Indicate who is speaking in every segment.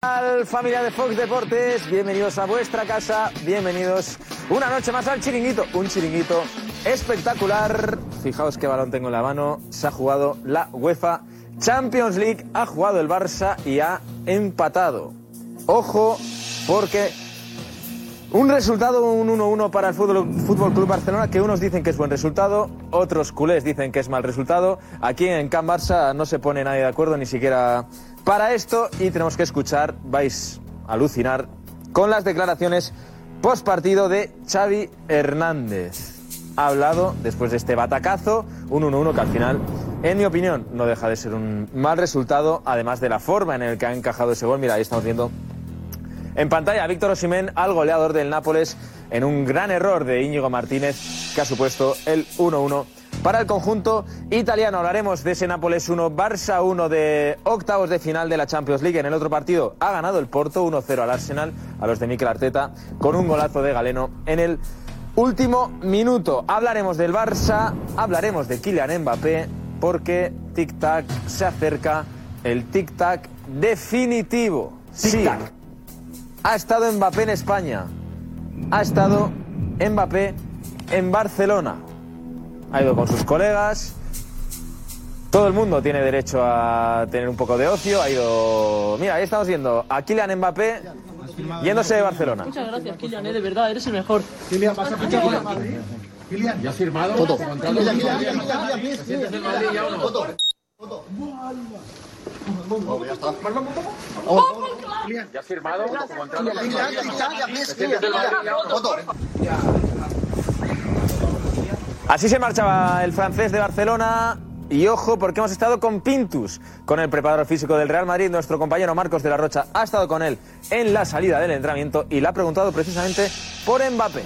Speaker 1: tal, familia de Fox Deportes? Bienvenidos a vuestra casa, bienvenidos una noche más al chiringuito, un chiringuito espectacular. Fijaos qué balón tengo en la mano, se ha jugado la UEFA Champions League, ha jugado el Barça y ha empatado. Ojo, porque un resultado, un 1-1 para el Fútbol, Fútbol Club Barcelona, que unos dicen que es buen resultado, otros culés dicen que es mal resultado. Aquí en Can Barça no se pone nadie de acuerdo, ni siquiera para esto, y tenemos que escuchar, vais a alucinar, con las declaraciones post partido de Xavi Hernández. Ha hablado después de este batacazo, un 1-1 que al final, en mi opinión, no deja de ser un mal resultado, además de la forma en la que ha encajado ese gol. Mira, ahí estamos viendo en pantalla, Víctor Osimén al goleador del Nápoles en un gran error de Íñigo Martínez que ha supuesto el 1-1 para el conjunto italiano. Hablaremos de ese Nápoles 1, Barça 1 de octavos de final de la Champions League. En el otro partido ha ganado el Porto 1-0 al Arsenal, a los de Mikel Arteta, con un golazo de Galeno en el último minuto. Hablaremos del Barça, hablaremos de Kylian Mbappé, porque tic-tac se acerca el tic-tac definitivo. Sí, ha estado Mbappé en España. Ha estado Mbappé en Barcelona. Ha ido con sus colegas. Todo el mundo tiene derecho a tener un poco de ocio. Ha ido. Mira, ahí estamos viendo a Kylian Mbappé yéndose de Barcelona.
Speaker 2: Muchas gracias, Kylian, eh, de verdad, eres el mejor.
Speaker 3: Kylian, vas a fichar con el Madrid. Kylian, ¿ya has firmado?
Speaker 2: Foto.
Speaker 3: Contrato
Speaker 2: Kylian,
Speaker 3: con el
Speaker 2: Kylian,
Speaker 3: Madrid. ¿Te sientes en Madrid ya o no? ¿Ya has firmado? Contrato con el Madrid. ¿Te sientes en Madrid ya o no?
Speaker 1: Así se marchaba el francés de Barcelona. Y ojo, porque hemos estado con Pintus, con el preparador físico del Real Madrid, nuestro compañero Marcos de la Rocha ha estado con él en la salida del entrenamiento y le ha preguntado precisamente por Mbappé.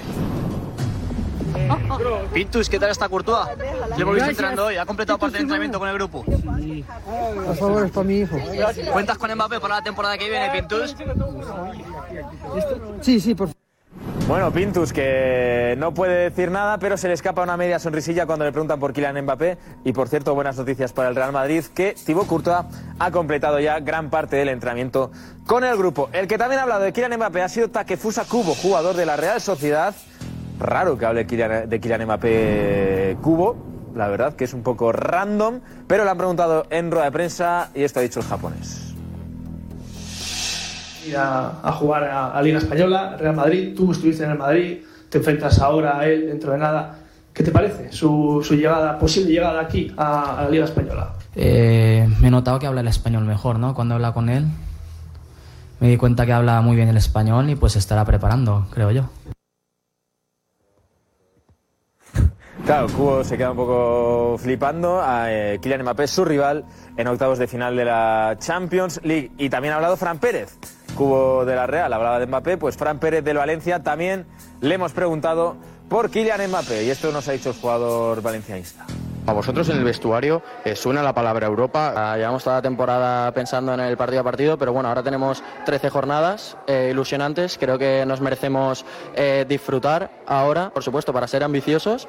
Speaker 4: Pintus, ¿qué tal está Courtois? Le hemos visto entrenando hoy, ha completado parte del entrenamiento con el grupo.
Speaker 5: Por favor, es para mi hijo.
Speaker 4: ¿Cuentas con Mbappé para la temporada que viene, Pintus?
Speaker 5: Sí, sí, por
Speaker 1: Bueno, Pintus, que no puede decir nada, pero se le escapa una media sonrisilla cuando le preguntan por Kylian Mbappé. Y por cierto, buenas noticias para el Real Madrid, que Thibaut Courtois ha completado ya gran parte del entrenamiento con el grupo. El que también ha hablado de Kylian Mbappé ha sido Takefusa Kubo, jugador de la Real Sociedad. Raro que hable de Kylian Mbappé Kubo, la verdad que es un poco random, pero le han preguntado en rueda de prensa y esto ha dicho el japonés.
Speaker 2: Ir a, a jugar a, a Liga Española, Real Madrid, tú estuviste en el Madrid, te enfrentas ahora a él dentro de nada. ¿Qué te parece su, su llegada, posible llegada aquí a, a la Liga Española?
Speaker 6: Eh, me he notado que habla el español mejor, ¿no? Cuando habla con él. Me di cuenta que habla muy bien el español y pues estará preparando, creo yo.
Speaker 1: Claro, Cubo se queda un poco flipando. Eh, Kylian Mbappé su rival en octavos de final de la Champions League. Y también ha hablado Fran Pérez, Cubo de la Real, hablaba de Mbappé. Pues Fran Pérez del Valencia también le hemos preguntado por Kylian Mbappé. Y esto nos ha dicho el jugador valencianista.
Speaker 7: A vosotros en el vestuario eh, suena la palabra Europa. Ah, llevamos toda la temporada pensando en el partido a partido, pero bueno, ahora tenemos 13 jornadas eh, ilusionantes. Creo que nos merecemos eh, disfrutar ahora, por supuesto, para ser ambiciosos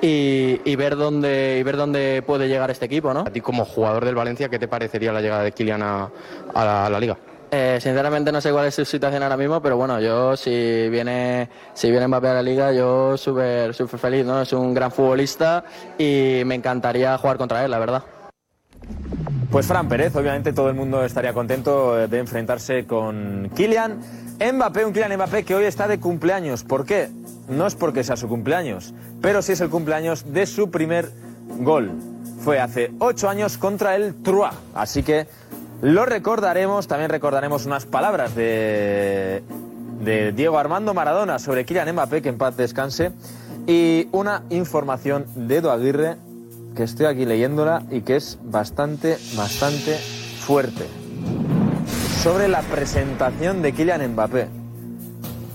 Speaker 7: y, y ver dónde y ver dónde puede llegar este equipo, ¿no?
Speaker 8: A ti como jugador del Valencia, ¿qué te parecería la llegada de Kylian a, a la, a la liga?
Speaker 7: Eh, sinceramente no sé cuál es su situación ahora mismo, pero bueno, yo si viene si viene Mbappé a la liga, yo súper súper feliz, ¿no? Es un gran futbolista y me encantaría jugar contra él, la verdad.
Speaker 1: Pues Fran Pérez, obviamente todo el mundo estaría contento de enfrentarse con Kylian Mbappé, un Kylian Mbappé que hoy está de cumpleaños. ¿Por qué? No es porque sea su cumpleaños, pero sí es el cumpleaños de su primer gol. Fue hace ocho años contra el Troyes, así que lo recordaremos. También recordaremos unas palabras de, de Diego Armando Maradona sobre Kylian Mbappé, que en paz descanse, y una información de Edu Aguirre que estoy aquí leyéndola y que es bastante, bastante fuerte. Sobre la presentación de Kylian Mbappé.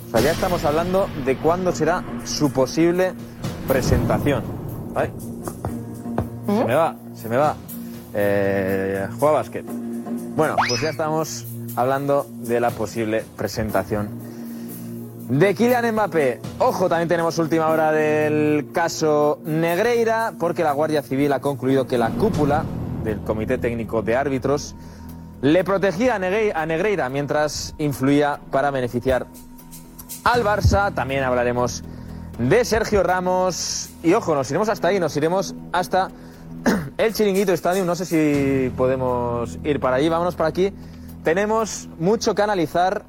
Speaker 1: O sea, ya estamos hablando de cuándo será su posible presentación. Ay. Se me va, se me va. Eh, juega básquet. Bueno, pues ya estamos hablando de la posible presentación de Kylian Mbappé. Ojo, también tenemos última hora del caso Negreira, porque la Guardia Civil ha concluido que la cúpula del Comité Técnico de Árbitros le protegía a, Negreira mientras influía para beneficiar al Barça. También hablaremos de Sergio Ramos. Y ojo, nos iremos hasta ahí, nos iremos hasta el Chiringuito Stadium. No sé si podemos ir para allí. Vámonos para aquí. Tenemos mucho que analizar.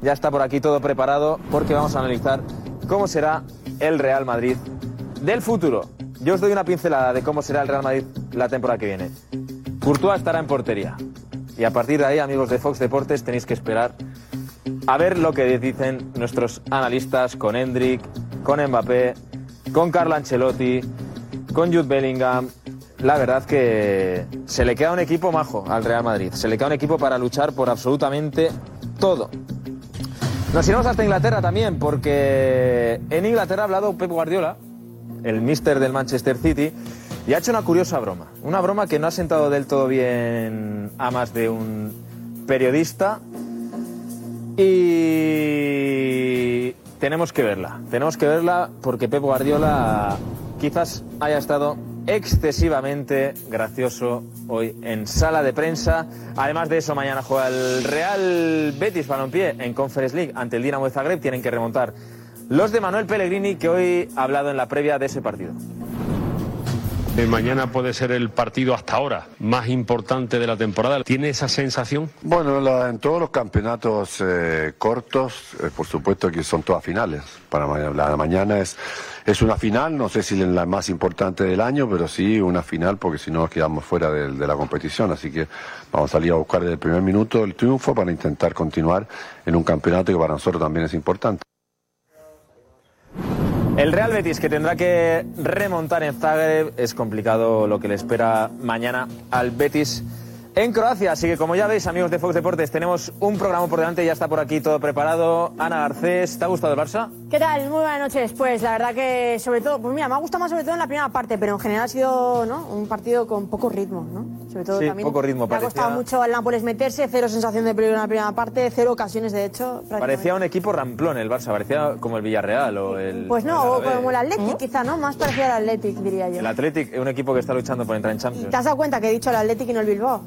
Speaker 1: Ya está por aquí todo preparado porque vamos a analizar cómo será el Real Madrid del futuro. Yo os doy una pincelada de cómo será el Real Madrid la temporada que viene. Courtois estará en portería. Y a partir de ahí, amigos de Fox Deportes, tenéis que esperar a ver lo que dicen nuestros analistas con Hendrik, con Mbappé, con Carlo Ancelotti, con Jude Bellingham. La verdad que se le queda un equipo majo al Real Madrid. Se le queda un equipo para luchar por absolutamente todo. Nos iremos hasta Inglaterra también, porque en Inglaterra ha hablado Pep Guardiola, el mister del Manchester City, y ha hecho una curiosa broma. Una broma que no ha sentado del todo bien a más de un periodista. Y tenemos que verla. Tenemos que verla porque Pep Guardiola quizás haya estado excesivamente gracioso hoy en sala de prensa. Además de eso, mañana juega el Real Betis Balompié en Conference League ante el Dinamo de Zagreb. Tienen que remontar los de Manuel Pellegrini, que hoy ha hablado en la previa de ese partido.
Speaker 9: Eh, mañana puede ser el partido hasta ahora más importante de la temporada. ¿Tiene esa sensación?
Speaker 10: Bueno, la- en todos los campeonatos eh, cortos, eh, por supuesto que son todas finales. Para ma- la mañana es, es una final, no sé si la más importante del año, pero sí una final porque si no quedamos fuera de, de la competición. Así que vamos a salir a buscar desde el primer minuto el triunfo para intentar continuar en un campeonato que para nosotros también es importante.
Speaker 1: El Real Betis que tendrá que remontar en Zagreb es complicado lo que le espera mañana al Betis en Croacia. Así que como ya veis, amigos de Fox Deportes, tenemos un programa por delante, ya está por aquí todo preparado. Ana Garcés, ¿te ha gustado el Barça?
Speaker 11: ¿Qué tal? Muy buenas noches. Pues la verdad que sobre todo, pues mira, me ha gustado más sobre todo en la primera parte, pero en general ha sido ¿no? un partido con poco ritmo, ¿no? Sobre todo
Speaker 1: Sí,
Speaker 11: también
Speaker 1: poco ritmo,
Speaker 11: le ha costado
Speaker 1: parecía-
Speaker 11: mucho al Nápoles meterse, cero sensación de peligro en la primera parte, cero ocasiones de hecho.
Speaker 1: Parecía un equipo ramplón el Barça, parecía como el Villarreal o el...
Speaker 11: Pues no,
Speaker 1: el
Speaker 11: o como el Athletic quizá, ¿no? Más parecido al Athletic, diría yo.
Speaker 1: El Athletic es un equipo que está luchando por entrar en
Speaker 11: ¿Te
Speaker 1: Champions.
Speaker 11: has dado cuenta que he dicho el Athletic y no el Bilbao?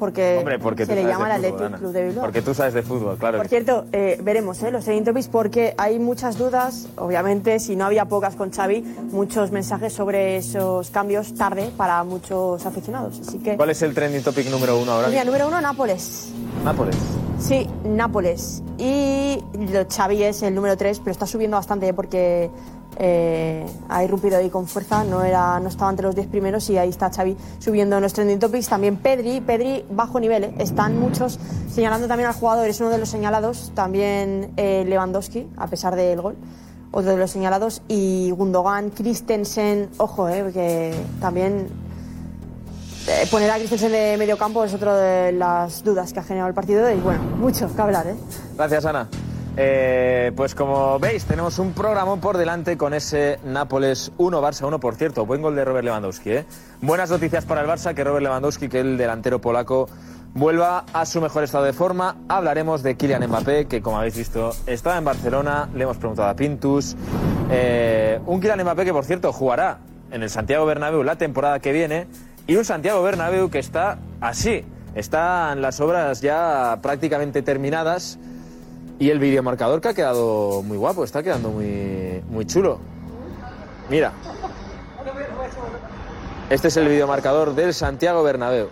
Speaker 11: Porque,
Speaker 1: Hombre, porque
Speaker 11: se le llama el Athletic
Speaker 1: Ana.
Speaker 11: Club de Bilbao.
Speaker 1: Porque tú sabes de fútbol, claro.
Speaker 11: Por cierto, eh, veremos ¿eh? los trending topics porque hay muchas dudas. Obviamente, si no había pocas con Xavi, muchos mensajes sobre esos cambios tarde para muchos aficionados. Así que,
Speaker 1: ¿Cuál es el trending topic número uno ahora?
Speaker 11: mira, número uno, Nápoles.
Speaker 1: Nápoles.
Speaker 11: Sí, Nápoles. Y Xavi es el número 3, pero está subiendo bastante porque eh, ha irrumpido ahí con fuerza, no, era, no estaba entre los 10 primeros y ahí está Xavi subiendo en los trending topics. También Pedri, Pedri bajo nivel, ¿eh? están muchos señalando también al jugador, es uno de los señalados, también eh, Lewandowski, a pesar del gol. Otro de los señalados, y Gundogan, Christensen, ojo, eh, que también eh, poner a Christensen de medio campo es otra de las dudas que ha generado el partido y bueno, mucho que hablar, ¿eh?
Speaker 1: Gracias, Ana. Eh, pues como veis, tenemos un programa por delante con ese Nápoles 1, Barça 1, por cierto. Buen gol de Robert Lewandowski. ¿eh? Buenas noticias para el Barça, que Robert Lewandowski, que el delantero polaco, vuelva a su mejor estado de forma. Hablaremos de Kylian Mbappé, que como habéis visto, estaba en Barcelona. Le hemos preguntado a Pintus. Eh, un Kylian Mbappé que, por cierto, jugará en el Santiago Bernabéu la temporada que viene. Y un Santiago Bernabéu que está así. Están las obras ya prácticamente terminadas. Y el videomarcador que ha quedado muy guapo, está quedando muy, muy chulo. Mira. Este es el videomarcador del Santiago Bernabéu.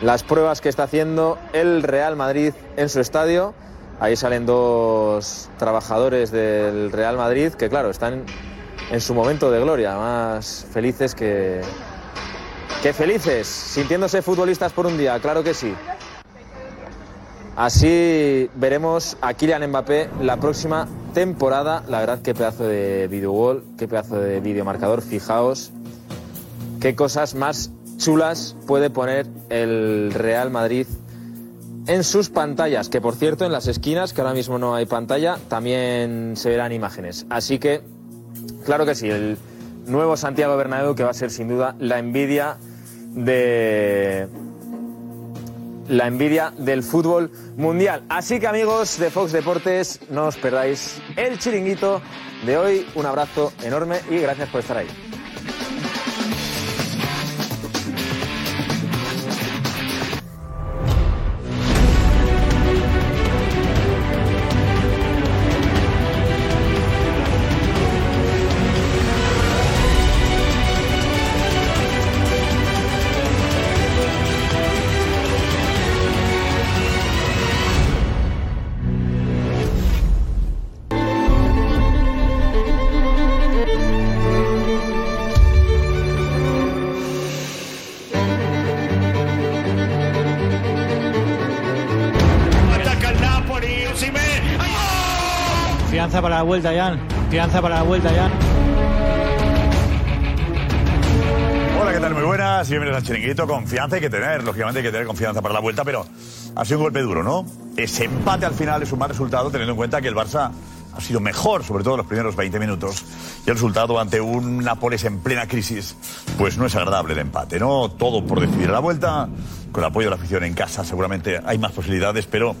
Speaker 1: Las pruebas que está haciendo el Real Madrid en su estadio. Ahí salen dos trabajadores del Real Madrid que, claro, están en su momento de gloria, más felices que, que felices, sintiéndose futbolistas por un día, claro que sí. Así veremos a Kylian Mbappé la próxima temporada. La verdad, qué pedazo de videogol, qué pedazo de videomarcador. Fijaos qué cosas más chulas puede poner el Real Madrid en sus pantallas. Que por cierto, en las esquinas, que ahora mismo no hay pantalla, también se verán imágenes. Así que, claro que sí, el nuevo Santiago Bernabéu que va a ser sin duda la envidia de la envidia del fútbol mundial. Así que amigos de Fox Deportes, no os perdáis el chiringuito de hoy. Un abrazo enorme y gracias por estar ahí.
Speaker 12: Vuelta, Jan. Confianza para la vuelta, Jan.
Speaker 13: Hola, ¿qué tal? Muy buenas. Bienvenidos al Chiringuito. Confianza hay que tener, lógicamente hay que tener confianza para la vuelta, pero ha sido un golpe duro, ¿no? Ese empate al final es un mal resultado, teniendo en cuenta que el Barça ha sido mejor, sobre todo en los primeros 20 minutos. Y el resultado ante un Nápoles en plena crisis, pues no es agradable el empate, ¿no? Todo por decidir la vuelta, con el apoyo de la afición en casa, seguramente hay más posibilidades, pero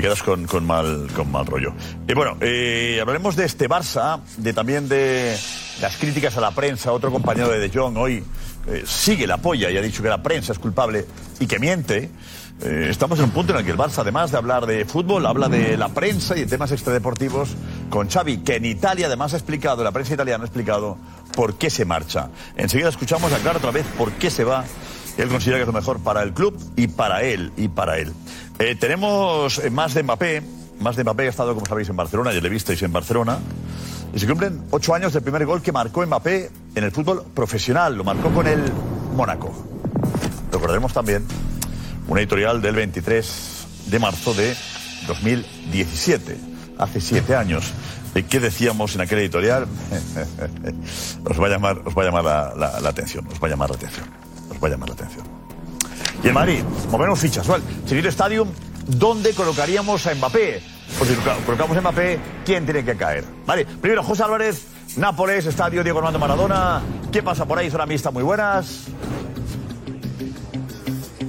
Speaker 13: te quedas con, mal, con mal rollo. Y bueno, eh, hablaremos de este Barça, de también de las críticas a la prensa. Otro compañero de De Jong hoy eh, sigue la polla y ha dicho que la prensa es culpable y que miente. Eh, estamos en un punto en el que el Barça, además de hablar de fútbol, habla de la prensa y de temas extradeportivos con Xavi, que en Italia además ha explicado, la prensa italiana ha explicado por qué se marcha. Enseguida escuchamos a Claro otra vez por qué se va. Él considera que es lo mejor para el club y para él, y para él. Eh, tenemos eh, más de Mbappé, más de Mbappé ha estado, como sabéis, en Barcelona, ya le visteis en Barcelona. Y se cumplen ocho años del primer gol que marcó Mbappé en el fútbol profesional. Lo marcó con el Mónaco. Recordaremos también una editorial del 23 de marzo de 2017, hace siete años. ¿De qué decíamos en aquella editorial? os va a llamar, os va a llamar la, la- la atención, os va a llamar la atención, os va a llamar la atención. Y en Madrid, movemos fichas, ¿vale? Chiquito Stadium, ¿dónde colocaríamos a Mbappé? Pues si coloca- colocamos a Mbappé, ¿quién tiene que caer? Vale, primero José Álvarez, Nápoles, Estadio Diego Armando Maradona. ¿Qué pasa por ahí? Zona mixta, muy buenas.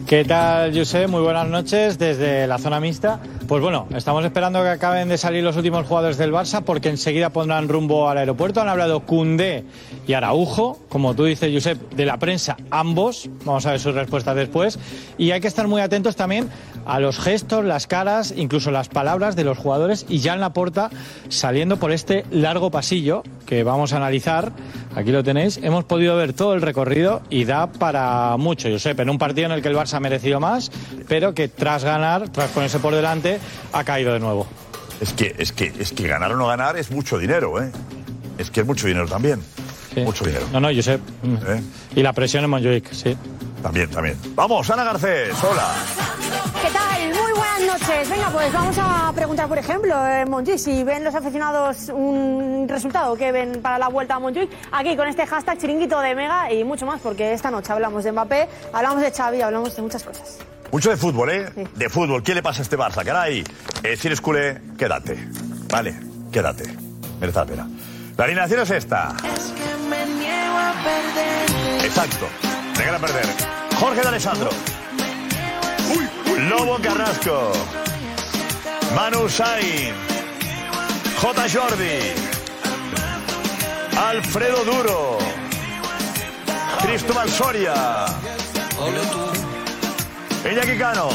Speaker 12: ¿Qué tal, José? Muy buenas noches desde la zona mixta. Pues bueno, estamos esperando que acaben de salir los últimos jugadores del Barça porque enseguida pondrán rumbo al aeropuerto. Han hablado Cundé y Araujo, como tú dices, Josep, de la prensa, ambos. Vamos a ver sus respuestas después. Y hay que estar muy atentos también a los gestos, las caras, incluso las palabras de los jugadores. Y ya en la puerta, saliendo por este largo pasillo que vamos a analizar, aquí lo tenéis, hemos podido ver todo el recorrido y da para mucho, Josep, en un partido en el que el Barça ha merecido más, pero que tras ganar, tras ponerse por delante, ha caído de nuevo.
Speaker 13: Es que, es que, es que ganar o no ganar es mucho dinero, ¿eh? Es que es mucho dinero también. Mucho dinero.
Speaker 12: No, no, Josep. Y la presión en Montjuic, sí.
Speaker 13: También, también. Vamos, Ana Garcés, hola.
Speaker 11: ¿Qué tal? Muy buenas noches. Venga, pues vamos a preguntar, por ejemplo, en Montjuic, si ven los aficionados un resultado que ven para la vuelta a Montjuic, aquí con este hashtag chiringuito de Mega y mucho más, porque esta noche hablamos de Mbappé, hablamos de Xavi, hablamos de muchas cosas.
Speaker 13: Mucho de fútbol, ¿eh? De fútbol. ¿Qué le pasa a este Barça? Caray. Eh, si eres culé, quédate. Vale, quédate. Merece la pena. La alineación es esta. Exacto. Negar a perder. Jorge de Alessandro. Lobo Carrasco. Manu Sain. J. Jordi. Alfredo Duro. Cristóbal Soria. Iñaki Cano.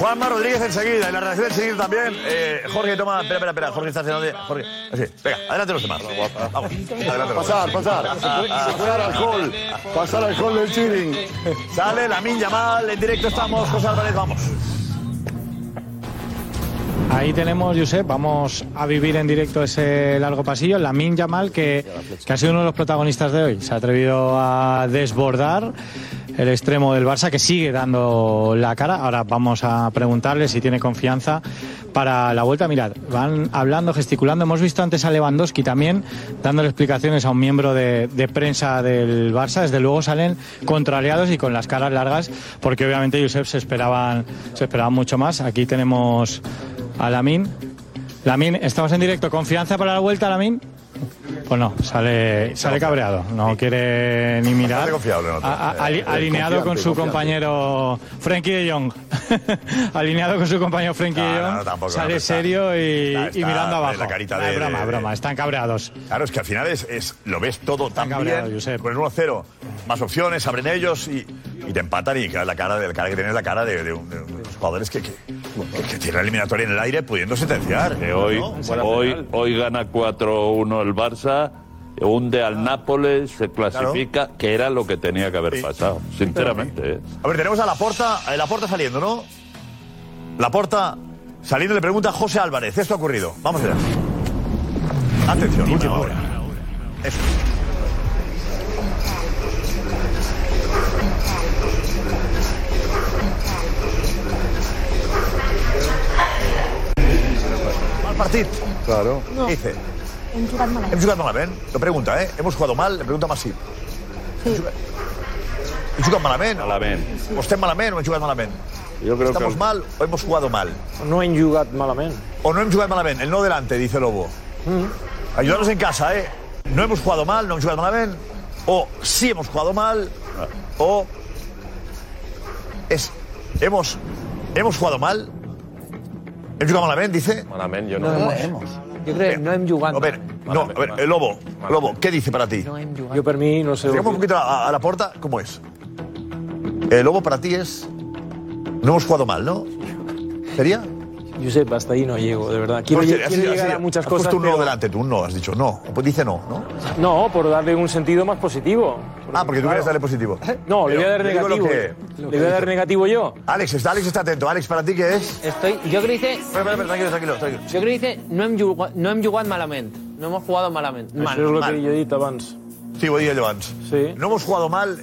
Speaker 13: Juanma Rodríguez enseguida. Y la redacción enseguida también. Eh, Jorge, toma. Espera, espera, espera. Jorge, estás en donde. Jorge. Así. Venga, adelante los demás. Vamos. Adelante los
Speaker 10: Pasar, pasar. Se puede dar alcohol. Pasar alcohol del chiring.
Speaker 13: Sale la Min Yamal. En directo estamos. José Álvarez, vamos.
Speaker 12: Ahí tenemos, Josep, vamos a vivir en directo ese largo pasillo. La Min Yamal, que, que ha sido uno de los protagonistas de hoy. Se ha atrevido a desbordar el extremo del Barça, que sigue dando la cara. Ahora vamos a preguntarle si tiene confianza para la vuelta. Mirad, van hablando, gesticulando. Hemos visto antes a Lewandowski también dándole explicaciones a un miembro de, prensa del Barça. Desde luego salen contrariados y con las caras largas, porque obviamente, Josep, se esperaban, se esperaban mucho más. Aquí tenemos a Lamin. Lamin, estamos en directo. ¿Confianza para la vuelta, Lamin? Pues no, sale, sale cabreado. No quiere ni mirar. Alineado con su compañero Frenkie de Jong. alineado con su compañero Frenkie de Jong.
Speaker 13: no, tampoco,
Speaker 12: sale serio y, mirando abajo.
Speaker 13: La carita
Speaker 12: No,
Speaker 13: de,
Speaker 12: es broma, broma. Están cabreados.
Speaker 13: Claro, es que al final es, es- lo ves todo tan
Speaker 12: cabreado,
Speaker 13: bien. Con el 1-0, más opciones, abren ellos y, y te empatan. Y la cara, la cara que tienes la cara de, de unos jugadores que, que, que, tienen la eliminatoria en el aire pudiendo sentenciar.
Speaker 14: Que hoy,
Speaker 13: ¿no?
Speaker 14: hoy, hoy gana 4-1 el Barça, hunde al Nápoles, se clasifica, que era lo que tenía que haber pasado, sinceramente. ¿eh?
Speaker 13: A ver, tenemos a la porta, la porta saliendo, ¿no? La porta saliendo le pregunta a José Álvarez. Esto ha ocurrido. Vamos allá. Atención, última hora. Eso. Partit?
Speaker 10: Claro.
Speaker 11: No.
Speaker 13: Dice?
Speaker 11: Hem jugat malament.
Speaker 13: Hem jugat malament? Lo pregunta, ¿eh? Hemos jugado mal, le pregunta Masip.
Speaker 11: Sí.
Speaker 13: ¿Hem jugat malament?
Speaker 14: Malament.
Speaker 13: O estem malament o hem jugat malament?
Speaker 14: Yo creo
Speaker 13: ¿Estamos
Speaker 14: que...
Speaker 13: mal o hemos jugado mal?
Speaker 15: No hem jugat malament.
Speaker 13: O no hemos jugado malamente. El no delante, dice Lobo. Ayudarnos en casa, ¿eh? No hemos jugado mal, no hemos jugado malamente. O sí hemos jugado mal. O es hemos hemos jugado mal. ¿Hem jugat malament, dice?
Speaker 8: Malament, jo
Speaker 15: No, no hemos. Jo crec que no hem jugat
Speaker 13: A ver, no, a ver, el Lobo, Lobo, ¿qué dice para ti?
Speaker 15: Jo per mi no sé...
Speaker 13: Llegamos un poquito a, a la puerta, ¿cómo es? El Lobo para ti es... No hemos jugado mal, ¿no? ¿Sería?
Speaker 15: Josep, hasta ahí no llego, de verdad. Quiero,
Speaker 13: No, así-
Speaker 15: quiero
Speaker 13: así-
Speaker 15: llegar a muchas
Speaker 13: has
Speaker 15: cosas,
Speaker 13: puesto un no
Speaker 15: pero-
Speaker 13: delante, tú un no, has dicho no. Pues dice no, ¿no?
Speaker 15: No, por darle un sentido más positivo.
Speaker 13: Ah, porque tú quieres darle positivo.
Speaker 15: No, le voy a dar
Speaker 13: Pero yo
Speaker 15: negativo.
Speaker 13: que-
Speaker 15: Le voy a dar negativo yo.
Speaker 13: Alex, está, Alex está atento. Alex, ¿para ti qué es?
Speaker 16: Estoy, yo creo que dice...
Speaker 13: Espera, espera, tranquilo, tranquilo, tranquilo.
Speaker 16: Yo creo que dice no hem, jugat, no hem jugat malament. No hemos jugado malament. Mal.
Speaker 15: Això és el
Speaker 13: mal.
Speaker 15: que jo he dit abans.
Speaker 13: Sí, abans.
Speaker 15: Sí.
Speaker 13: No hemos jugado mal.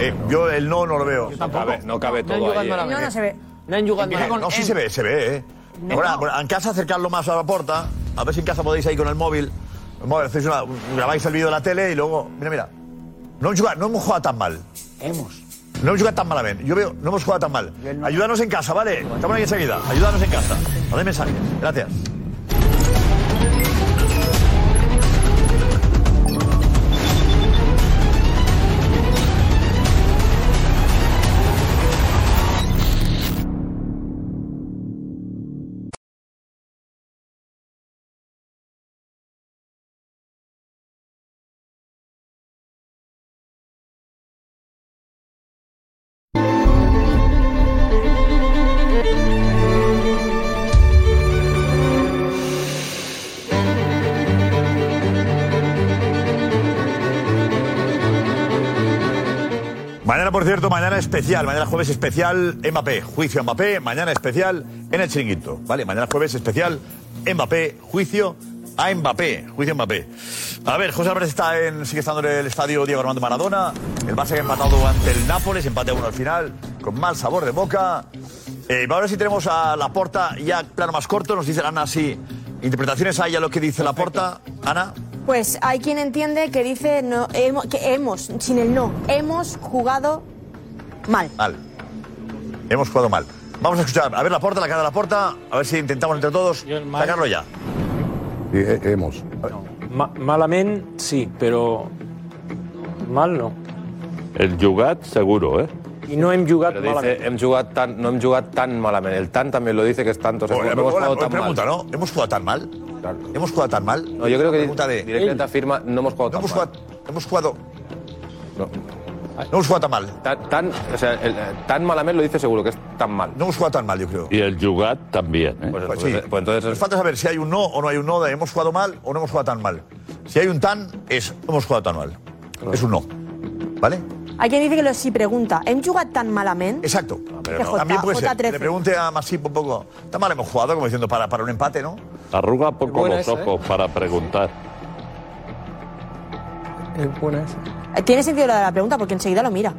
Speaker 13: Eh, yo el no no lo veo.
Speaker 8: No cabe, no cabe
Speaker 16: No hem
Speaker 8: todo
Speaker 16: jugat
Speaker 8: ahí. eh.
Speaker 11: No, no se ve.
Speaker 16: No hem jugat
Speaker 13: Mira,
Speaker 16: malament.
Speaker 13: no, sí se ve, se ve, ¿eh? Ahora, bueno, en casa acercarlo más a la puerta. A ver si en casa podéis ir con el móvil. El móvil, hacéis una- grabáis el vídeo de la tele y luego. Mira, mira. No hemos jugado, no hemos jugado tan mal.
Speaker 15: Hemos.
Speaker 13: No hemos jugado tan malamente. Yo veo, no hemos jugado tan mal. Ayúdanos en casa, ¿vale? Estamos aquí enseguida. Ayúdanos en casa. Mandad mensajes. Gracias. Cierto, mañana especial, mañana jueves especial Mbappé, juicio a Mbappé, mañana especial en el chiringuito, ¿vale? Mañana jueves especial Mbappé, juicio a Mbappé, juicio a Mbappé. A ver, José Álvarez está en, sigue estando en el estadio Diego Armando Maradona, el Barça que ha empatado ante el Nápoles, empate a uno al final, con mal sabor de boca. Eh, ahora sí tenemos a la porta ya plano más corto, nos dice Ana si interpretaciones hay a lo que dice la porta. Ana.
Speaker 11: Pues hay quien entiende que dice no, hemos, que hemos, sin el no, hemos jugado mal.
Speaker 13: Mal. Hemos jugado mal. Vamos a escuchar, a ver la puerta, la cara de la puerta, a ver si intentamos entre todos sacarlo ya.
Speaker 10: hemos.
Speaker 15: Ma malament, sí, però mal no.
Speaker 14: El jugat, seguro, ¿eh?
Speaker 15: I no hem jugat
Speaker 8: Pero dice,
Speaker 15: malament.
Speaker 8: hem jugat tan, no hem jugat tan malamente. El tan también lo dice que es tanto. O sea,
Speaker 13: Bueno,
Speaker 8: no hemos jugado tan
Speaker 13: pregunta,
Speaker 8: mal.
Speaker 13: ¿no? ¿Hemos jugado tan mal? ¿Hemos jugado tan mal?
Speaker 8: No, yo creo que
Speaker 13: pregunta de...
Speaker 8: directamente afirma no hemos jugado
Speaker 13: No
Speaker 8: tan
Speaker 13: hemos
Speaker 8: mal.
Speaker 13: jugado, hemos jugado,
Speaker 8: No.
Speaker 13: no hemos jugado tan mal.
Speaker 8: Tan, tan, o sea, el, eh, tan malamente lo dice seguro que es tan mal.
Speaker 13: No hemos jugado tan mal, yo creo.
Speaker 14: Y el jugat también, ¿eh?
Speaker 8: Pues,
Speaker 13: Pues
Speaker 8: pues-
Speaker 13: sí.
Speaker 8: pues entonces
Speaker 13: Nos falta saber si hay un no o no hay un no de hemos jugado mal o no hemos jugado tan mal. Si hay un tan, es hemos jugado tan mal. Es un no. ¿Vale?
Speaker 11: Hay quien dice que lo si pregunta, ¿hem jugat tan malament?
Speaker 13: Exacto.
Speaker 11: Pero no.
Speaker 13: También puede ser.
Speaker 11: J13.
Speaker 13: Le pregunte a Masip un poco. Tan mal hemos jugado, como diciendo, para, para un empate, ¿no?
Speaker 14: Arruga poco los
Speaker 13: esa, ¿eh?
Speaker 14: ojos para preguntar.
Speaker 15: Es buena esa.
Speaker 11: Tiene sentido lo de la pregunta porque enseguida lo mira.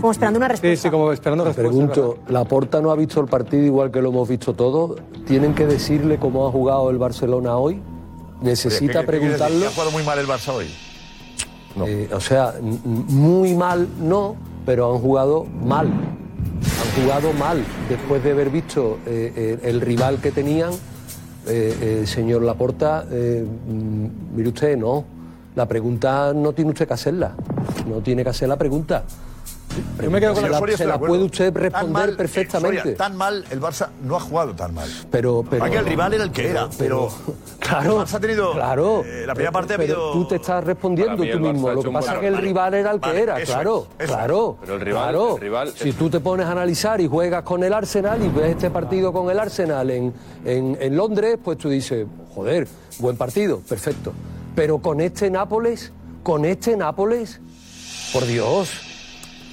Speaker 11: Como esperando una respuesta.
Speaker 17: Sí, sí, como esperando respuesta. Pregunto, ¿la Porta no ha visto el partido igual que lo hemos visto todos? ¿Tienen que decirle cómo ha jugado el Barcelona hoy? ¿Necesita
Speaker 13: ¿qué-? ¿Ha jugado muy mal el Barça hoy?
Speaker 17: Eh, o sea, muy mal no, pero han jugado mal. Han jugado mal. Después de haber visto eh, eh, el rival que tenían, eh, eh, señor Laporta, eh, mm, mire usted, no. La pregunta no tiene usted que hacerla. No tiene que hacer la pregunta.
Speaker 13: Yo me quedo con
Speaker 17: se
Speaker 13: la, Soria,
Speaker 17: se la puede usted
Speaker 13: Tan
Speaker 17: responder
Speaker 13: mal, eh,
Speaker 17: perfectamente.
Speaker 13: Soria, tan mal, el Barça no ha jugado tan mal.
Speaker 17: Pero, pero,
Speaker 13: Para que el rival era el que era, pero,
Speaker 17: claro,
Speaker 13: el Barça ha tenido.
Speaker 17: claro.
Speaker 13: eh, la primera parte ha
Speaker 17: pero
Speaker 13: habido.
Speaker 17: tú te estás respondiendo tú mismo. Lo que pasa es que el rival era el que
Speaker 13: Vale,
Speaker 17: era,
Speaker 13: eso
Speaker 17: claro,
Speaker 13: eso
Speaker 17: claro.
Speaker 8: Pero el rival-
Speaker 17: claro.
Speaker 8: el rival-
Speaker 17: Si tú te pones a analizar y juegas con el Arsenal y ves este partido con el Arsenal en, en, en Londres, pues tú dices, joder, buen partido, perfecto. Pero con este Nápoles, con este Nápoles, por Dios,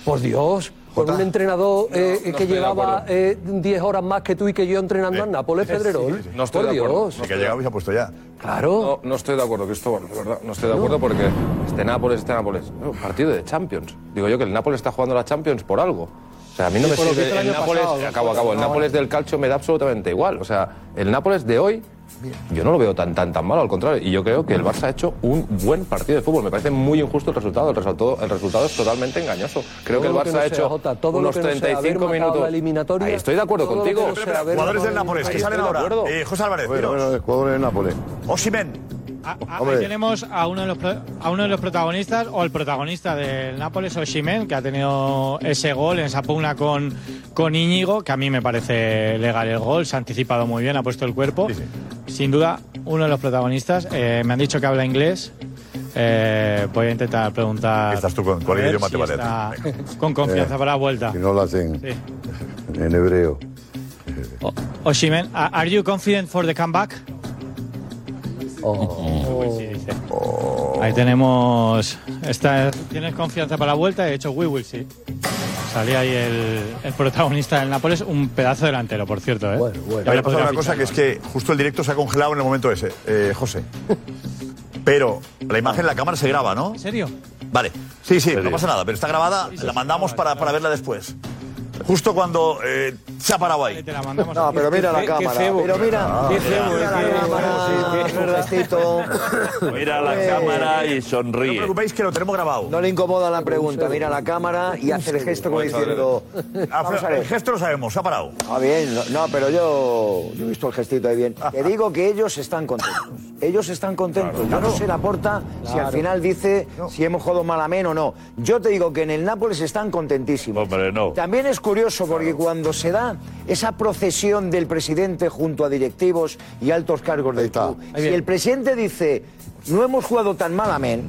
Speaker 17: por Dios. Con un entrenador eh,
Speaker 8: no
Speaker 17: que llevaba
Speaker 8: acuerdo.
Speaker 17: eh, 10 horas más que tú y que yo entrenando al Nápoles, Pedrerol.
Speaker 8: No estoy
Speaker 17: por
Speaker 8: de acuerdo.
Speaker 17: Dios.
Speaker 13: El que y se ha puesto ya.
Speaker 17: Claro.
Speaker 8: No, no estoy de acuerdo, Cristóbal, de verdad. No estoy de acuerdo porque este Nápoles, este Nápoles. no, partido de Champions. Digo yo que el Nápoles está jugando la Champions por algo. O sea, a mí no
Speaker 17: Sí,
Speaker 8: me sirve.
Speaker 17: el
Speaker 8: El Nápoles,
Speaker 17: pasado, ¿no?
Speaker 8: acabo, acabo. El Nápoles del calcio me da absolutamente igual. O sea, el Nápoles de hoy Yo no lo veo tan tan tan malo, al contrario. Y yo creo que el Barça ha hecho un buen partido de fútbol. Me parece muy injusto el resultado. El resultado, el resultado es totalmente engañoso. Creo
Speaker 17: Todo
Speaker 8: que el
Speaker 17: que
Speaker 8: Barça
Speaker 17: no
Speaker 8: ha
Speaker 17: sea,
Speaker 8: hecho
Speaker 17: Jota, todo lo
Speaker 8: unos
Speaker 17: que no sea haber
Speaker 8: 35
Speaker 17: matado
Speaker 8: minutos.
Speaker 17: la
Speaker 8: Ahí estoy de acuerdo
Speaker 17: todo
Speaker 8: contigo.
Speaker 17: no
Speaker 13: Jugadores del Nápoles, salen
Speaker 8: de
Speaker 13: ahora.
Speaker 8: acuerdo.
Speaker 13: Eh, José Álvarez,
Speaker 10: Bueno, bueno, jugadores del Nápoles.
Speaker 13: Osimhen.
Speaker 12: Ah, Ahí
Speaker 10: Hombre.
Speaker 12: tenemos a uno, de los, a uno de los protagonistas, o el protagonista del Nápoles, Oshimen, que ha tenido ese gol en esa pugna con, con Íñigo, que a mí me parece legal el gol, se ha anticipado muy bien, ha puesto el cuerpo. Sin duda, uno de los protagonistas. Eh, me han dicho que habla inglés. Eh, voy a intentar preguntar.
Speaker 13: Estás tú con-
Speaker 12: a
Speaker 13: cuál idioma te
Speaker 12: si
Speaker 13: vale
Speaker 12: está Con confianza
Speaker 10: Eh,
Speaker 12: para la vuelta.
Speaker 10: Si no lo hacen
Speaker 12: Sí.
Speaker 10: en hebreo.
Speaker 12: Oshimen, a- ¿are you confident for the comeback?
Speaker 17: Oh.
Speaker 12: Sí, dice. Ahí tenemos. Está, ¿Tienes confianza para la vuelta? He hecho we will see. Salía ahí el, el protagonista del Nápoles, un pedazo delantero, por cierto. ¿eh?
Speaker 17: Bueno,
Speaker 13: Había pasado una cosa que es que justo el directo se ha congelado en el momento ese, eh, José. Pero la imagen, la cámara se graba, ¿no?
Speaker 12: ¿En serio?
Speaker 13: Vale. Sí, sí, no pasa nada, pero está grabada, la mandamos para, para verla después. Justo cuando eh, se ha parado ahí.
Speaker 3: No, pero mira la cámara. Pero mira, mira la cámara, Eh,
Speaker 14: cámara y
Speaker 13: No os
Speaker 14: sonríe.
Speaker 13: preocupéis que lo tenemos grabado.
Speaker 3: No le incomoda la pregunta, mira la cámara y hace el gesto como diciendo.
Speaker 13: Ah,
Speaker 3: Vamos a
Speaker 13: el gesto lo sabemos, se ha parado.
Speaker 3: Ah, bien, no, no, pero yo, yo he visto el gestito ahí bien. Te digo que ellos están contentos. Ellos están contentos. Yo no sé la porta si al final dice si hemos jugado malamente o no. Yo te digo que en el Nápoles están contentísimos.
Speaker 14: Hombre, no.
Speaker 3: También es curioso porque cuando se da esa procesión del presidente junto a directivos y altos cargos del club, si el presidente dice no hemos jugado tan malamente,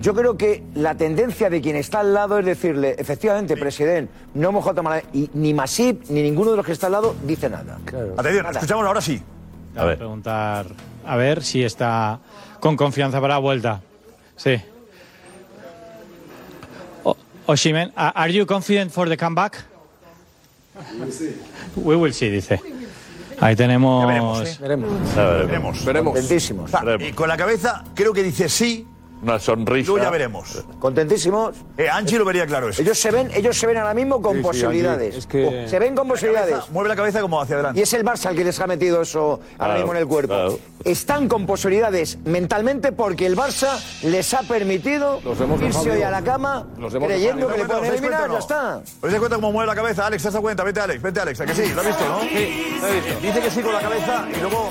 Speaker 3: yo creo que la tendencia de quien está al lado es decirle, efectivamente, presidente, no hemos jugado tan malamente. Y ni Masip ni ninguno de los que está al lado dice nada.
Speaker 13: Atención, escuchamos ahora sí.
Speaker 12: A ver. preguntar a ver si está con confianza para la vuelta. Sí. O- Oshimen, a- ¿are you confident for the comeback? We will see, dice. Ahí tenemos.
Speaker 13: Ya veremos, ¿eh?
Speaker 17: Veremos.
Speaker 13: Veremos.
Speaker 8: Veremos.
Speaker 13: Sea, y con la cabeza creo que dice sí,
Speaker 14: Una sonrisa.
Speaker 13: luego ya veremos.
Speaker 3: Contentísimos.
Speaker 13: Eh, Anchi lo vería claro eso.
Speaker 3: Ellos se ven, ellos se ven ahora mismo con
Speaker 10: Sí, sí,
Speaker 3: posibilidades.
Speaker 10: Es que-
Speaker 3: Se ven con posibilidades.
Speaker 13: Cabeza, mueve la cabeza como hacia adelante.
Speaker 3: Y es el Barça el que les ha metido eso ahora
Speaker 14: Claro,
Speaker 3: mismo en el cuerpo.
Speaker 14: claro.
Speaker 3: Están con posibilidades mentalmente porque el Barça les ha permitido
Speaker 8: Los hemos dejado
Speaker 3: irse hoy a
Speaker 8: vivos.
Speaker 3: la cama
Speaker 8: Los hemos
Speaker 3: creyendo
Speaker 8: dejado
Speaker 3: que le
Speaker 13: ¿Os dais
Speaker 3: pueden
Speaker 13: cuenta
Speaker 3: eliminar, ya está.
Speaker 13: ¿Os dais cuenta cómo mueve la cabeza? Alex, ¿te has dado cuenta? Vete, Alex, vete, Alex. ¿A que sí? ¿Lo has visto, no? Sí, lo he visto. Dice que sí con la cabeza y luego...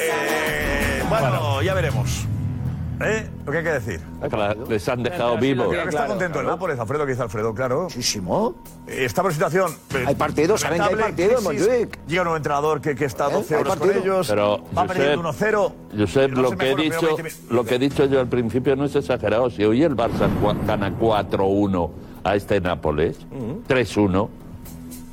Speaker 13: eh, bueno, ya veremos. ¿Eh? Lo que hay que decir.
Speaker 14: Claro, Les han dejado vivos.
Speaker 13: Creo que está contento el Nápoles, Alfredo, que dice Alfredo, claro.
Speaker 3: Muchísimo.
Speaker 13: Eh, Está por situación. eh,
Speaker 3: Hay partidos, saben que hay partidos. Montjuic.
Speaker 13: Llega un nuevo entrenador que, que está a 12
Speaker 3: Hay
Speaker 13: euros con
Speaker 3: partido.
Speaker 13: ellos.
Speaker 14: Pero,
Speaker 13: va perdiendo 1-0.
Speaker 14: Josep,
Speaker 13: No
Speaker 14: lo que, he dicho,
Speaker 13: 20
Speaker 14: lo que he dicho yo al principio no es exagerado. Si hoy el Barça gana 4-1 a este Nápoles, 3-1,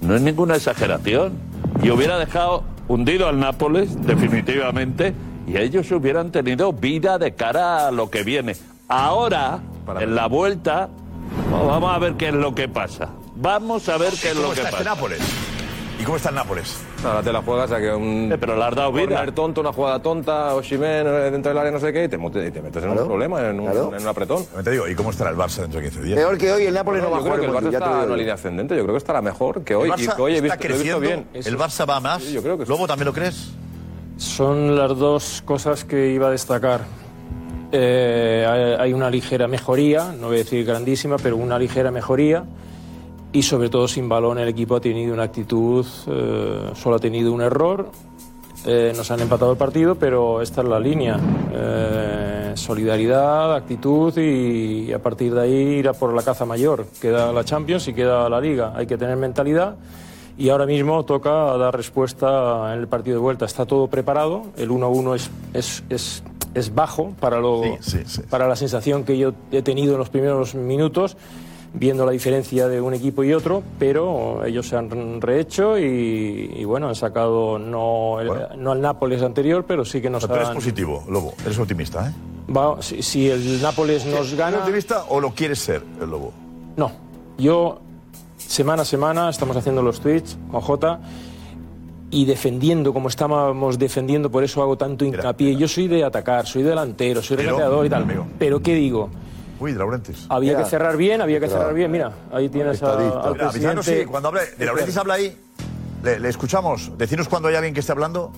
Speaker 14: no es ninguna exageración. Y hubiera dejado hundido al Nápoles, definitivamente, y ellos hubieran tenido vida de cara a lo que viene. Ahora, en la vuelta, vamos a ver qué es lo que pasa. Vamos a ver qué es
Speaker 13: ¿Cómo
Speaker 14: lo que pasa.
Speaker 13: Nápoles? ¿Y cómo está el Nápoles?
Speaker 8: Ahora te la juegas a que un.
Speaker 14: Eh, pero le has dado vida.
Speaker 8: corner tonto, una jugada tonta, Oshimen eh, dentro del área, no sé qué, y te, mete- y te metes en un problema, en un,
Speaker 3: claro.
Speaker 8: en un apretón.
Speaker 13: Te digo, ¿y cómo estará el Barça dentro de 15 días?
Speaker 3: Peor que hoy el Nápoles no va a
Speaker 8: yo creo
Speaker 3: jugar.
Speaker 8: que el Barça está en una línea ascendente, yo creo que estará mejor que hoy.
Speaker 13: ¿El
Speaker 8: y
Speaker 13: Barça
Speaker 8: que hoy he
Speaker 13: está
Speaker 8: he visto
Speaker 13: creciendo?
Speaker 8: bien.
Speaker 13: ¿El Barça va más?
Speaker 8: Sí, yo creo que sí.
Speaker 13: ¿Lobo también lo crees?
Speaker 15: Son las dos cosas que iba a destacar. Eh, hay- una ligera mejoría, no voy a decir grandísima, pero una ligera mejoría. Y sobre todo sin balón el equipo ha tenido una actitud, eh, solo ha tenido un error. Eh, nos han empatado el partido, pero esta es la línea. Solidaridad, actitud y, y a partir de ahí ir a por la caza mayor. Queda la Champions y queda la Liga. Hay que tener mentalidad y ahora mismo toca dar respuesta en el partido de vuelta. Está todo preparado, el 1-1 es, es, es, es bajo para, lo,
Speaker 13: Sí, sí, sí.
Speaker 15: para la sensación que yo he tenido en los primeros minutos, viendo la diferencia de un equipo y otro, pero ellos se han rehecho y, y bueno, han sacado no, el-
Speaker 13: Bueno.
Speaker 15: no al Nápoles anterior, pero sí que nos
Speaker 13: Pero eres
Speaker 15: han...
Speaker 13: positivo, Lobo. Eres optimista, ¿eh?
Speaker 15: Va- si, si el Nápoles nos
Speaker 13: ¿Eres
Speaker 15: gana...
Speaker 13: optimista o lo quieres ser, el Lobo?
Speaker 15: No, yo semana a semana estamos haciendo los tweets con Jota y defendiendo como estábamos defendiendo, por eso hago tanto hincapié. Yo soy de atacar, soy delantero, soy regateador y tal.
Speaker 13: amigo.
Speaker 15: Pero ¿qué digo?
Speaker 13: Uy, de Laurentiis.
Speaker 15: Había
Speaker 3: Mira.
Speaker 15: que cerrar bien, había que cerrar bien. Mira, ahí tienes a- al
Speaker 13: Mira,
Speaker 15: presidente.
Speaker 13: cuando hable, de Laurentiis habla ahí, le, le escuchamos. Decinos cuando hay alguien que esté hablando.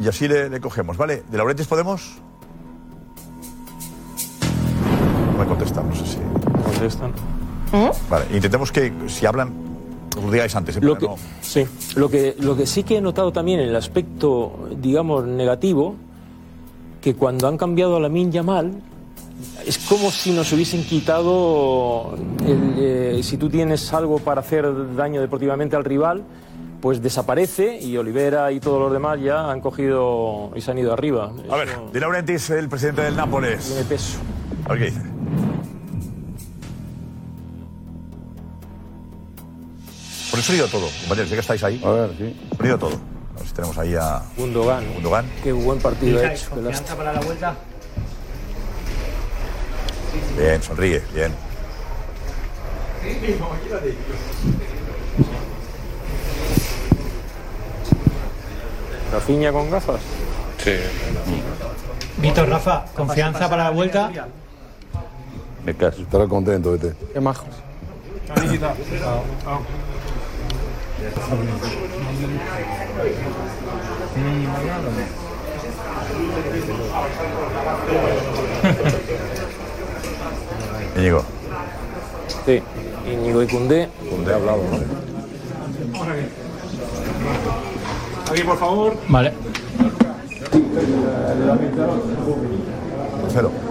Speaker 13: Y así le, le cogemos, ¿vale? ¿De Laurentis podemos? No me contestan, no sé si.
Speaker 15: Contestan.
Speaker 13: Vale, intentemos que si hablan, os lo digáis antes. ¿eh?
Speaker 15: Lo que,
Speaker 13: no-
Speaker 15: sí, lo que, lo que sí que he notado también en el aspecto, digamos, negativo, que cuando han cambiado a la Yamal, es como si nos hubiesen quitado, el, eh, si tú tienes algo para hacer daño deportivamente al rival, pues desaparece y Olivera y todos los demás ya han cogido y se han ido arriba.
Speaker 13: A ver, De Laurentiis, el presidente del Nápoles.
Speaker 15: Tiene peso.
Speaker 13: A ver qué dice. El sonido todo, compañeros, ya que estáis ahí. A ver, sí. Sonido todo. A ver si tenemos ahí a
Speaker 15: Gundogan.
Speaker 13: Gundogan.
Speaker 15: Qué buen partido ha hecho.
Speaker 18: confianza para la vuelta.
Speaker 13: Bien, sonríe, bien.
Speaker 15: Rafinha con gafas.
Speaker 14: Sí.
Speaker 12: Víctor Rafa, confianza para la vuelta.
Speaker 14: Me caso.
Speaker 19: Estará contento este.
Speaker 12: Qué majos.
Speaker 13: Íñigo.
Speaker 15: Sí, Íñigo y Cundé.
Speaker 13: Cundé ha hablado, ¿no?
Speaker 18: Aquí, por favor.
Speaker 12: Vale.
Speaker 13: Marcelo.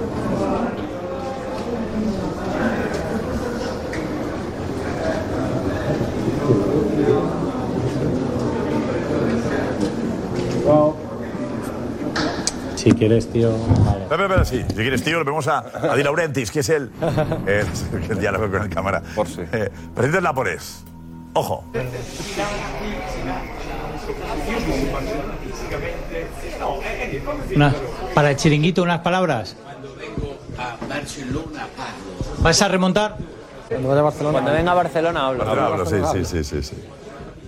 Speaker 12: Si quieres, tío. Vale.
Speaker 13: Espera, espera, sí. Si quieres, tío, le vemos a, a Di Laurentiis, que es el, el, el diálogo con el cámara. Por sí. Eh, presidente. Ojo.
Speaker 12: Una- para el chiringuito, unas palabras. ¿Vas a remontar?
Speaker 16: Cuando vaya a Barcelona. Cuando venga a Barcelona hablo.
Speaker 13: Barcelona hablo, sí, sí, sí, sí, sí.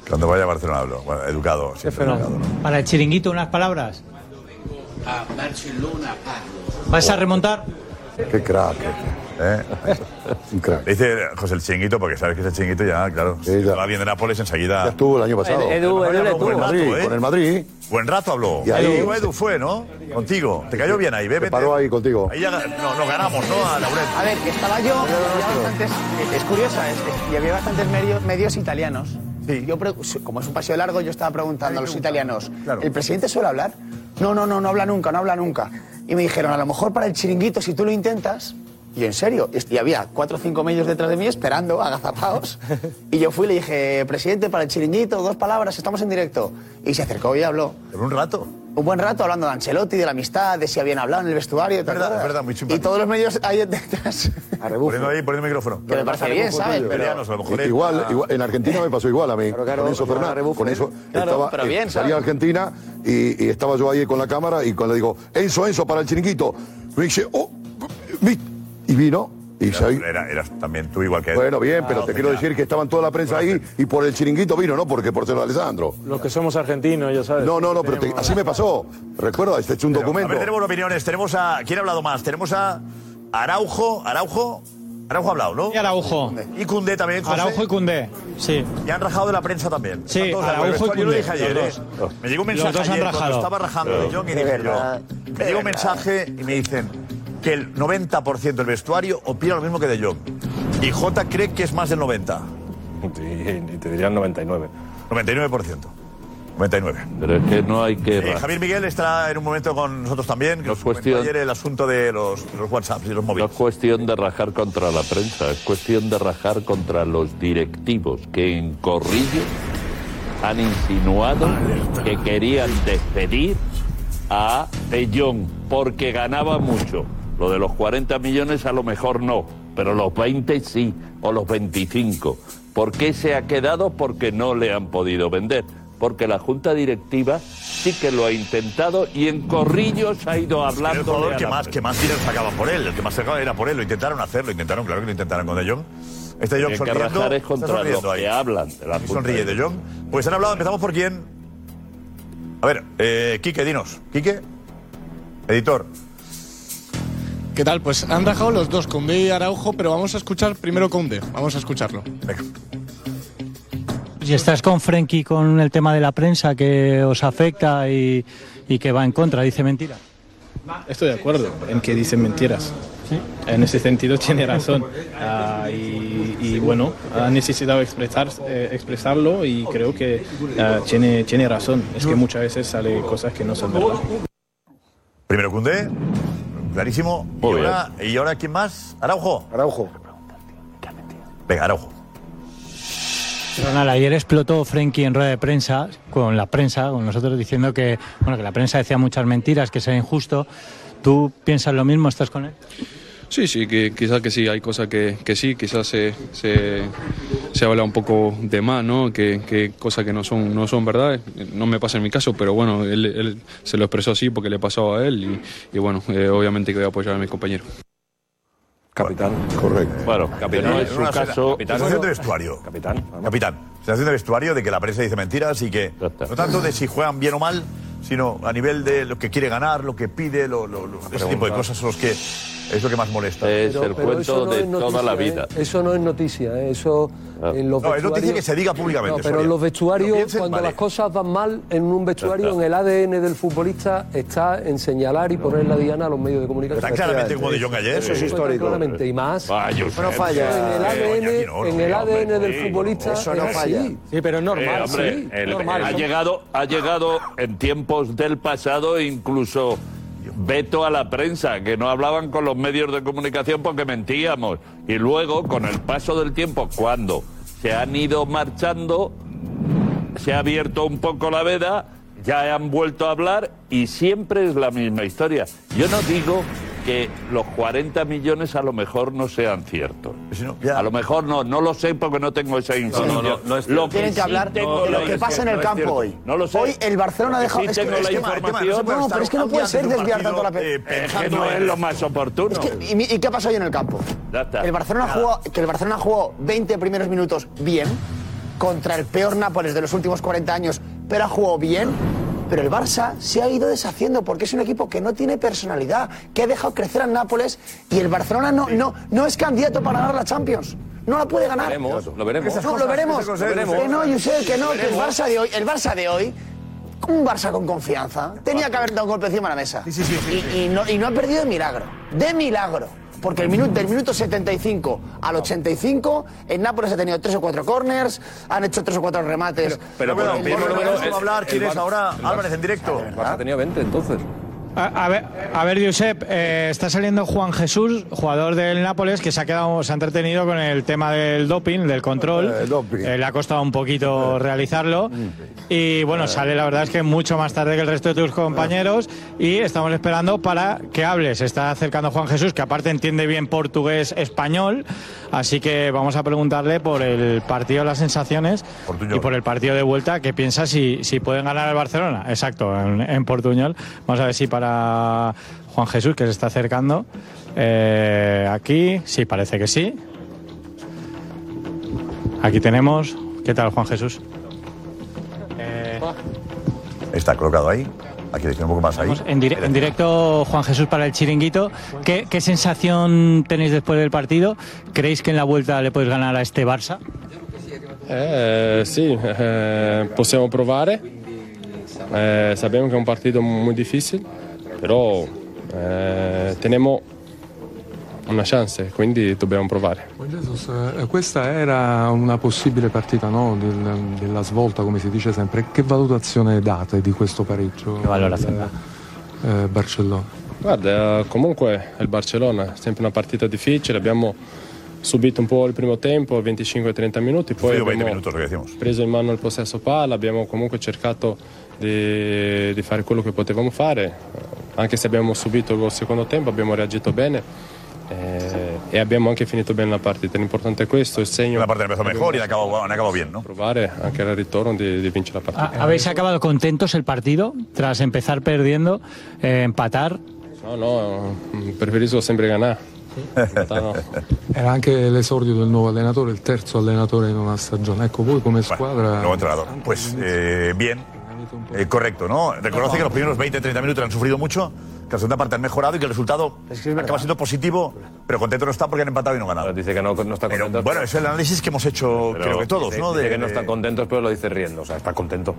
Speaker 13: Cuando vaya a Barcelona hablo. Bueno, educado. siempre educado.
Speaker 12: Para el chiringuito, unas palabras. ¿Vas a remontar?
Speaker 13: Qué crack. ¿Eh? Un crack. Dice José el chinguito, porque sabes que ese chinguito ya, claro. Si va bien de Nápoles enseguida. Ya
Speaker 19: estuvo el año pasado.
Speaker 13: Edu, habló buen
Speaker 19: tuvo.
Speaker 13: rato, ¿eh?
Speaker 19: Con el Madrid.
Speaker 13: Buen rato habló.
Speaker 19: Y ahí-
Speaker 13: Edu, Edu fue, ¿no? Contigo. Te cayó bien ahí, bebé.
Speaker 19: paró ahí contigo.
Speaker 13: Ahí ya no, nos ganamos, ¿no? A Lauret.
Speaker 20: A ver, estaba yo, había bastantes, es curiosa, es- es- y había bastantes medios, medios italianos. Yo, pre- como es un paseo largo, yo estaba preguntando a los italianos, ¿el presidente suele hablar? No, no, no, no habla nunca, no habla nunca. Y me dijeron, a lo mejor para el chiringuito, si tú lo intentas, y en serio, y había cuatro o cinco medios detrás de mí esperando, agazapados. Y yo fui y le dije, presidente, para el chiringuito, dos palabras, estamos en directo. Y se acercó y habló.
Speaker 13: ¿Pero un rato?
Speaker 20: Un buen rato hablando de Ancelotti, de la amistad, de si habían hablado en el vestuario. ¿te
Speaker 13: verdad, es verdad, muy
Speaker 20: Y
Speaker 13: simpático.
Speaker 20: todos los medios ahí detrás.
Speaker 13: Poniendo ahí, poniendo el micrófono.
Speaker 20: Que me parece bien, ¿sabes? Pero-
Speaker 13: Italianos, a lo mejor
Speaker 19: igual,
Speaker 13: era-
Speaker 19: igual, en Argentina me pasó igual a mí.
Speaker 20: claro,
Speaker 19: con eso
Speaker 20: claro,
Speaker 19: Fernández, con eso
Speaker 20: Claro,
Speaker 19: estaba,
Speaker 20: pero bien,
Speaker 19: eh, salía a
Speaker 20: ¿sabes?
Speaker 19: Argentina y, y estaba yo ahí con la cámara y cuando le digo, Enzo, Enzo, para el chiringuito, me dice, oh, vi- y vino. Y se-
Speaker 13: Era, eras también tú igual que él.
Speaker 19: bueno, bien, pero
Speaker 13: Ah,
Speaker 19: te quiero decir que estaban toda la prensa ahí y por el chiringuito vino, ¿no? Porque por ser Alessandro.
Speaker 15: Los que somos argentinos, ya sabes.
Speaker 19: No, no, no, pero te- así me pasó. Recuerda, este es un
Speaker 13: A
Speaker 19: documento.
Speaker 13: ver, tenemos opiniones. Tenemos a. ¿Quién ha hablado más? Tenemos a Araujo. Araujo. Araujo ha hablado, ¿no?
Speaker 12: Y Araujo.
Speaker 13: Y Cundé también. José.
Speaker 12: Araujo y Cundé. Sí.
Speaker 13: Y han rajado de la prensa también.
Speaker 12: Sí,
Speaker 13: Están todos
Speaker 12: Araujo
Speaker 13: Yo lo dije ayer,
Speaker 12: los
Speaker 13: ¿eh? Me llegó un
Speaker 12: Los
Speaker 13: mensaje
Speaker 12: dos han
Speaker 13: ayer cuando
Speaker 12: rajado.
Speaker 13: estaba rajando de Jong y
Speaker 20: De
Speaker 13: dije yo. Me llegó un mensaje y me dicen que el 90% del vestuario opina lo mismo que de Jong. Y J cree que es más del 90.
Speaker 8: Y te dirían 99.
Speaker 13: 99%. 99.
Speaker 14: Pero es que no hay que...
Speaker 13: Eh, Javier Miguel estará en un momento con nosotros también. Que nos comentó
Speaker 14: cuestión-
Speaker 13: ayer el asunto de los, los WhatsApps y los
Speaker 14: No
Speaker 13: móviles.
Speaker 14: es cuestión de rajar contra la prensa, es cuestión de rajar contra los directivos que en Corrillo han insinuado que querían despedir a De Jong porque ganaba mucho. Lo de los 40 millones a lo mejor no, pero los 20 sí, o los 25. ¿Por qué se ha quedado? Porque no le han podido vender. Porque la junta directiva sí que lo ha intentado y en Corrillos ha ido
Speaker 13: Era el
Speaker 14: hablando.
Speaker 13: jugador que más, que más dinero sacaban por él. El que más sacaba era por él. Lo intentaron hacerlo. Intentaron, claro que lo intentaron con De Jong. Este De Jong
Speaker 14: que
Speaker 13: sonriendo.
Speaker 14: rajar es contra los
Speaker 13: ahí.
Speaker 14: que hablan de la junta
Speaker 13: sonríe De Jong. Pues han hablado, empezamos por quién. A ver, eh, Quique, dinos. Quique, editor.
Speaker 21: ¿Qué tal? Pues han rajado los dos, Conde y Araujo, pero vamos a escuchar primero Conde. Vamos a escucharlo.
Speaker 12: Si estás con Frenkie con el tema de la prensa que os afecta y,
Speaker 22: y que va en contra, dice mentira.
Speaker 23: Estoy de acuerdo en que dicen mentiras. En ese sentido tiene razón. Ah, y, y bueno, ha necesitado expresar, eh, expresarlo y creo que ah, tiene, tiene razón. Es que muchas veces sale cosas que no son verdad.
Speaker 13: Primero Cundé, clarísimo. y, ahora, ¿Y ahora quién más? Araujo.
Speaker 3: Araujo.
Speaker 13: Venga, Araujo.
Speaker 22: Ronald, ayer explotó Frenkie en rueda de prensa, con la prensa, con nosotros diciendo que, bueno, que la prensa decía muchas mentiras, que era injusto. ¿Tú piensas lo mismo? ¿Estás con él?
Speaker 24: Sí, sí, que quizás que sí, hay cosas que, que sí, quizás se, se, se habla un poco de más, ¿no? Que, que cosas que no son, no son verdad. No me pasa en mi caso, pero bueno, él, él se lo expresó así porque le pasó a él y, y bueno, eh, obviamente que voy a apoyar a mis compañeros.
Speaker 8: Capitán.
Speaker 10: Correcto.
Speaker 14: Bueno,
Speaker 13: Pero
Speaker 14: no es su
Speaker 13: una
Speaker 14: caso.
Speaker 13: Sensación de vestuario.
Speaker 8: Capitán.
Speaker 13: Capitán. Sensación de vestuario de que la prensa dice mentiras y que. No tanto de si juegan bien o mal, sino a nivel de lo que quiere ganar, lo que pide, lo, lo- lo- ese tipo de cosas son los que. Es lo que más molesta.
Speaker 17: Pero- pero eso no es noticia, ¿eh? Eso no es noticia, ¿eh? eso en los
Speaker 13: No, es noticia
Speaker 17: vestuarios-
Speaker 13: que se diga públicamente,
Speaker 17: No, pero en los vestuarios,
Speaker 13: piensen,
Speaker 17: cuando
Speaker 13: vale.
Speaker 17: las cosas van mal en un vestuario, en el ADN del futbolista está en señalar y poner la diana a los medios de comunicación.
Speaker 13: Está claramente como De Jong ayer.
Speaker 17: Eso es
Speaker 13: Sí.
Speaker 17: histórico. Claramente, y más. No falla. En el ADN, en el ADN del futbolista
Speaker 3: Eso no falla.
Speaker 15: Sí, pero es normal.
Speaker 14: Eh, hombre,
Speaker 17: sí,
Speaker 14: el-
Speaker 17: normal.
Speaker 14: ha, llegado, ha llegado en tiempos del pasado incluso veto a la prensa, que no hablaban con los medios de comunicación porque mentíamos. Y luego, con el paso del tiempo, cuando se han ido marchando, se ha abierto un poco la veda, ya han vuelto a hablar y siempre es la misma historia. Yo no digo que los 40 millones a lo mejor no sean ciertos. A lo mejor no, no lo sé porque no tengo esa información.
Speaker 20: no, no es
Speaker 14: Lo
Speaker 20: Tienen que
Speaker 14: sí
Speaker 20: hablar de lo
Speaker 14: la-
Speaker 20: que pasa en el
Speaker 14: no es
Speaker 20: campo hoy.
Speaker 14: No lo sé.
Speaker 20: Hoy el Barcelona ha
Speaker 14: que
Speaker 20: dejado-
Speaker 14: sí
Speaker 20: es que-
Speaker 14: tengo
Speaker 20: es
Speaker 14: la
Speaker 20: que, no se puede
Speaker 14: información.
Speaker 20: No, pero es que no puede ser desviar tanto la
Speaker 14: Eh,
Speaker 20: pelota.
Speaker 14: Es que no es lo más oportuno.
Speaker 20: ¿Y, mi- y qué ha pasado hoy en el campo?
Speaker 14: Ya está.
Speaker 20: El Barcelona
Speaker 14: Nada.
Speaker 20: jugó, que el Barcelona jugó 20 primeros minutos bien contra el peor Nápoles de los últimos 40 años, pero ha jugado bien. Pero el Barça se ha ido deshaciendo porque es un equipo que no tiene personalidad, que ha dejado crecer al Nápoles y el Barcelona no, no, no es candidato para ganar la Champions. No la puede ganar.
Speaker 8: Lo veremos, lo veremos.
Speaker 20: No, lo veremos.
Speaker 8: Lo veremos.
Speaker 20: Que no, Josep, que no, que el Barça de hoy, el Barça de hoy, un Barça con confianza, tenía que haber dado un golpe encima de la mesa. Y, y no, y no ha perdido de milagro. De milagro. Porque el minuto, del minuto 75 al 85, en Nápoles ha tenido tres o cuatro corners, han hecho tres o cuatro remates.
Speaker 13: Pero, pero, pero, pero, pero, ¿cómo hablar? ¿Quién es ahora? Álvarez en directo.
Speaker 8: El Barça tenía 20 entonces.
Speaker 12: A, a ver, a ver, Josep, eh, está saliendo Juan Jesús, jugador del Nápoles, que se ha quedado, se ha entretenido con el tema del doping, del control. Eh, le ha costado un poquito realizarlo. Y bueno, sale la verdad es que mucho más tarde que el resto de tus compañeros. Y estamos esperando para que hables. Se está acercando Juan Jesús, que aparte entiende bien portugués español. Así que vamos a preguntarle por el partido, las sensaciones y por el partido de vuelta, que piensa si, si pueden ganar el Barcelona. Exacto, en, en Portuñol. Vamos a ver si para Juan Jesús, que se está acercando. Eh, aquí, sí, parece que sí. Aquí tenemos. ¿Qué tal, Juan Jesús? Eh,
Speaker 13: Está colocado ahí. Aquí un poco más ahí.
Speaker 22: En, dire- en directo, Juan Jesús, para el chiringuito. ¿Qué, qué sensación tenéis después del partido? ¿Creéis que en la vuelta le podéis ganar a este Barça?
Speaker 23: Eh, eh, possiamo provare. Eh, sappiamo che è un partito molto difficile, però eh, teniamo una chance, quindi dobbiamo provare.
Speaker 25: Jesus, eh, questa era una possibile partita no? Del- della svolta, come si dice sempre. Che valutazione date di questo pareggio?
Speaker 23: valorazione
Speaker 25: del, eh, Barcellona.
Speaker 23: Guarda, eh, comunque il Barcellona è sempre una partita difficile, abbiamo subito un po' il primo tempo, 25-30 minuti, poi
Speaker 13: Subito 20
Speaker 23: abbiamo preso in mano il possesso palla, abbiamo comunque cercato di, di fare quello che potevamo fare, anche se abbiamo subito il secondo tempo, abbiamo reagito bene eh, e abbiamo anche finito bene la partita. L'importante è questo, il segno...
Speaker 13: La parte empezó mejor y han acabado, han acabado bien, ¿no?
Speaker 23: Provare anche al ritorno di, di vincere la partita.
Speaker 22: Ah, ¿Habéis acabado contentos el partido tras empezar perdiendo, eh, empatar?
Speaker 23: No, no, preferisco sempre ganare. No.
Speaker 25: Era anche l'esordio del nuovo allenatore, il terzo allenatore in una stagione. Ecco, voi come squadra...
Speaker 13: Nuevo entrenador. Pues eh, bien, Eh, correcto, ¿no? Reconoce que los primeros 20-30 minutos han sufrido mucho, que la segunda parte han mejorado y que el resultado acaba siendo positivo, pero contento no está porque han empatado y no ganado.
Speaker 8: Dice que no, no está contento.
Speaker 13: Bueno, es el análisis que hemos hecho,
Speaker 8: Pero
Speaker 13: creo que todos,
Speaker 8: dice-
Speaker 13: ¿no?
Speaker 8: Dice
Speaker 13: De-
Speaker 8: que no están contentos, pero lo dice riendo. O sea, está contento.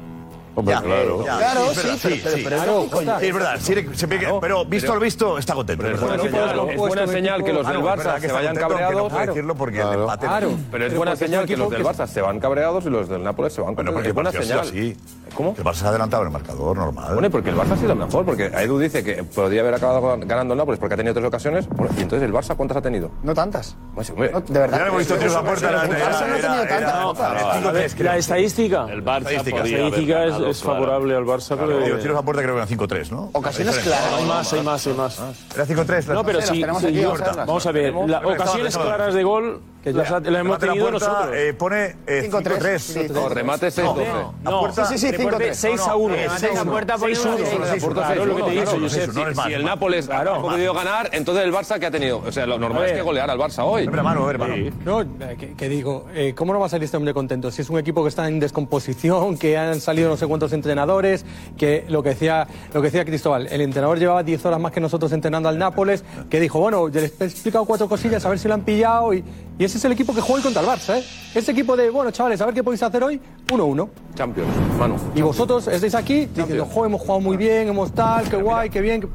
Speaker 14: Hombre,
Speaker 13: Ya,
Speaker 14: claro.
Speaker 13: ya,
Speaker 20: Claro,
Speaker 13: es verdad,
Speaker 20: sí, pero- pero- pero
Speaker 13: Claro,
Speaker 20: es
Speaker 13: sí, verdad. sí, siempre que- pero visto
Speaker 8: pero-
Speaker 13: lo visto, está contento.
Speaker 8: Pero es buena señal, es buena señal que los del
Speaker 13: Ah, no,
Speaker 8: Barça
Speaker 13: que
Speaker 8: se vayan cabreados.
Speaker 13: No puede decirlo porque el empate.
Speaker 8: Pero es
Speaker 13: Pero
Speaker 8: buena señal que los del Barça se van cabreados y los del Nápoles se van
Speaker 13: Bueno,
Speaker 8: contentos.
Speaker 13: porque
Speaker 8: Es buena señal.
Speaker 13: así. ¿Cómo? El Barça se ha adelantado en el marcador normal.
Speaker 8: Bueno, porque el Barça ha sido mejor, porque Edu dice que podría haber acabado ganando el Nápoles porque ha tenido tres ocasiones. Bueno, y entonces el Barça cuántas ha tenido?
Speaker 20: No tantas.
Speaker 8: Pues, hombre,
Speaker 20: No, de verdad.
Speaker 13: Ya hemos visto tiros a puerta.
Speaker 20: El Barça no ha tenido tantas.
Speaker 13: tres,
Speaker 15: la estadística.
Speaker 14: El Barça
Speaker 15: La estadística es, es favorable al Barça,
Speaker 13: Claro,
Speaker 15: pero
Speaker 13: digo, tiros a puerta creo que eran 5-3, ¿no?
Speaker 20: Ocasiones claras.
Speaker 15: hay más, hay más, hay más.
Speaker 13: Era 5-3.
Speaker 15: No, pero sí,
Speaker 20: vamos a
Speaker 15: ver, ocasiones claras de gol las, las hemos
Speaker 13: Remate a la
Speaker 15: tenido
Speaker 13: puerta,
Speaker 15: nosotros.
Speaker 13: eh, pone eh,
Speaker 20: 5-3.
Speaker 13: 5-3.
Speaker 20: Sí,
Speaker 8: No, remate 6-12.
Speaker 13: A
Speaker 15: No,
Speaker 13: puerta-
Speaker 20: sí, sí, sí,
Speaker 15: recuerde,
Speaker 20: 5-3.
Speaker 15: 6 a
Speaker 13: No,
Speaker 15: 1.
Speaker 13: no, eh,
Speaker 16: Remate a la puerta pone
Speaker 15: 6 a 1.
Speaker 16: uno,
Speaker 8: La puerta
Speaker 15: Claro, lo que te he dicho, Josep.
Speaker 8: si-
Speaker 13: no
Speaker 8: el
Speaker 13: no.
Speaker 8: Nápoles ha podido ganar, entonces el Barça que ha tenido. O sea, lo normal es que goleara al Barça hoy.
Speaker 13: Hombre, mano, a ver, mano.
Speaker 17: No, eh, que, que digo, eh, ¿cómo no va a salir este hombre contento? Si es un equipo que está en descomposición, que han salido no sé cuántos entrenadores, que lo que decía, lo que decía Cristóbal, el entrenador llevaba 10 horas más que nosotros entrenando al Nápoles, que dijo, bueno, yo les he explicado cuatro cosillas, a ver si lo han pillado, y, y ese es el equipo que juega hoy contra el Barça, ¿eh? Ese equipo de, bueno, chavales, a ver qué podéis hacer hoy, 1-1.
Speaker 8: Champions, mano.
Speaker 17: Y vosotros estáis aquí diciendo, jo, hemos jugado muy bien, hemos tal, qué guay, qué bien. qué-".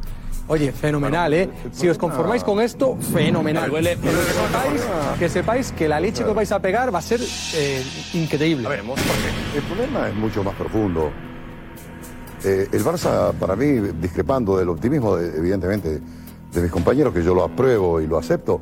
Speaker 17: Oye, fenomenal, ¿eh? Si os conformáis con esto, fenomenal. Pero que sepáis, que sepáis que la leche que os vais a pegar va a ser eh, increíble.
Speaker 19: El problema es mucho más profundo. Eh, el Barça, para mí, discrepando del optimismo, de- evidentemente, de mis compañeros, que yo lo apruebo y lo acepto,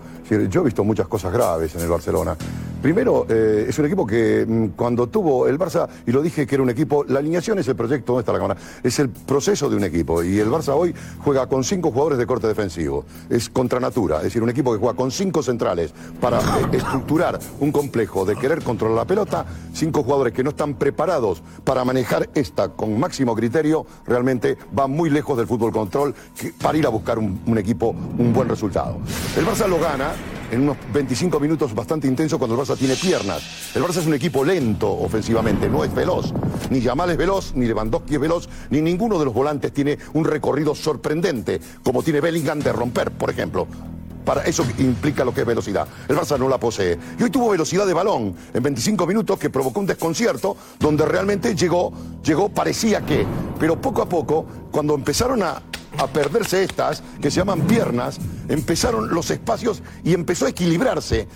Speaker 19: yo he visto muchas cosas graves en el Barcelona. Primero, eh, es un equipo que mm, cuando tuvo el Barça, y lo dije que era un equipo, la alineación es el proyecto, ¿dónde está la cámara? Es el proceso de un equipo. Y el Barça hoy juega con cinco jugadores de corte defensivo. Es contra natura, es decir, un equipo que juega con cinco centrales para eh, estructurar un complejo de querer controlar la pelota, cinco jugadores que no están preparados para manejar esta con máximo criterio, realmente va muy lejos del fútbol control para ir a buscar un equipo, un buen resultado. El Barça lo gana en unos 25 minutos bastante intensos cuando el Barça tiene piernas. El Barça es un equipo lento ofensivamente, no es veloz. Ni Yamal es veloz, ni Lewandowski es veloz, ni ninguno de los volantes tiene un recorrido sorprendente, como tiene Bellingham de romper, por ejemplo. Para eso implica lo que es velocidad. El Barça no la posee. Y hoy tuvo velocidad de balón en 25 minutos que provocó un desconcierto donde realmente llegó, llegó, parecía que. Pero poco a poco, cuando empezaron a, a perderse estas, que se llaman piernas, empezaron los espacios y empezó a equilibrarse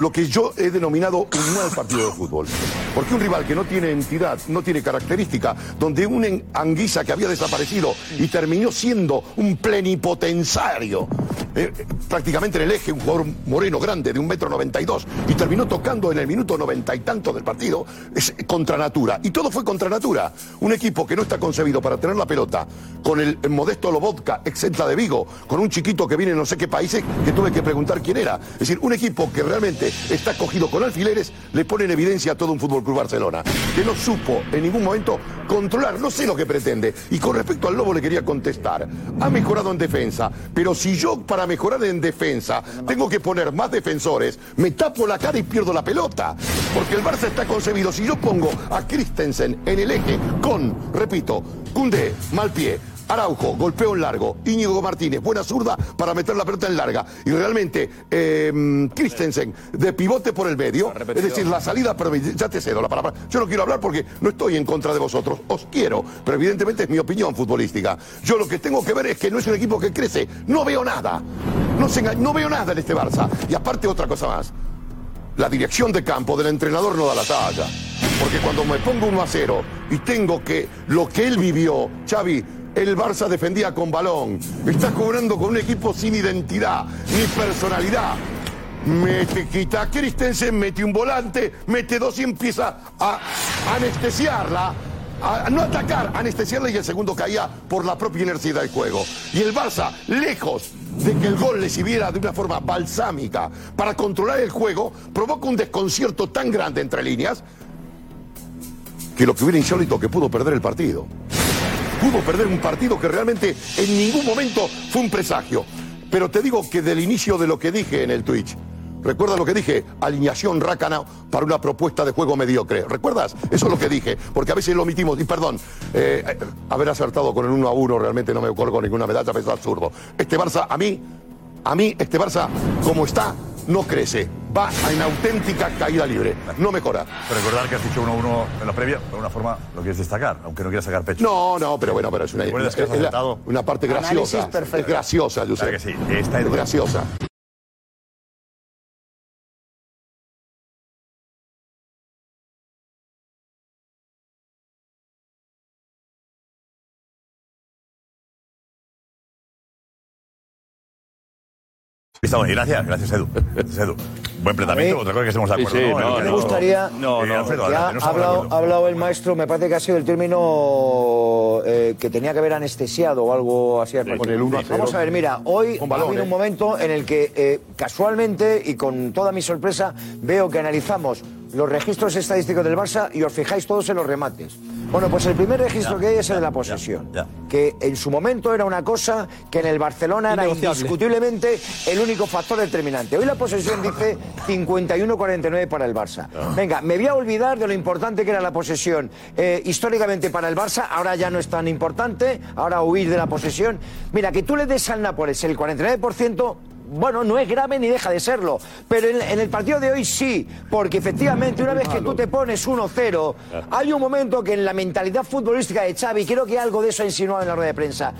Speaker 19: lo que yo he denominado un mal partido de fútbol. Porque un rival que no tiene entidad, no tiene característica, donde un Anguisa que había desaparecido y terminó siendo un plenipotenciario, eh, prácticamente en el eje, un jugador moreno grande de un metro noventa y dos, y terminó tocando en el minuto noventa y tanto del partido, es contra natura. Y todo fue contra natura. Un equipo que no está concebido para tener la pelota, con el, el modesto Lobotka, exenta de Vigo, con un chiquito que viene de no sé qué países, que tuve que preguntar quién era. Es decir, un equipo que realmente está cogido con alfileres, le pone en evidencia a todo un Fútbol Club Barcelona, que no supo en ningún momento controlar, no sé lo que pretende. Y con respecto al Lobo le quería contestar, ha mejorado en defensa, pero si yo para mejorar en defensa tengo que poner más defensores, me tapo la cara y pierdo la pelota. Porque el Barça está concebido, si yo pongo a Christensen en el eje con, repito, Cundé, mal pie, Araujo, golpeo en largo, Íñigo Martínez, buena zurda para meter la pelota en larga. Y realmente, eh, Christensen de pivote por el medio, es decir, la salida, pero ya te cedo la palabra. Yo no quiero hablar porque no estoy en contra de vosotros, os quiero, pero evidentemente es mi opinión futbolística. Yo lo que tengo que ver es que no es un equipo que crece, no veo nada. No, se enga- no veo nada en este Barça. Y aparte otra cosa más. La dirección de campo del entrenador no da la talla. Porque cuando me pongo 1 a 0 y tengo que lo que él vivió, Xavi, el Barça defendía con balón. Está cobrando con un equipo sin identidad ni personalidad. Mete, quita Christensen, mete un volante, mete dos y empieza a anestesiarla. A no atacar, anestesiarla y el segundo caía por la propia inercia del juego. Y el Barça, lejos de que el gol le sirviera de una forma balsámica para controlar el juego, provoca un desconcierto tan grande entre líneas que lo que hubiera insólito que pudo perder el partido. Pudo perder un partido que realmente en ningún momento fue un presagio. Pero te digo que del inicio de lo que dije en el Twitch, ¿recuerdas lo que dije? Alineación Rácana para una propuesta de juego mediocre. ¿Recuerdas? Eso es lo que dije, porque a veces lo omitimos. Y perdón, eh, eh, haber acertado con el 1 a 1 realmente no me colgo ninguna medalla, pero es absurdo. Este Barça, a mí, a mí, este Barça, como está, no crece, va en auténtica caída libre, no mejora.
Speaker 13: Pero recordar que has dicho 1-1 en la previa, de alguna forma lo quieres destacar, aunque no quieras sacar pecho.
Speaker 19: No, no, pero bueno, pero es una,
Speaker 13: ¿Recuerdas que has
Speaker 19: es la- una parte graciosa. Es graciosa, Josep.
Speaker 13: Claro que sí, esta es
Speaker 19: es graciosa.
Speaker 13: Estamos, gracias, gracias Edu. Gracias, Edu. Buen planteamiento, otra cosa que estemos de
Speaker 14: Sí,
Speaker 13: acuerdo.
Speaker 14: sí,
Speaker 13: ¿no?
Speaker 14: no,
Speaker 3: Me
Speaker 14: no.
Speaker 3: gustaría.
Speaker 13: No, no, Alfredo,
Speaker 3: Ya
Speaker 13: adelante,
Speaker 3: ha hablado,
Speaker 13: acuerdo.
Speaker 3: ha hablado el maestro, me parece que ha sido el término eh, que tenía que haber anestesiado o algo así. al partido.
Speaker 19: con el 1 a 0.
Speaker 3: Vamos a ver, mira, hoy ha habido
Speaker 19: ¿eh?
Speaker 3: un momento en el que eh, casualmente y con toda mi sorpresa veo que analizamos los registros estadísticos del Barça y os fijáis todos en los remates. Bueno, pues el primer registro que hay es el de la posesión, que en su momento era una cosa que en el Barcelona era indiscutiblemente el único factor determinante. Hoy la posesión dice 51-49 para el Barça. Venga, me voy a olvidar de lo importante que era la posesión eh, históricamente para el Barça, ahora ya no es tan importante, ahora huir de la posesión. Mira, que tú le des al Nápoles el 49%. Bueno, no es grave ni deja de serlo, pero en, en el partido de hoy sí, porque efectivamente una vez que tú te pones 1-0, hay un momento que en la mentalidad futbolística de Xavi, creo que algo de eso ha insinuado en la rueda de prensa,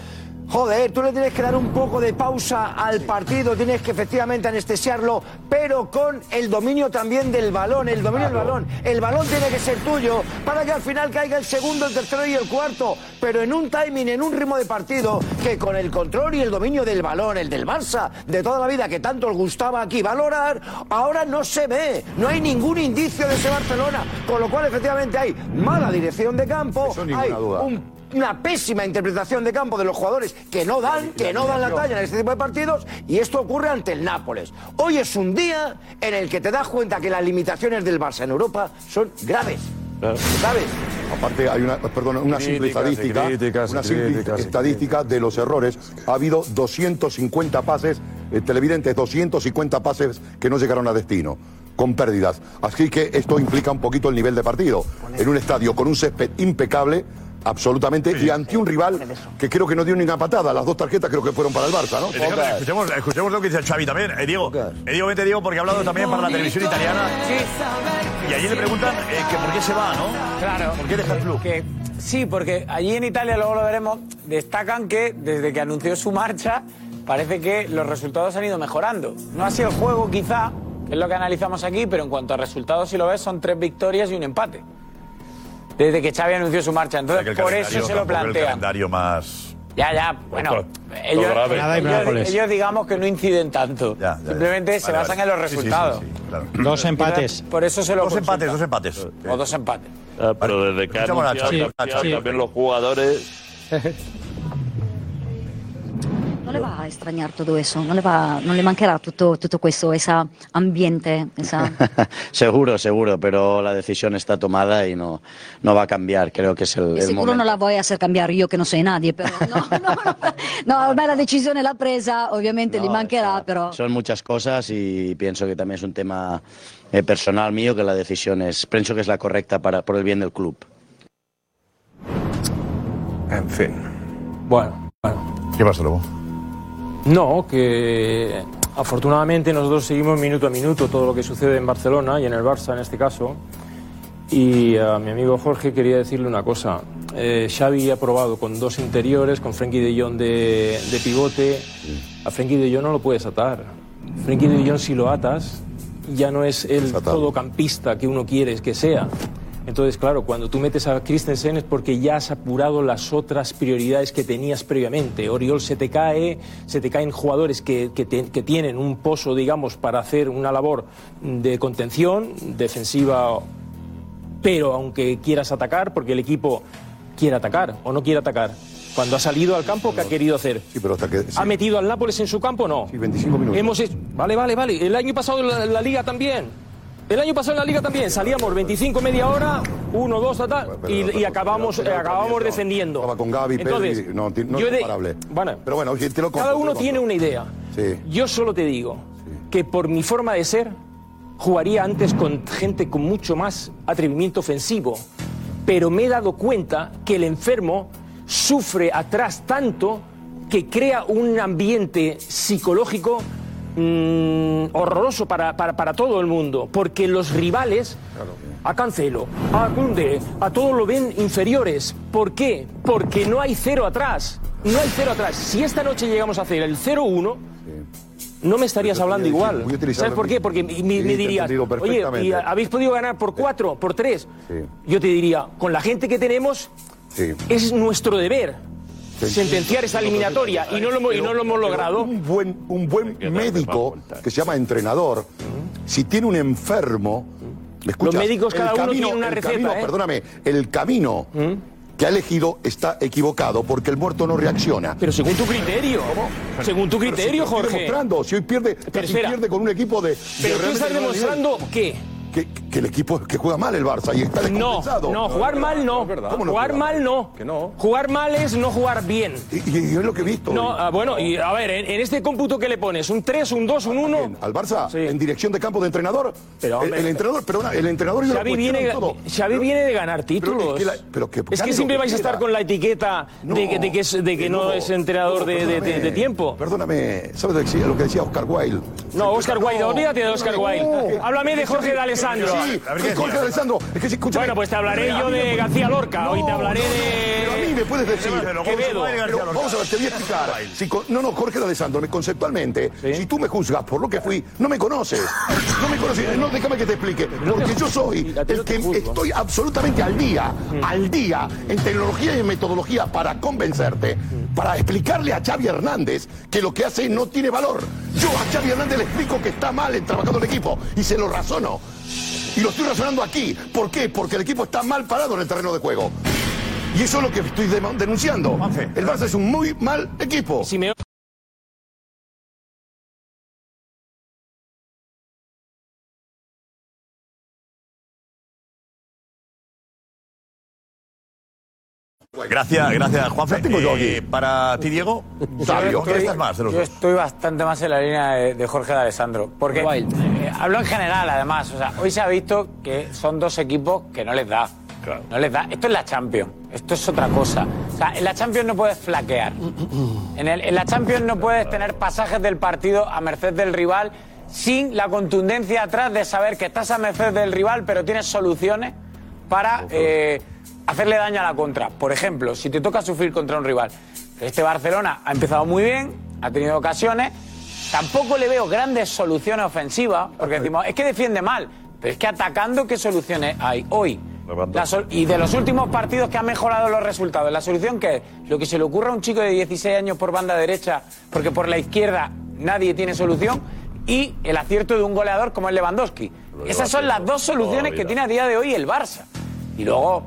Speaker 3: Joder, tú le tienes que dar un poco de pausa al partido, tienes que efectivamente anestesiarlo, pero con el dominio también del balón, el dominio del balón. El balón tiene que ser tuyo para que al final caiga el segundo, el tercero y el cuarto, pero en un timing, en un ritmo de partido que con el control y el dominio del balón, el del Barça, de toda la vida que tanto os gustaba aquí valorar, ahora no se ve, no hay ningún indicio de ese Barcelona, con lo cual efectivamente hay mala dirección de campo,
Speaker 19: Eso
Speaker 3: hay
Speaker 19: duda.
Speaker 3: un una pésima interpretación de campo de los jugadores que no dan, que no dan la talla en este tipo de partidos y esto ocurre ante el Nápoles. Hoy es un día en el que te das cuenta que las limitaciones del Barça en Europa son graves. ¿Sabes?
Speaker 19: Aparte, hay una, perdón, una simple estadística.
Speaker 8: críticas
Speaker 19: una simple
Speaker 8: críticas
Speaker 19: de los errores. Ha habido 250 pases, eh, televidentes, 250 pases que no llegaron a destino, con pérdidas. Así que esto implica un poquito el nivel de partido. En un estadio con un césped impecable, absolutamente, y ante un rival que creo que no dio ni una patada. Las dos tarjetas creo que fueron para el Barça, ¿no?
Speaker 13: Escuchemos, escuchemos lo que dice el Xavi también. Eh, Diego, eh, Diego, vete Diego, porque ha hablado también para la televisión italiana. Y allí le preguntan eh, que por qué se va, ¿no?
Speaker 26: Claro.
Speaker 13: ¿Por qué deja el club?
Speaker 26: Que, sí, porque allí en Italia, luego lo veremos, destacan que desde que anunció su marcha, parece que los resultados han ido mejorando. No ha sido el juego, quizá, que es lo que analizamos aquí, pero en cuanto a resultados, si lo ves, son tres victorias y un empate. Desde que Xavi anunció su marcha.
Speaker 13: O sea, que
Speaker 26: Entonces, por eso se lo
Speaker 13: era el
Speaker 26: plantean.
Speaker 13: calendario más...
Speaker 26: Ya, ya, bueno, ellos, ellos- digamos que no inciden tanto.
Speaker 13: ya, ya.
Speaker 26: Simplemente se basan
Speaker 13: vale.
Speaker 26: en los
Speaker 13: Sí, sí, sí,
Speaker 26: resultados.
Speaker 13: sí, claro.
Speaker 22: Dos empates.
Speaker 26: Por eso se lo
Speaker 13: Dos empates, dos empates.
Speaker 26: O dos empates.
Speaker 14: Ah, pero desde que anunciado también los jugadores
Speaker 27: le va a extrañar todo eso, no le, va, no le manquerà tutto, tutto questo, ese ambiente, esa...
Speaker 28: Seguro, seguro, pero la decisión está tomada y no, no va a cambiar. Creo que es el, el
Speaker 27: sicuro
Speaker 28: momento.
Speaker 27: non la voy a hacer cambiare io che non soy nadie, però no, no, no, no, la decisione l'ha presa, ovviamente
Speaker 28: No,
Speaker 27: gli mancherà, però...
Speaker 28: Son muchas cosas y pienso que también es un tema eh, personal mío que la decisión es, pienso que es la correcta para, por el bien del club.
Speaker 8: En fin.
Speaker 15: Bueno, bueno.
Speaker 13: ¿Qué pasa, Lobo?
Speaker 15: No, que afortunadamente nosotros seguimos minuto a minuto todo lo que sucede en Barcelona y en el Barça en este caso. Y a mi amigo Jorge quería decirle una cosa. Eh, Xavi ha probado con dos interiores, con Frenkie de Jong de, de pivote. A Frenkie de Jong no lo puedes atar. Frenkie de Jong si lo atas ya no es el todocampista que uno quiere que sea. Entonces, claro, cuando tú metes a Christensen es porque ya has apurado las otras prioridades que tenías previamente. Oriol se te cae, se te caen jugadores que, que te- que tienen un pozo, digamos, para hacer una labor de contención, defensiva, pero aunque quieras atacar, porque el equipo quiere atacar o no quiere atacar. Cuando ha salido al campo, ¿qué ha querido hacer?
Speaker 19: Sí, pero hasta que. sí.
Speaker 15: ¿Ha metido al Nápoles en su campo? No.
Speaker 19: Sí, 25 minutos.
Speaker 15: Hemos hecho- Vale, vale, vale. El año pasado la, la liga también. El año pasado en la liga también. Salíamos 25 media hora, 1, 2, ta, ta, y, y acabamos, eh, acabamos defendiendo.
Speaker 19: Estaba con Gaby,
Speaker 15: Entonces,
Speaker 19: Pedri, no, no es comparable.
Speaker 15: bueno,
Speaker 19: Pero bueno, te lo compro,
Speaker 15: cada
Speaker 19: te lo
Speaker 15: uno tiene una idea.
Speaker 19: Sí.
Speaker 15: Yo solo te digo que por mi forma de ser, jugaría antes con gente con mucho más atrevimiento ofensivo. Pero me he dado cuenta que el enfermo sufre atrás tanto que crea un ambiente psicológico mm, horroroso para, para, para todo el mundo, porque los rivales, a Cancelo, a Kunde, a todos lo ven inferiores. ¿Por qué? Porque no hay cero atrás. No hay cero atrás. Si esta noche llegamos a hacer el 0-1, no me estarías hablando igual. ¿Sabes por qué? Porque me, me
Speaker 19: Sí,
Speaker 15: dirías, oye,
Speaker 19: perfectamente.
Speaker 15: ¿y habéis podido ganar por cuatro, por tres?
Speaker 19: Sí,
Speaker 15: Yo te diría, con la gente que tenemos,
Speaker 19: sí.
Speaker 15: es nuestro deber sentenciar esa eliminatoria y no lo, hemos- y no lo hemos logrado.
Speaker 19: Un buen, un buen médico que se llama entrenador, si tiene un enfermo, ¿me escuchas?
Speaker 15: Los médicos
Speaker 19: El
Speaker 15: cada uno
Speaker 19: camino-
Speaker 15: tiene una receta,
Speaker 19: camino,
Speaker 15: ¿eh?
Speaker 19: Perdóname, el camino que ha elegido está equivocado porque el muerto no reacciona.
Speaker 15: Pero según tu criterio. Según tu
Speaker 19: Pero si
Speaker 15: criterio,
Speaker 19: estoy
Speaker 15: Jorge.
Speaker 19: demostrando, si hoy pierde,
Speaker 15: Pero
Speaker 19: si pierde con un equipo de. de
Speaker 15: Pero tú
Speaker 19: realmente
Speaker 15: estás
Speaker 19: de
Speaker 15: demostrando qué.
Speaker 19: Que, que el equipo que juega mal el Barça y está
Speaker 15: No,
Speaker 19: descompensado.
Speaker 15: no, jugar mal no.
Speaker 19: ¿Cómo no
Speaker 15: Jugar mal no. Jugar mal es no jugar bien.
Speaker 19: Y, y- y es lo que he visto.
Speaker 15: No, ah, bueno, y a ver, en, en este cómputo ¿qué le pones? ¿Un 3, un 2, un 1?
Speaker 19: ¿Al Barça? ¿En dirección de campo de entrenador?
Speaker 15: Pero,
Speaker 19: el,
Speaker 15: hombre,
Speaker 19: el entrenador, perdona, el entrenador
Speaker 15: Xavi viene,
Speaker 19: todo.
Speaker 15: Xavi viene de ganar títulos.
Speaker 19: es que la- pero que
Speaker 15: es
Speaker 19: gane
Speaker 15: que
Speaker 19: lo
Speaker 15: siempre
Speaker 19: que
Speaker 15: vais a estar con la etiqueta de que, de que, es- de que no, es entrenador de, tiempo.
Speaker 19: Perdóname, ¿sabes lo que decía, que Oscar Wilde?
Speaker 15: No, Oscar Wilde, olvídate de Oscar Wilde. Háblame de Jorge de Alessandro.
Speaker 19: Sí, que Jorge Alessandro. Es que si escúchame.
Speaker 15: Bueno, pues te hablaré yo de García Lorca, hoy te hablaré de-
Speaker 19: Pero a mí me puedes decir.
Speaker 15: Quevedo.
Speaker 19: Pero vamos a ver, te voy a explicar. Si con- no, no, Jorge de Alessandro, me- conceptualmente, si tú me juzgas por lo que fui, no me conoces. No me conoces. No, déjame que te explique. Porque yo soy el que estoy absolutamente al día, al día, en tecnología y en metodología para convencerte, para explicarle a Xavi Hernández que lo que hace no tiene valor. Yo a Xavi Hernández le explico que está mal en trabajando el equipo y se lo razono. Y lo estoy razonando aquí. ¿Por qué? Porque el equipo está mal parado en el terreno de juego. Y eso es lo que estoy de- denunciando. El Barça es un muy mal equipo.
Speaker 13: Gracias, gracias, Juanfe.
Speaker 19: tengo yo
Speaker 13: Eh, para ti, Diego,
Speaker 26: Yo
Speaker 13: ¿con quién estás más de los
Speaker 26: yo
Speaker 13: dos?
Speaker 26: estoy bastante más en la línea de, de Jorge de Alessandro. Porque eh, hablo en general, además. O sea, hoy se ha visto que son dos equipos que no les da. No les da. Esto es la Champions. Esto es otra cosa. O sea, en la Champions no puedes flaquear. En, el- en la Champions no puedes tener pasajes del partido a merced del rival sin la contundencia atrás de saber que estás a merced del rival, pero tienes soluciones para eh, hacerle daño a la contra. Por ejemplo, si te toca sufrir contra un rival. Este Barcelona ha empezado muy bien, ha tenido ocasiones. Tampoco le veo grandes soluciones ofensivas, porque decimos, es que defiende mal. Pero es que atacando, ¿qué soluciones hay hoy? La sol- y de los últimos partidos que han mejorado los resultados, la solución que es lo que se le ocurra a un chico de 16 años por banda derecha, porque por la izquierda nadie tiene solución, y el acierto de un goleador como es Lewandowski. Esas son las dos soluciones que tiene a día de hoy el Barça. Y luego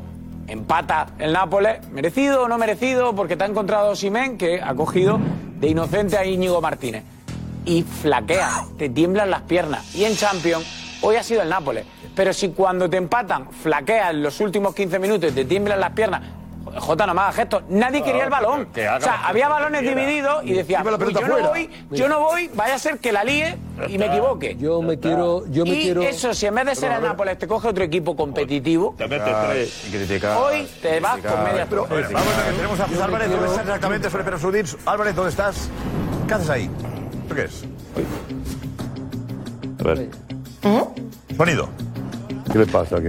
Speaker 26: empata el Nápoles, merecido o no merecido, porque te ha encontrado Simén, que ha cogido de inocente a Íñigo Martínez. Y flaquea, te tiemblan las piernas. Y en Champions, hoy ha sido el Nápoles. Pero si cuando te empatan, flaqueas en los últimos 15 minutos y te tiemblan las piernas, Jota, no me hagas gestos. Nadie quería el balón. O sea, había balones divididos y decía,
Speaker 14: Lleva la
Speaker 26: "Uy,
Speaker 14: pelota
Speaker 26: yo no
Speaker 14: fuera".
Speaker 26: voy, yo no voy, vaya a ser que la líe y me equivoque.
Speaker 17: Yo me quiero, yo me
Speaker 26: y
Speaker 17: quiero.
Speaker 26: eso, si en vez de ser el Nápoles te coge otro equipo competitivo,
Speaker 13: Y criticar.
Speaker 26: hoy te vas con media
Speaker 13: Pero, vamos a ver, tenemos a José Álvarez. ¿Dónde estás exactamente? Álvarez, ¿dónde estás? ¿Qué haces ahí? ¿Esto qué es?
Speaker 14: A ver.
Speaker 13: Sonido.
Speaker 19: ¿Qué le pasa aquí?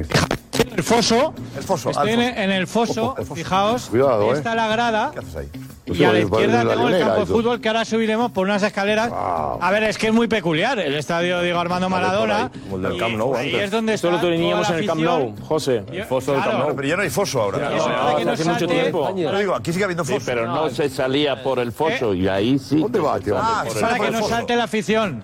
Speaker 22: El foso.
Speaker 13: El foso.
Speaker 22: Estoy en,
Speaker 13: al foso.
Speaker 22: en el foso,
Speaker 13: El foso.
Speaker 22: fijaos.
Speaker 19: Cuidado, ¿eh?
Speaker 22: Está la grada.
Speaker 13: ¿Qué haces ahí?
Speaker 22: Y a la izquierda
Speaker 19: la
Speaker 22: tengo el campo de fútbol que ahora subiremos por unas escaleras. A ver, es que es muy peculiar el estadio Diego Armando Maradona.
Speaker 8: Como el del Camp Nou
Speaker 22: Ahí
Speaker 8: antes.
Speaker 22: es donde
Speaker 15: Esto lo teníamos en el Camp Nou. José. El foso del. Camp Nou.
Speaker 13: Pero ya no hay foso ahora.
Speaker 22: Eso
Speaker 15: No,
Speaker 22: para que no
Speaker 15: hace mucho tiempo.
Speaker 13: Yo digo, aquí sigue habiendo
Speaker 14: Sí,
Speaker 13: foso.
Speaker 14: pero no se salía por el foso y ahí sí.
Speaker 19: ¿Dónde va, tío?
Speaker 13: Ah,
Speaker 22: Para que no salte la afición.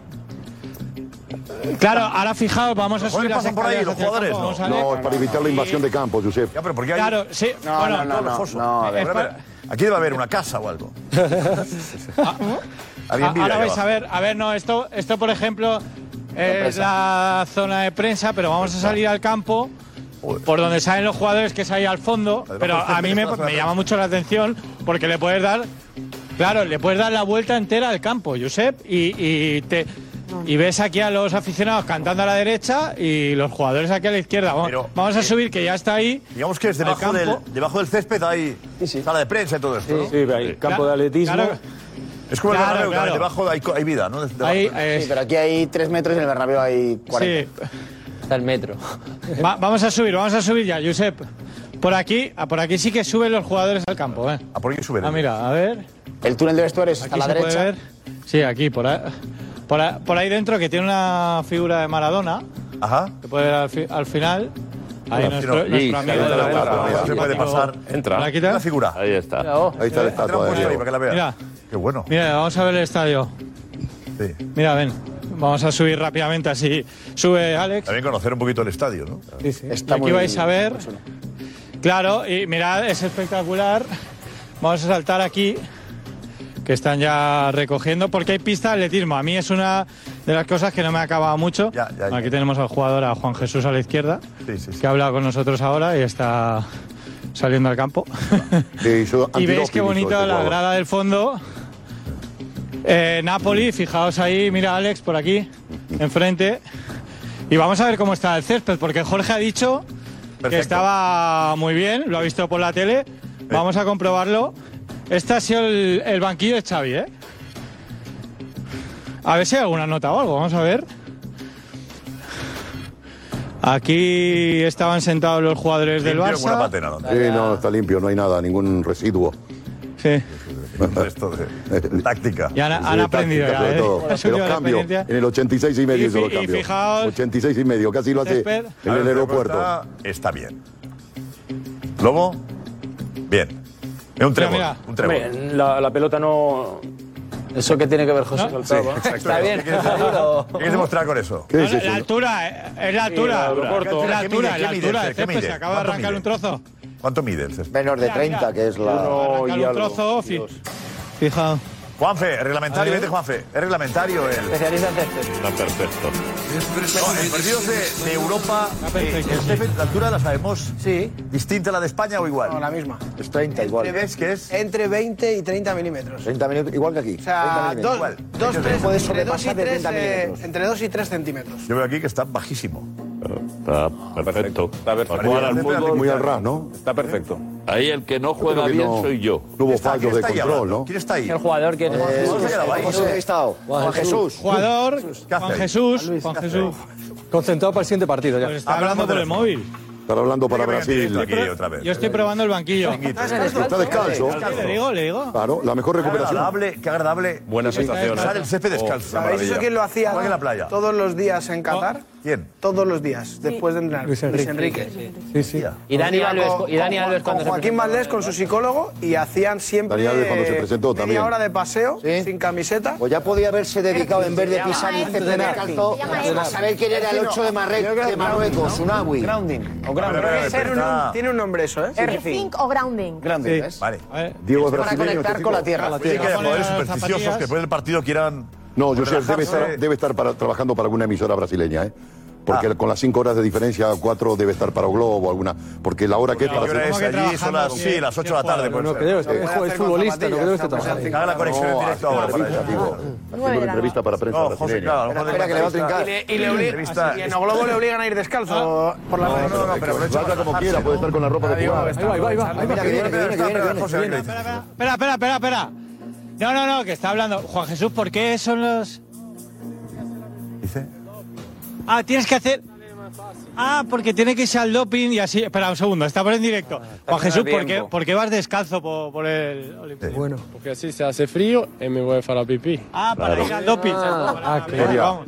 Speaker 22: Claro, ahora fijaos, vamos a subir
Speaker 13: pasan por ahí, los jugadores, no.
Speaker 19: es para evitar la invasión de campo, Josep.
Speaker 13: Ya, pero ¿por qué hay
Speaker 22: Claro, sí.
Speaker 20: No,
Speaker 22: bueno,
Speaker 20: no, no, no,
Speaker 13: Aquí debe haber una casa o algo.
Speaker 22: Ah,
Speaker 13: envidia
Speaker 22: Ahora
Speaker 13: ahí
Speaker 22: vais
Speaker 13: abajo.
Speaker 22: a ver, a ver, no, esto, esto por ejemplo es la zona de prensa, pero vamos a salir al campo por donde salen los jugadores, que es ahí al fondo. Pero a mí me, me llama mucho la atención porque le puedes dar, claro, le puedes dar la vuelta entera al campo, Josep, y, y te y ves aquí a los aficionados cantando a la derecha y los jugadores aquí a la izquierda. Vamos,
Speaker 13: Pero,
Speaker 22: vamos a
Speaker 13: eh,
Speaker 22: subir que ya está ahí.
Speaker 13: Digamos que es debajo del,
Speaker 22: campo.
Speaker 13: debajo del césped hay sala de prensa y todo esto, ¿no?
Speaker 15: Sí, ahí, campo de atletismo.
Speaker 22: Claro.
Speaker 13: Es como
Speaker 29: Claro,
Speaker 13: el Bernabéu,
Speaker 29: claro.
Speaker 13: debajo hay, hay vida, ¿no?
Speaker 29: Sí, pero aquí hay 3 metros y en el Bernabéu hay 40.
Speaker 16: Está el metro.
Speaker 12: Va- vamos a subir, vamos a subir ya, Josep. Por aquí, ah, por aquí sí que suben los jugadores al campo, ¿eh?
Speaker 13: ¿A por aquí suben?
Speaker 12: Ah, mira, a ver.
Speaker 29: El túnel de vestuarios está a la
Speaker 12: se puede
Speaker 29: derecha.
Speaker 12: ver. Sí, aquí, por ahí, por ahí, por ahí dentro, que tiene una figura de Maradona.
Speaker 13: Ajá.
Speaker 12: Que puede ver al, fi- al final. Ahí nuestro,
Speaker 13: Fino.
Speaker 12: nuestro
Speaker 13: Sí,
Speaker 12: amigo
Speaker 13: ahí
Speaker 12: de la
Speaker 13: está, se puede pasar.
Speaker 14: Entra.
Speaker 12: ¿La quita?
Speaker 13: Una figura.
Speaker 14: Ahí está.
Speaker 19: Ahí está la estatua de Diego.
Speaker 13: para que la vea.
Speaker 12: Mira.
Speaker 13: Qué bueno.
Speaker 12: Mira, vamos a ver el estadio.
Speaker 13: Sí.
Speaker 12: Mira, ven. Vamos a subir rápidamente así. Sube Alex.
Speaker 13: También conocer un poquito el estadio, ¿no?
Speaker 12: Y aquí vais a ver. Claro, y mirad, es espectacular. Vamos a saltar aquí, que están ya recogiendo, porque hay pista de atletismo. A mí es una de las cosas que no me ha acabado mucho.
Speaker 13: ya, ya.
Speaker 12: Aquí tenemos al jugador, a Juan Jesús a la izquierda, que ha hablado con nosotros ahora y está saliendo al campo. y veis qué bonito la grada del fondo. Eh, Napoli, fijaos ahí, mira Alex por aquí, enfrente. Y vamos a ver cómo está el césped, porque Jorge ha dicho que estaba muy bien, lo ha visto por la tele. Vamos a comprobarlo. Este ha sido el, el banquillo de Xavi, ¿eh? A ver si hay alguna nota o algo, vamos a ver. Aquí estaban sentados los jugadores del
Speaker 19: Limpio una
Speaker 12: Barça.
Speaker 19: patena, ¿no? Sí, no, está limpio, no hay nada, ningún residuo.
Speaker 12: Sí.
Speaker 13: Esto de táctica.
Speaker 12: Y han, han
Speaker 19: Sí,
Speaker 12: aprendido
Speaker 19: táctica,
Speaker 12: ya, ¿eh?
Speaker 19: todo. Cambio. En el 86 y medio
Speaker 12: Y
Speaker 19: se los
Speaker 12: fi- y
Speaker 19: cambio.
Speaker 12: fijaos-
Speaker 19: 86 y medio, casi lo hace
Speaker 12: Césped.
Speaker 19: en el aeropuerto.
Speaker 13: Está, está bien. Lobo, bien. Es un trébol.
Speaker 15: Mira,
Speaker 13: un trébol.
Speaker 15: Hombre, la, la pelota no. Eso que tiene que ver José
Speaker 13: Sí,
Speaker 15: Calzado.
Speaker 13: exacto. ¿Qué quieres? ¿Qué quieres demostrar con eso?
Speaker 12: No, la, la altura, eh, es la altura.
Speaker 13: Sí,
Speaker 12: la
Speaker 13: ¿Qué
Speaker 12: altura,
Speaker 13: mide?
Speaker 12: la
Speaker 13: ¿Qué mide?
Speaker 12: altura.
Speaker 13: ¿Qué mide?
Speaker 12: se acaba de
Speaker 13: ¿Cuánto
Speaker 12: arrancar
Speaker 13: mide?
Speaker 12: un trozo.
Speaker 13: ¿Cuánto mide césped?
Speaker 3: Menos de
Speaker 12: Mira,
Speaker 3: 30,
Speaker 12: mira.
Speaker 3: que es la.
Speaker 12: Arrancar un trozo, fi- Fijaos.
Speaker 13: Juanfe, reglamentario, vete Juanfe. Es reglamentario el.
Speaker 29: Especialista en césped.
Speaker 14: Está perfecto.
Speaker 13: No, en partidos de, de Europa, eh, el césped, la altura la sabemos.
Speaker 29: Sí.
Speaker 13: ¿Distinta a la de España o igual?
Speaker 29: No, la misma.
Speaker 3: Es 30 igual.
Speaker 13: ¿Ves que es?
Speaker 29: Entre 20 y 30 milímetros.
Speaker 3: 30 minutos, igual que aquí.
Speaker 29: O sea,
Speaker 3: 30
Speaker 29: dos,
Speaker 3: milímetros.
Speaker 29: dos, tres,
Speaker 3: Puede
Speaker 29: entre 2 y
Speaker 3: sobrepasar de
Speaker 29: 3,
Speaker 3: 30 milímetros.
Speaker 29: entre 2 y 3 centímetros.
Speaker 13: Yo veo aquí que está bajísimo.
Speaker 14: Está perfecto.
Speaker 8: Está perfecto.
Speaker 14: Para jugar al fútbol.
Speaker 19: Muy al ras, ¿no?
Speaker 8: Está perfecto.
Speaker 14: Ahí el que no juega bien
Speaker 19: no-
Speaker 14: soy yo.
Speaker 19: No hubo fallos de control,
Speaker 13: hablando?
Speaker 19: ¿no?
Speaker 13: ¿Quién está ahí?
Speaker 16: El jugador que
Speaker 3: Eh, José Cristao, Juan Jesús.
Speaker 12: Jugador,
Speaker 13: ¿Qué
Speaker 12: Juan? Jesús, Juan Jesús.
Speaker 22: Concentrado para el siguiente partido ya.
Speaker 12: Está hablando por el móvil.
Speaker 19: Están hablando para Brasil.
Speaker 13: Aquí otra vez.
Speaker 12: Yo estoy probando el banquillo.
Speaker 19: Está descalzo.
Speaker 12: Sí, Le digo, le digo.
Speaker 19: Claro, la mejor
Speaker 13: Qué
Speaker 19: recuperación.
Speaker 13: agradable, qué agradable.
Speaker 8: Buena sensación.
Speaker 13: Usar el césped descalzo.
Speaker 29: ¿Sabéis eso quién lo hacía
Speaker 13: Igual que en la playa.
Speaker 29: todos los días en Qatar?
Speaker 13: ¿Quién?
Speaker 29: Todos los días, después de entrenar.
Speaker 22: Luis Enrique. Sí, sí.
Speaker 16: Y Dani Alves,
Speaker 29: con-
Speaker 16: y Dani
Speaker 29: con-
Speaker 16: Alves cuando
Speaker 29: con
Speaker 16: se
Speaker 29: Joaquín. Valdés con su psicólogo y hacían siempre
Speaker 19: Dani Alves cuando se
Speaker 29: eh,
Speaker 19: presentó
Speaker 29: media
Speaker 19: también.
Speaker 29: hora de paseo
Speaker 3: Sí.
Speaker 29: sin camiseta.
Speaker 3: Pues ya podía haberse dedicado en vez de pisar el césped descalzo a saber quién era el 8 de, Marre- de Marruecos, Unawi.
Speaker 29: Grounding. O grounding. Tiene un nombre eso, ¿eh?
Speaker 11: Surfing o grounding.
Speaker 29: Grounding.
Speaker 13: Vale.
Speaker 19: Diego es
Speaker 29: Para
Speaker 19: brasileño.
Speaker 29: conectar
Speaker 19: este
Speaker 29: con la tierra.
Speaker 13: Sí, que jugadores
Speaker 12: las
Speaker 13: supersticiosos que después del partido quieran.
Speaker 19: No, José debe estar, debe estar para- trabajando para alguna emisora brasileña, ¿eh? Porque
Speaker 13: Ah.
Speaker 19: con las 5 horas de diferencia, 4 debe estar para o Globo o alguna. Porque la hora que es
Speaker 13: ¿Qué
Speaker 19: para
Speaker 13: es allí? Son las, sí, las 8 de la tarde.
Speaker 22: No,
Speaker 13: puede
Speaker 22: no, que debe estar- es futbolista, no
Speaker 29: zapatillas,
Speaker 22: que debe estar
Speaker 29: no, pues,
Speaker 22: trabajando.
Speaker 13: Haga la conexión en
Speaker 19: No,
Speaker 13: directo ahora. para
Speaker 19: entrevista,
Speaker 13: allá.
Speaker 19: digo. Haciendo una entrevista para prensa
Speaker 13: No, José,
Speaker 19: brasileña.
Speaker 13: claro, a lo mejor
Speaker 3: Espera, que le va a trincar.
Speaker 29: Y le, en Globo obligan a ir descalzo por la
Speaker 13: No,
Speaker 29: noche.
Speaker 13: no, no, pero aprovecha
Speaker 19: Vaya como quiera.
Speaker 13: No,
Speaker 12: no, no, que está hablando. Juan Jesús, ¿por qué son los...?
Speaker 13: Dice.
Speaker 12: Ah, tienes que hacer... Ah, porque tiene que irse al doping y así... Espera, un segundo, está por en directo. Juan Jesús, ¿por qué, por qué vas descalzo por, por el?
Speaker 22: Bueno.
Speaker 23: Porque así se hace frío y me voy a hacer la pipí.
Speaker 12: Ah, para ir al doping.
Speaker 22: Ah,
Speaker 12: Venga,
Speaker 19: claro.
Speaker 12: vamos.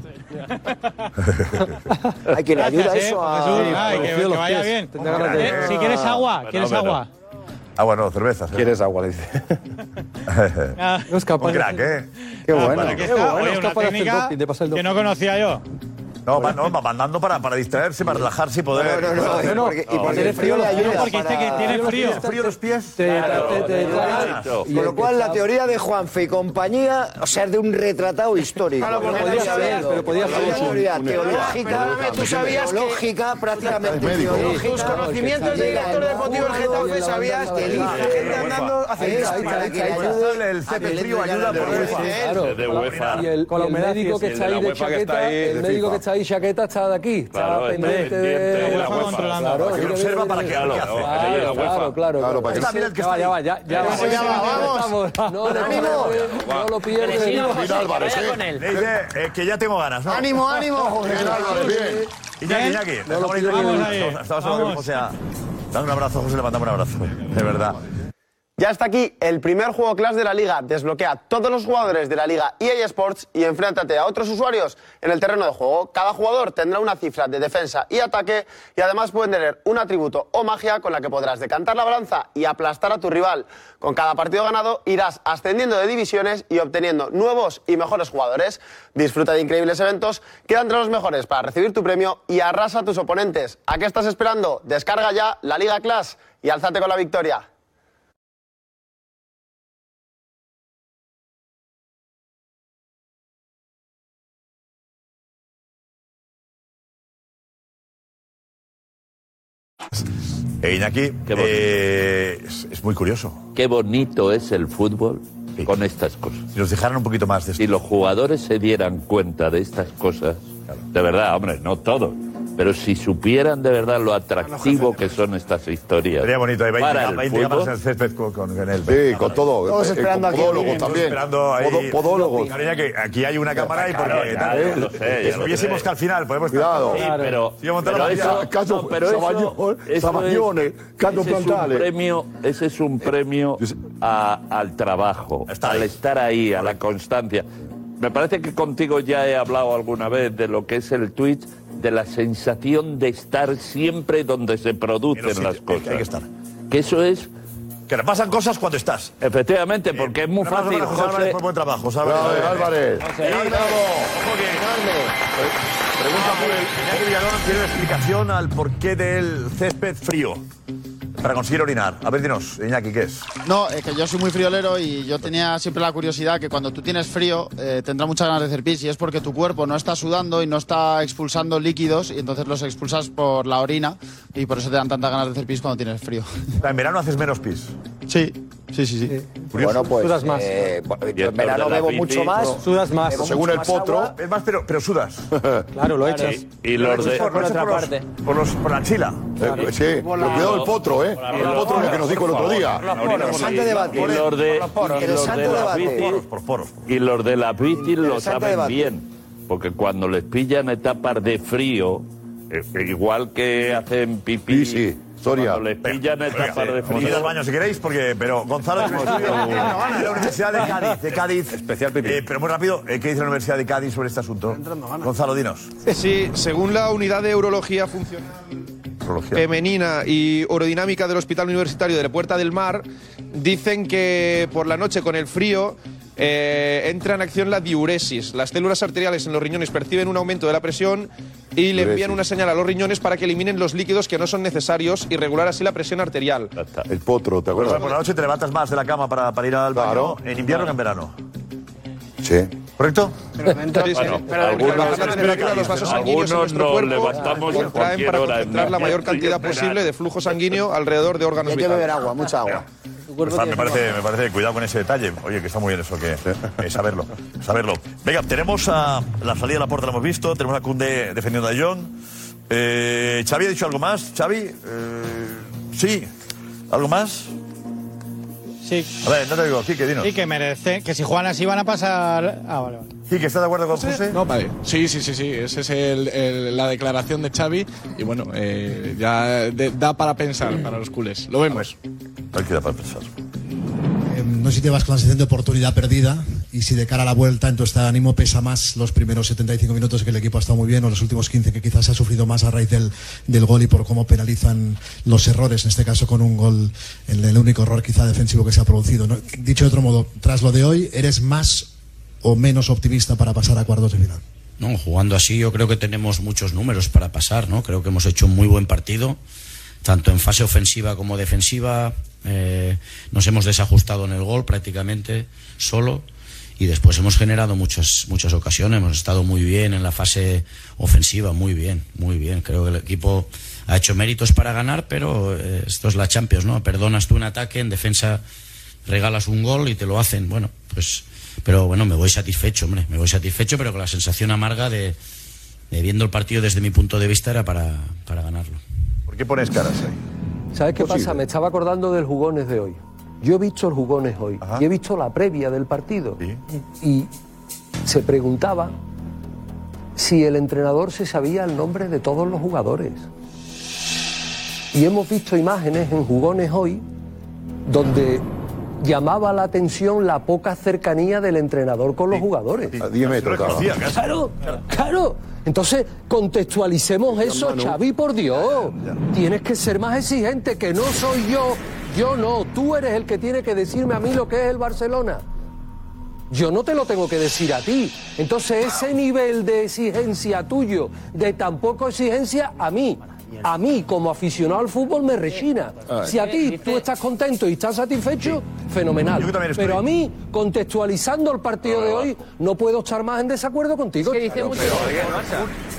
Speaker 3: Hay quien le ayuda
Speaker 12: eh,
Speaker 3: eso
Speaker 12: Juan
Speaker 3: a.
Speaker 12: Jesús. Ay, que, que vaya bien. Eh, Si quieres agua, ¿quieres
Speaker 14: pero-
Speaker 12: agua?
Speaker 13: Ah, bueno, cervezas. ¿eh?
Speaker 8: ¿Quieres agua? Le dice.
Speaker 22: No es capaz
Speaker 13: Un crack, ¿eh?
Speaker 3: Qué
Speaker 12: ah,
Speaker 3: bueno.
Speaker 22: Qué bueno,
Speaker 12: oye,
Speaker 22: es
Speaker 12: una
Speaker 22: capaz de hacer
Speaker 12: técnica
Speaker 22: doping, de pasar el
Speaker 12: que no conocía yo.
Speaker 13: No, va, no, va mandando para, para distraerse, para relajarse y poder.
Speaker 3: No, no, no, y porque- y porque
Speaker 22: tiene
Speaker 3: el frío le ayuda.
Speaker 12: Porque dice que tiene frío.
Speaker 13: ¿Frío los pies?
Speaker 14: Claro,
Speaker 22: te- te- te-
Speaker 3: Con lo cual, la teoría de Juanfe y compañía, o sea, es de un retratado histórico.
Speaker 29: Claro, porque
Speaker 3: Podía
Speaker 29: sabías-
Speaker 3: pero podía haber una teoría teológica,
Speaker 29: tú sabías
Speaker 3: teológica, prácticamente.
Speaker 29: Tus conocimientos de director deportivo del Getafe sabías que elige gente andando hacia
Speaker 13: el césped frío ayuda por UEFA.
Speaker 14: De UEFA.
Speaker 22: Y el,
Speaker 23: la
Speaker 22: médico que está
Speaker 23: la
Speaker 22: ahí de chaqueta, el médico que está ahí
Speaker 17: ahí chaqueta está de aquí. Está
Speaker 14: Claro, está
Speaker 17: pendiente de
Speaker 14: la UEFA.
Speaker 17: controlando.
Speaker 14: Claro, que observa para que- hace.
Speaker 17: claro, claro, claro,
Speaker 14: Claro, para que-
Speaker 17: Ya
Speaker 14: Está, mira el que
Speaker 17: va,
Speaker 14: está
Speaker 17: ya va,
Speaker 14: ahí.
Speaker 17: ya, ya.
Speaker 14: Vamos,
Speaker 17: va.
Speaker 14: vamos.
Speaker 17: No no lo pierdes.
Speaker 13: Álvarez, ¿eh? eh, que ya tengo ganas, ¿no?
Speaker 20: Ánimo, ánimo, José.
Speaker 13: Bien, Álvarez, bien. Iñaki. Iñaki, ahí, vamos,
Speaker 20: ahí.
Speaker 13: estamos- estamos hablando con José. Dale un abrazo, José, le mandamos un abrazo. De verdad.
Speaker 30: Ya está aquí el primer juego class de la liga. Desbloquea a todos los jugadores de la liga EA Sports y enfréntate a otros usuarios en el terreno de juego. Cada jugador tendrá una cifra de defensa y ataque y además pueden tener un atributo o magia con la que podrás decantar la balanza y aplastar a tu rival. Con cada partido ganado irás ascendiendo de divisiones y obteniendo nuevos y mejores jugadores. Disfruta de increíbles eventos, queda entre los mejores para recibir tu premio y arrasa a tus oponentes. ¿A qué estás esperando? Descarga ya la Liga Class y alzate con la victoria.
Speaker 13: Iñaki, eh, es, es muy curioso.
Speaker 14: Qué bonito es el fútbol con estas cosas.
Speaker 13: Si nos dejaran un poquito más de
Speaker 14: Si los jugadores se dieran cuenta de estas cosas, de verdad, hombre, no todos, pero si supieran de verdad lo atractivo que son estas historias.
Speaker 13: Sería bonito, hay 20,
Speaker 14: para el
Speaker 13: 20 cámaras en
Speaker 14: fútbol.
Speaker 13: el césped con, con él.
Speaker 19: Sí, con todo.
Speaker 13: Todos
Speaker 19: Eh,
Speaker 13: esperando
Speaker 19: con
Speaker 13: aquí.
Speaker 19: podólogos
Speaker 13: Todos
Speaker 19: también.
Speaker 13: Esperando ahí.
Speaker 19: Podólogos.
Speaker 13: Claro, ya que aquí hay una cámara y porque tal,
Speaker 14: ya lo sé, ya lo
Speaker 13: Hubiésemos
Speaker 14: sé.
Speaker 13: que al final podemos estar
Speaker 19: Cuidado.
Speaker 14: Sí, pero,
Speaker 13: montar
Speaker 14: pero eso.
Speaker 19: Caso
Speaker 14: no, pero eso- es- ese es un
Speaker 19: Plantales.
Speaker 14: premio, ese es un premio a- al trabajo, al estar ahí, a la constancia. Me parece que contigo ya he hablado alguna vez de lo que es el Twitch, de la sensación de estar siempre donde se producen las cosas.
Speaker 13: hay que estar.
Speaker 14: Que eso es...
Speaker 13: Que le pasan cosas cuando estás.
Speaker 14: Efectivamente, porque es muy fácil,
Speaker 13: José Álvarez por buen trabajo. José
Speaker 19: Bravo,
Speaker 13: Álvarez. Bravo. Ojo que- Pregunta por Iñaki Villalón quiere una explicación al porqué del césped frío para conseguir orinar. A ver, dinos, Iñaki, ¿qué es?
Speaker 29: No, es que yo soy muy friolero y yo tenía siempre la curiosidad que cuando tú tienes frío eh, tendrás muchas ganas de hacer pis y es porque tu cuerpo no está sudando y no está expulsando líquidos y entonces los expulsas por la orina y por eso te dan tantas ganas de hacer pis cuando tienes frío.
Speaker 13: En verano haces menos pis.
Speaker 29: Sí, sí, sí, sí.
Speaker 3: Bueno, pues.
Speaker 29: Sudas más.
Speaker 3: eh, yo en verano bebo mucho más.
Speaker 17: Sudas más.
Speaker 13: Según el potro.
Speaker 3: agua.
Speaker 13: Es más, pero, pero sudas.
Speaker 17: Claro, lo echas.
Speaker 14: Y, y los de...
Speaker 13: por, por,
Speaker 16: otra
Speaker 13: por los-
Speaker 16: parte.
Speaker 13: por, los, por la chila.
Speaker 19: Eh, sí, pero cuidado el potro, ¿eh? El potro es lo que nos dijo el otro día.
Speaker 3: Interesante debate.
Speaker 14: Y los de,
Speaker 3: Interesante debate.
Speaker 13: Por poros.
Speaker 14: y los de la bici lo saben bien, porque cuando les pillan etapas de frío, eh, igual que hacen pipí,
Speaker 19: Soria.
Speaker 14: cuando les pillan etapas de
Speaker 13: al baño si queréis, porque, pero Gonzalo tiene un estudio de la Universidad de Cádiz. De Cádiz. Especial pero muy rápido, eh, ¿qué dice la Universidad de Cádiz sobre este asunto? Gonzalo, dinos.
Speaker 31: Sí, según la unidad de urología funcional femenina y aerodinámica del Hospital Universitario de la Puerta del Mar, dicen que por la noche con el frío eh, entra en acción la diuresis. Las células arteriales en los riñones perciben un aumento de la presión y le envían una señal a los riñones para que eliminen los líquidos que no son necesarios y regular así la presión arterial.
Speaker 19: El potro, ¿te
Speaker 13: Por
Speaker 19: acuerdas?
Speaker 13: la noche te levantas más de la cama para, para ir al baño
Speaker 19: Claro.
Speaker 13: en invierno que en verano.
Speaker 19: Sí.
Speaker 13: ¿Correcto?
Speaker 14: Algunos- nos
Speaker 31: cuerpo
Speaker 14: levantamos en
Speaker 31: contraen
Speaker 14: cualquier
Speaker 31: para
Speaker 14: hora
Speaker 31: concentrar la mayor cantidad posible de flujo sanguíneo alrededor de órganos
Speaker 3: Hay que beber
Speaker 31: vitales.
Speaker 3: agua, mucha agua.
Speaker 13: Está- me, parece, me parece, cuidado con ese detalle. Oye, que está muy bien eso, que eh, saberlo. saberlo. Venga, tenemos a la salida de la puerta, la hemos visto. Tenemos a Cunde defendiendo a John. Eh, ¿Xavi ha dicho algo más? ¿Xavi? Eh, sí. ¿Algo más?
Speaker 22: Sí.
Speaker 13: A ver, no te digo, Quique, dinos.
Speaker 22: Sí, que merece. Que si juegan así van a pasar. Ah, vale, vale.
Speaker 13: Quique, ¿estás de acuerdo con José?
Speaker 32: No, vale. Sí, sí, sí, sí. Esa es el- el- la declaración de Xavi. Y bueno, eh, ya de- da para pensar para los culés. Lo vemos.
Speaker 13: Hay que dar para pensar.
Speaker 33: Eh, no sé si te vas con la sensación de oportunidad perdida y si de cara a la vuelta en tu ánimo pesa más los primeros 75 minutos que el equipo ha estado muy bien o los últimos 15 que quizás ha sufrido más a raíz del, gol y por cómo penalizan los errores, en este caso con un gol, el, único error quizá defensivo que se ha producido. Dicho de otro modo, tras lo de hoy, ¿eres más o menos optimista para pasar a cuartos de final?
Speaker 34: No, jugando así yo creo que tenemos muchos números para pasar, ¿no? Creo que hemos hecho un muy buen partido, tanto en fase ofensiva como defensiva. eh, nos hemos desajustado en el gol prácticamente solo y después hemos generado muchas muchas ocasiones. Hemos estado muy bien en la fase ofensiva, muy bien, muy bien. Creo que el equipo ha hecho méritos para ganar, pero eh, esto es la Champions, ¿no? Perdonas tú un ataque, en defensa regalas un gol y te lo hacen. Bueno, pues, pero bueno, me voy satisfecho, hombre, me voy satisfecho, pero con la sensación amarga de, eh, viendo el partido desde mi punto de vista era para, para ganarlo.
Speaker 13: ¿Por qué pones caras ahí?
Speaker 17: ¿Sabes qué
Speaker 34: Posible.
Speaker 17: pasa? Me estaba acordando del jugones de hoy. Yo he visto el jugones hoy y he visto la previa del partido. Y se preguntaba si el entrenador se sabía el nombre de todos los jugadores. Y hemos visto imágenes en jugones hoy donde llamaba la atención la poca cercanía del entrenador con los jugadores.
Speaker 19: A 10 metros, claro.
Speaker 17: Claro, claro. Entonces, contextualicemos eso. Xavi, por Dios. Tienes que ser más exigente, que no soy yo. Yo no. Tú eres el que tiene que decirme a mí lo que es el Barcelona. Yo no te lo tengo que decir a ti. Entonces, ese nivel de exigencia tuyo, de tan exigencia a mí, a mí como aficionado al fútbol me rechina. Si a ti tú estás contento y estás satisfecho, fenomenal.
Speaker 13: Yo también estoy.
Speaker 17: Pero a mí, contextualizando el partido de hoy, no puedo estar más en desacuerdo contigo.
Speaker 13: Pero,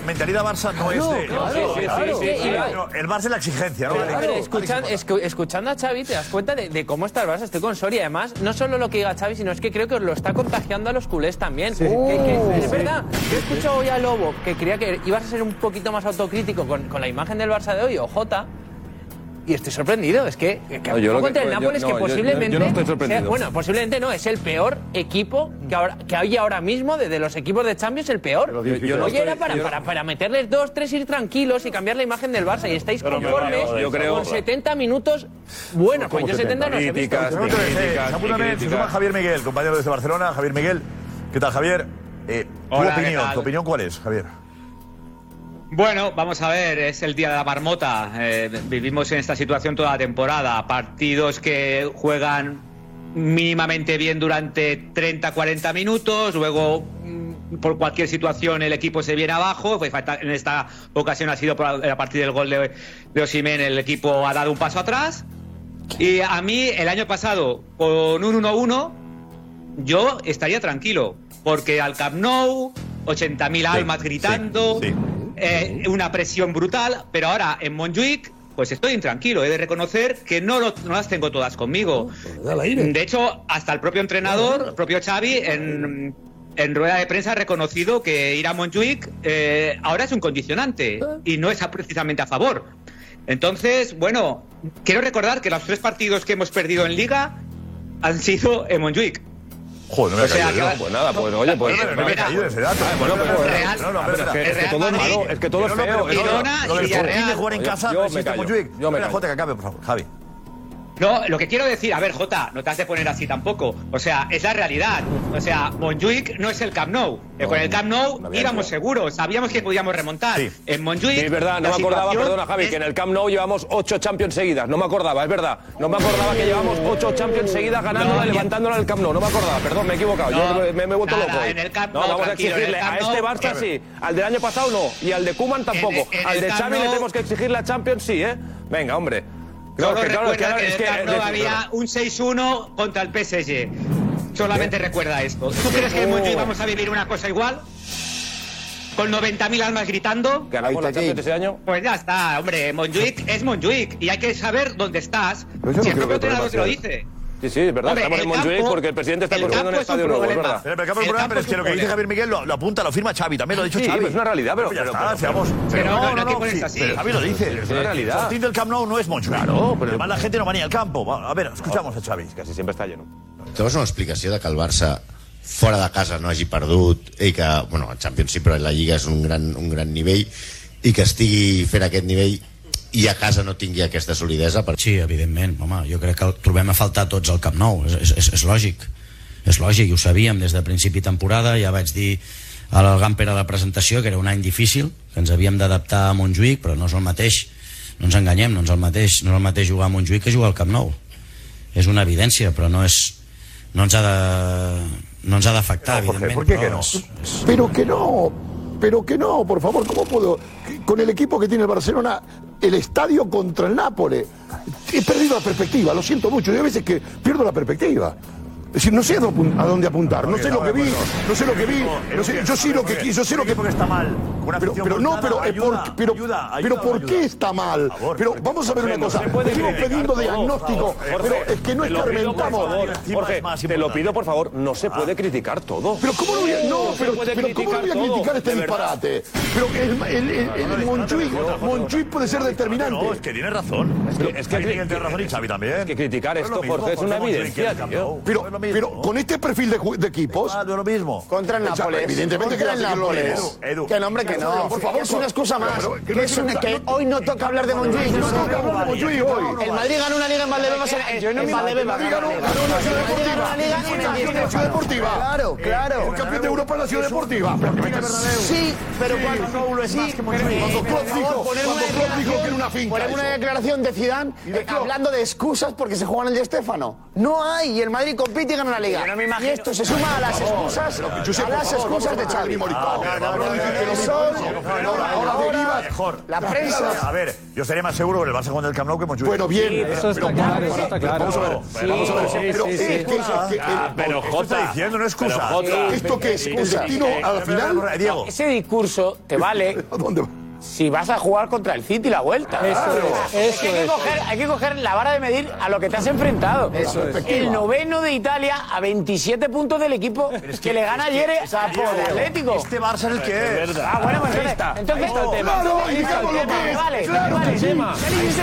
Speaker 13: mentalidad Barça no es de. Sí, sí, sí, sí, sí. El Barça es la exigencia, ¿no?
Speaker 16: Pero escuchan- escu- escuchando a Xavi te das cuenta de, de cómo está el Barça. Estoy con Soria. Además, no solo lo que diga Xavi, sino es que creo que lo está contagiando a los culés también. Que- que- es
Speaker 13: sí.
Speaker 16: verdad. Yo he escuchado hoy a Lobo que creía que ibas a ser un poquito más autocrítico con, con la imagen del Barça de hoy, o Jota. Y estoy sorprendido. Es que, que
Speaker 8: No, yo lo
Speaker 16: contra
Speaker 8: que-
Speaker 16: el
Speaker 8: yo-
Speaker 16: Nápoles
Speaker 8: no,
Speaker 16: que
Speaker 8: yo- yo-
Speaker 16: posiblemente.
Speaker 8: yo no estoy
Speaker 16: sea-
Speaker 8: sorprendido.
Speaker 16: bueno, posiblemente no. Es el peor equipo que, ahora, que hay ahora mismo de, de los equipos de Champions, el peor.
Speaker 8: Yo- yo no
Speaker 16: Hoy
Speaker 8: estoy-
Speaker 16: era para,
Speaker 8: yo-
Speaker 16: para, para meterles dos, tres, ir tranquilos y cambiar la imagen del Barça. Y estáis conformes
Speaker 8: yo creo-
Speaker 16: con 70 minutos. Bueno, pues yo 70 no.
Speaker 13: Críticas, críticas, Apúntame, se suma Javier Miguel, compañero desde Barcelona. Javier Miguel, ¿qué tal, Javier? Eh, tu
Speaker 35: Hola, ¿qué
Speaker 13: opinión? ¿tu opinión cuál es, Javier?
Speaker 35: Bueno, vamos a ver, es el día de la marmota. Eh, vivimos en esta situación toda la temporada. Partidos que juegan mínimamente bien durante 30, 40 minutos, luego mm, por cualquier situación el equipo se viene abajo. En esta ocasión ha sido a partir del gol de, de Osimhen el equipo ha dado un paso atrás. Y a mí el año pasado con un 1-1 yo estaría tranquilo, porque al Camp Nou, 80.000 almas gritando, eh, una presión brutal, pero ahora en Montjuic, pues estoy intranquilo, he de reconocer que no, lo- no las tengo todas conmigo. De hecho, hasta el propio entrenador, el propio Xavi, en, en rueda de prensa ha reconocido que ir a Montjuic eh, ahora es un condicionante y no es precisamente a favor. Entonces, bueno, quiero recordar que los tres partidos que hemos perdido en Liga han sido en Montjuic.
Speaker 13: Joder, no me
Speaker 35: O sea,
Speaker 13: he caído
Speaker 35: que-.
Speaker 8: Pues nada, pues oye, pues.
Speaker 13: No me he caído ese dato.
Speaker 8: Ah, bueno, pero,
Speaker 35: Real-
Speaker 8: no, no, pero es que, es que
Speaker 35: Real
Speaker 8: todo es malo, es que todo es
Speaker 13: No, no,
Speaker 8: feo.
Speaker 35: Girona y Villarreal.
Speaker 13: Jugar en casa
Speaker 8: yo
Speaker 13: no
Speaker 8: me callo, yo callo.
Speaker 13: Que acabe, por favor. Javi.
Speaker 35: No, lo que quiero decir, a ver, Jota, no te has de poner así tampoco. O sea, es la realidad. O sea, Montjuic no es el Camp Nou. Eh, Con el Camp Nou íbamos
Speaker 8: hecho.
Speaker 35: seguros, sabíamos que podíamos remontar. En Montjuic.
Speaker 8: Sí, es verdad, no me acordaba, perdona Javi,
Speaker 35: es-
Speaker 8: que en el Camp Nou llevamos ocho Champions seguidas. No me acordaba, es verdad. No me acordaba que llevamos ocho Champions seguidas ganándola y
Speaker 35: No,
Speaker 8: levantándola en el Camp Nou. No me acordaba, perdón, me he equivocado. Yo
Speaker 35: No,
Speaker 8: me, me- me he vuelto
Speaker 35: nada,
Speaker 8: loco.
Speaker 35: en el Camp
Speaker 8: no,
Speaker 35: Nou,
Speaker 8: vamos a exigirle a este Barça
Speaker 35: eh,
Speaker 8: sí. Al del año pasado no. Y al de Kuman tampoco.
Speaker 35: en
Speaker 8: al de Xavi le tenemos que exigir la Champions, sí, ¿eh? Venga, hombre. Claro,
Speaker 35: Solo
Speaker 8: que claro,
Speaker 35: recuerda
Speaker 8: que es es-
Speaker 35: había un 6-1 contra el PSG. Solamente recuerda esto. ¿Tú crees que en Montjuic vamos a vivir una cosa igual? Con 90.000 almas gritando.
Speaker 8: ¿Ganamos la Champions ese año?
Speaker 35: Pues ya está, hombre. Montjuic es Montjuic y hay que saber dónde estás.
Speaker 8: Pero no
Speaker 35: si el propio entrenador te lo dice.
Speaker 8: Sí, sí, es verdad.
Speaker 35: Hombre,
Speaker 8: Estamos
Speaker 35: el
Speaker 8: en Montjuic
Speaker 35: campo-
Speaker 8: porque el presidente está
Speaker 35: el
Speaker 8: construyendo un
Speaker 35: campo es un
Speaker 8: estadio nuevo, es
Speaker 35: problema.
Speaker 8: verdad.
Speaker 13: Pero, pero, Carlos
Speaker 35: El
Speaker 13: Bruno,
Speaker 35: campo
Speaker 13: pero es
Speaker 35: es
Speaker 13: que
Speaker 35: un
Speaker 13: lo que dice
Speaker 35: problema.
Speaker 13: Javier Miguel lo, lo apunta, lo firma Xavi, también lo ha dicho
Speaker 8: Sí,
Speaker 13: Xavi.
Speaker 8: pero es una realidad, pero- pero- pero-
Speaker 13: seamos-
Speaker 8: pero
Speaker 13: pero
Speaker 8: no,
Speaker 13: no,
Speaker 8: no
Speaker 13: sí,
Speaker 8: así.
Speaker 13: pero Xavi lo dice.
Speaker 8: Es una realidad.
Speaker 13: El Fortín del Camp Nou no es Montjuic.
Speaker 8: Claro, pero-
Speaker 13: Además la gente no va ni al campo. A ver, escuchamos a Xavi.
Speaker 8: Casi siempre está lleno.
Speaker 36: Trobes una explicació de que el Barça fora de casa no hagi perdut i que, bueno, el Champions sí, però la Lliga és un gran, un gran nivell i que estigui fent aquest nivell i a casa no tingui aquesta solidesa per...
Speaker 34: Sí, evidentment, home, jo crec que el trobem a faltar tots al Camp Nou, és, és, és lògic és lògic, i ho sabíem des de principi de temporada ja vaig dir al Gamper a la presentació que era un any difícil que ens havíem d'adaptar a Montjuïc però no és el mateix, no ens enganyem no és el mateix, no és el mateix jugar a Montjuïc que jugar al Camp Nou és una evidència però no és no ens ha de no ens ha d'afectar,
Speaker 19: No,
Speaker 34: evidentment
Speaker 19: ¿por qué
Speaker 34: però
Speaker 19: que no?
Speaker 34: és-
Speaker 19: Pero que no, pero que no, por favor, ¿cómo puedo? Con el equipo que tiene el Barcelona, el estadio contra el Nápoles. He perdido la perspectiva, lo siento mucho. Yo a veces que pierdo la perspectiva. Es decir, no sé a dónde apun- a dónde apuntar, no sé lo que vi, no sé lo que vi, no sé- yo sí lo que quiso, sé lo que...
Speaker 13: porque está mal.
Speaker 19: Pero, pero no, pero, eh,
Speaker 13: ayuda,
Speaker 19: por- pero,
Speaker 13: ayuda,
Speaker 19: pero ¿por qué está mal? Pero vamos a ver una cosa,
Speaker 8: criticar
Speaker 19: pidiendo diagnóstico, pero es que no escarmentamos.
Speaker 8: Jorge, te lo pido, por favor, no se puede criticar todo.
Speaker 19: Pero ¿cómo no voy a, no, pero, pero ¿cómo no voy a
Speaker 8: criticar
Speaker 19: este disparate? Pero el, el, el, el Monchuy, Monchuy puede ser determinante.
Speaker 13: No, es que tiene razón. Es que, es que Miguel tiene razón y Xavi también. Es
Speaker 8: que criticar
Speaker 13: esto, Jorge, es una evidencia,
Speaker 19: Pero, pero con este perfil de, ju- de equipos.
Speaker 13: no es lo mismo.
Speaker 20: Contra el
Speaker 19: O sea,
Speaker 20: Nápoles.
Speaker 19: Evidentemente que
Speaker 20: Contra el
Speaker 19: que lo
Speaker 20: Nápoles.
Speaker 19: lees.
Speaker 20: Que no, hombre, que no.
Speaker 19: Por favor,
Speaker 20: es una excusa más.
Speaker 19: pero- pero
Speaker 20: que
Speaker 19: no
Speaker 20: es
Speaker 19: es
Speaker 20: una-
Speaker 19: una-
Speaker 20: que hoy no toca hablar de Montjuic.
Speaker 19: No toca hablar de Montjuic hoy.
Speaker 20: El Madrid ganó una liga en Valdebebas en,
Speaker 19: Yo no
Speaker 20: en Valdebebas.
Speaker 19: ganó- ganó una ciudad
Speaker 20: ganó una liga en el
Speaker 19: Una ciudad deportiva.
Speaker 20: Claro, claro.
Speaker 19: El campeón de Europa en la ciudad deportiva. Pero que
Speaker 20: Sí, pero cuando
Speaker 19: Klopp
Speaker 20: por
Speaker 19: dijo-
Speaker 20: favor, poner
Speaker 19: cuando Klopp dijo que era una finca
Speaker 20: poner una
Speaker 19: eso.
Speaker 20: declaración de Zidane eh, hablando de excusas porque se juega en el Di Stéfano. No hay, y el Madrid compite y gana la liga. y esto se suma a las excusas, a las excusas de Xavi.
Speaker 13: Mejor.
Speaker 20: La prensa.
Speaker 13: A ver, yo estaría más seguro con el Barça con el Camp Nou que Montjuic.
Speaker 19: Bueno, bien.
Speaker 13: Sí,
Speaker 19: eso está
Speaker 13: pero-
Speaker 19: claro,
Speaker 13: pero-
Speaker 19: eso está claro.
Speaker 13: Vamos a ver,
Speaker 19: Sí,
Speaker 13: vamos a ver.
Speaker 19: sí,
Speaker 13: Pero
Speaker 19: sí,
Speaker 13: es
Speaker 19: sí,
Speaker 13: que-
Speaker 19: sí.
Speaker 13: que-
Speaker 8: pero
Speaker 13: esto
Speaker 8: Jota,
Speaker 13: está diciendo no es excusa.
Speaker 8: pero Jota.
Speaker 19: ¿Esto qué es? ¿Un destino al final?
Speaker 13: Diego.
Speaker 26: Ese discurso te vale si vas a jugar contra el City la vuelta.
Speaker 19: Eso
Speaker 26: es,
Speaker 19: es,
Speaker 26: hay,
Speaker 19: eso
Speaker 26: que
Speaker 19: es.
Speaker 26: coger, hay que coger la vara de medir a lo que te has enfrentado.
Speaker 19: Eso es.
Speaker 26: El noveno de Italia a 27 puntos del equipo que, le gana ayer
Speaker 13: es que,
Speaker 26: a por Atlético.
Speaker 13: Este Barça es el que es.
Speaker 8: Es.
Speaker 26: Ah, bueno, pues
Speaker 8: Ahí
Speaker 26: entonces,
Speaker 8: está,
Speaker 26: entonces
Speaker 8: ahí está el tema.
Speaker 19: Claro,
Speaker 26: Ahí está el
Speaker 19: indicamos lo
Speaker 26: tema,
Speaker 19: que es.
Speaker 26: vale,
Speaker 19: Claro
Speaker 26: vale.
Speaker 19: que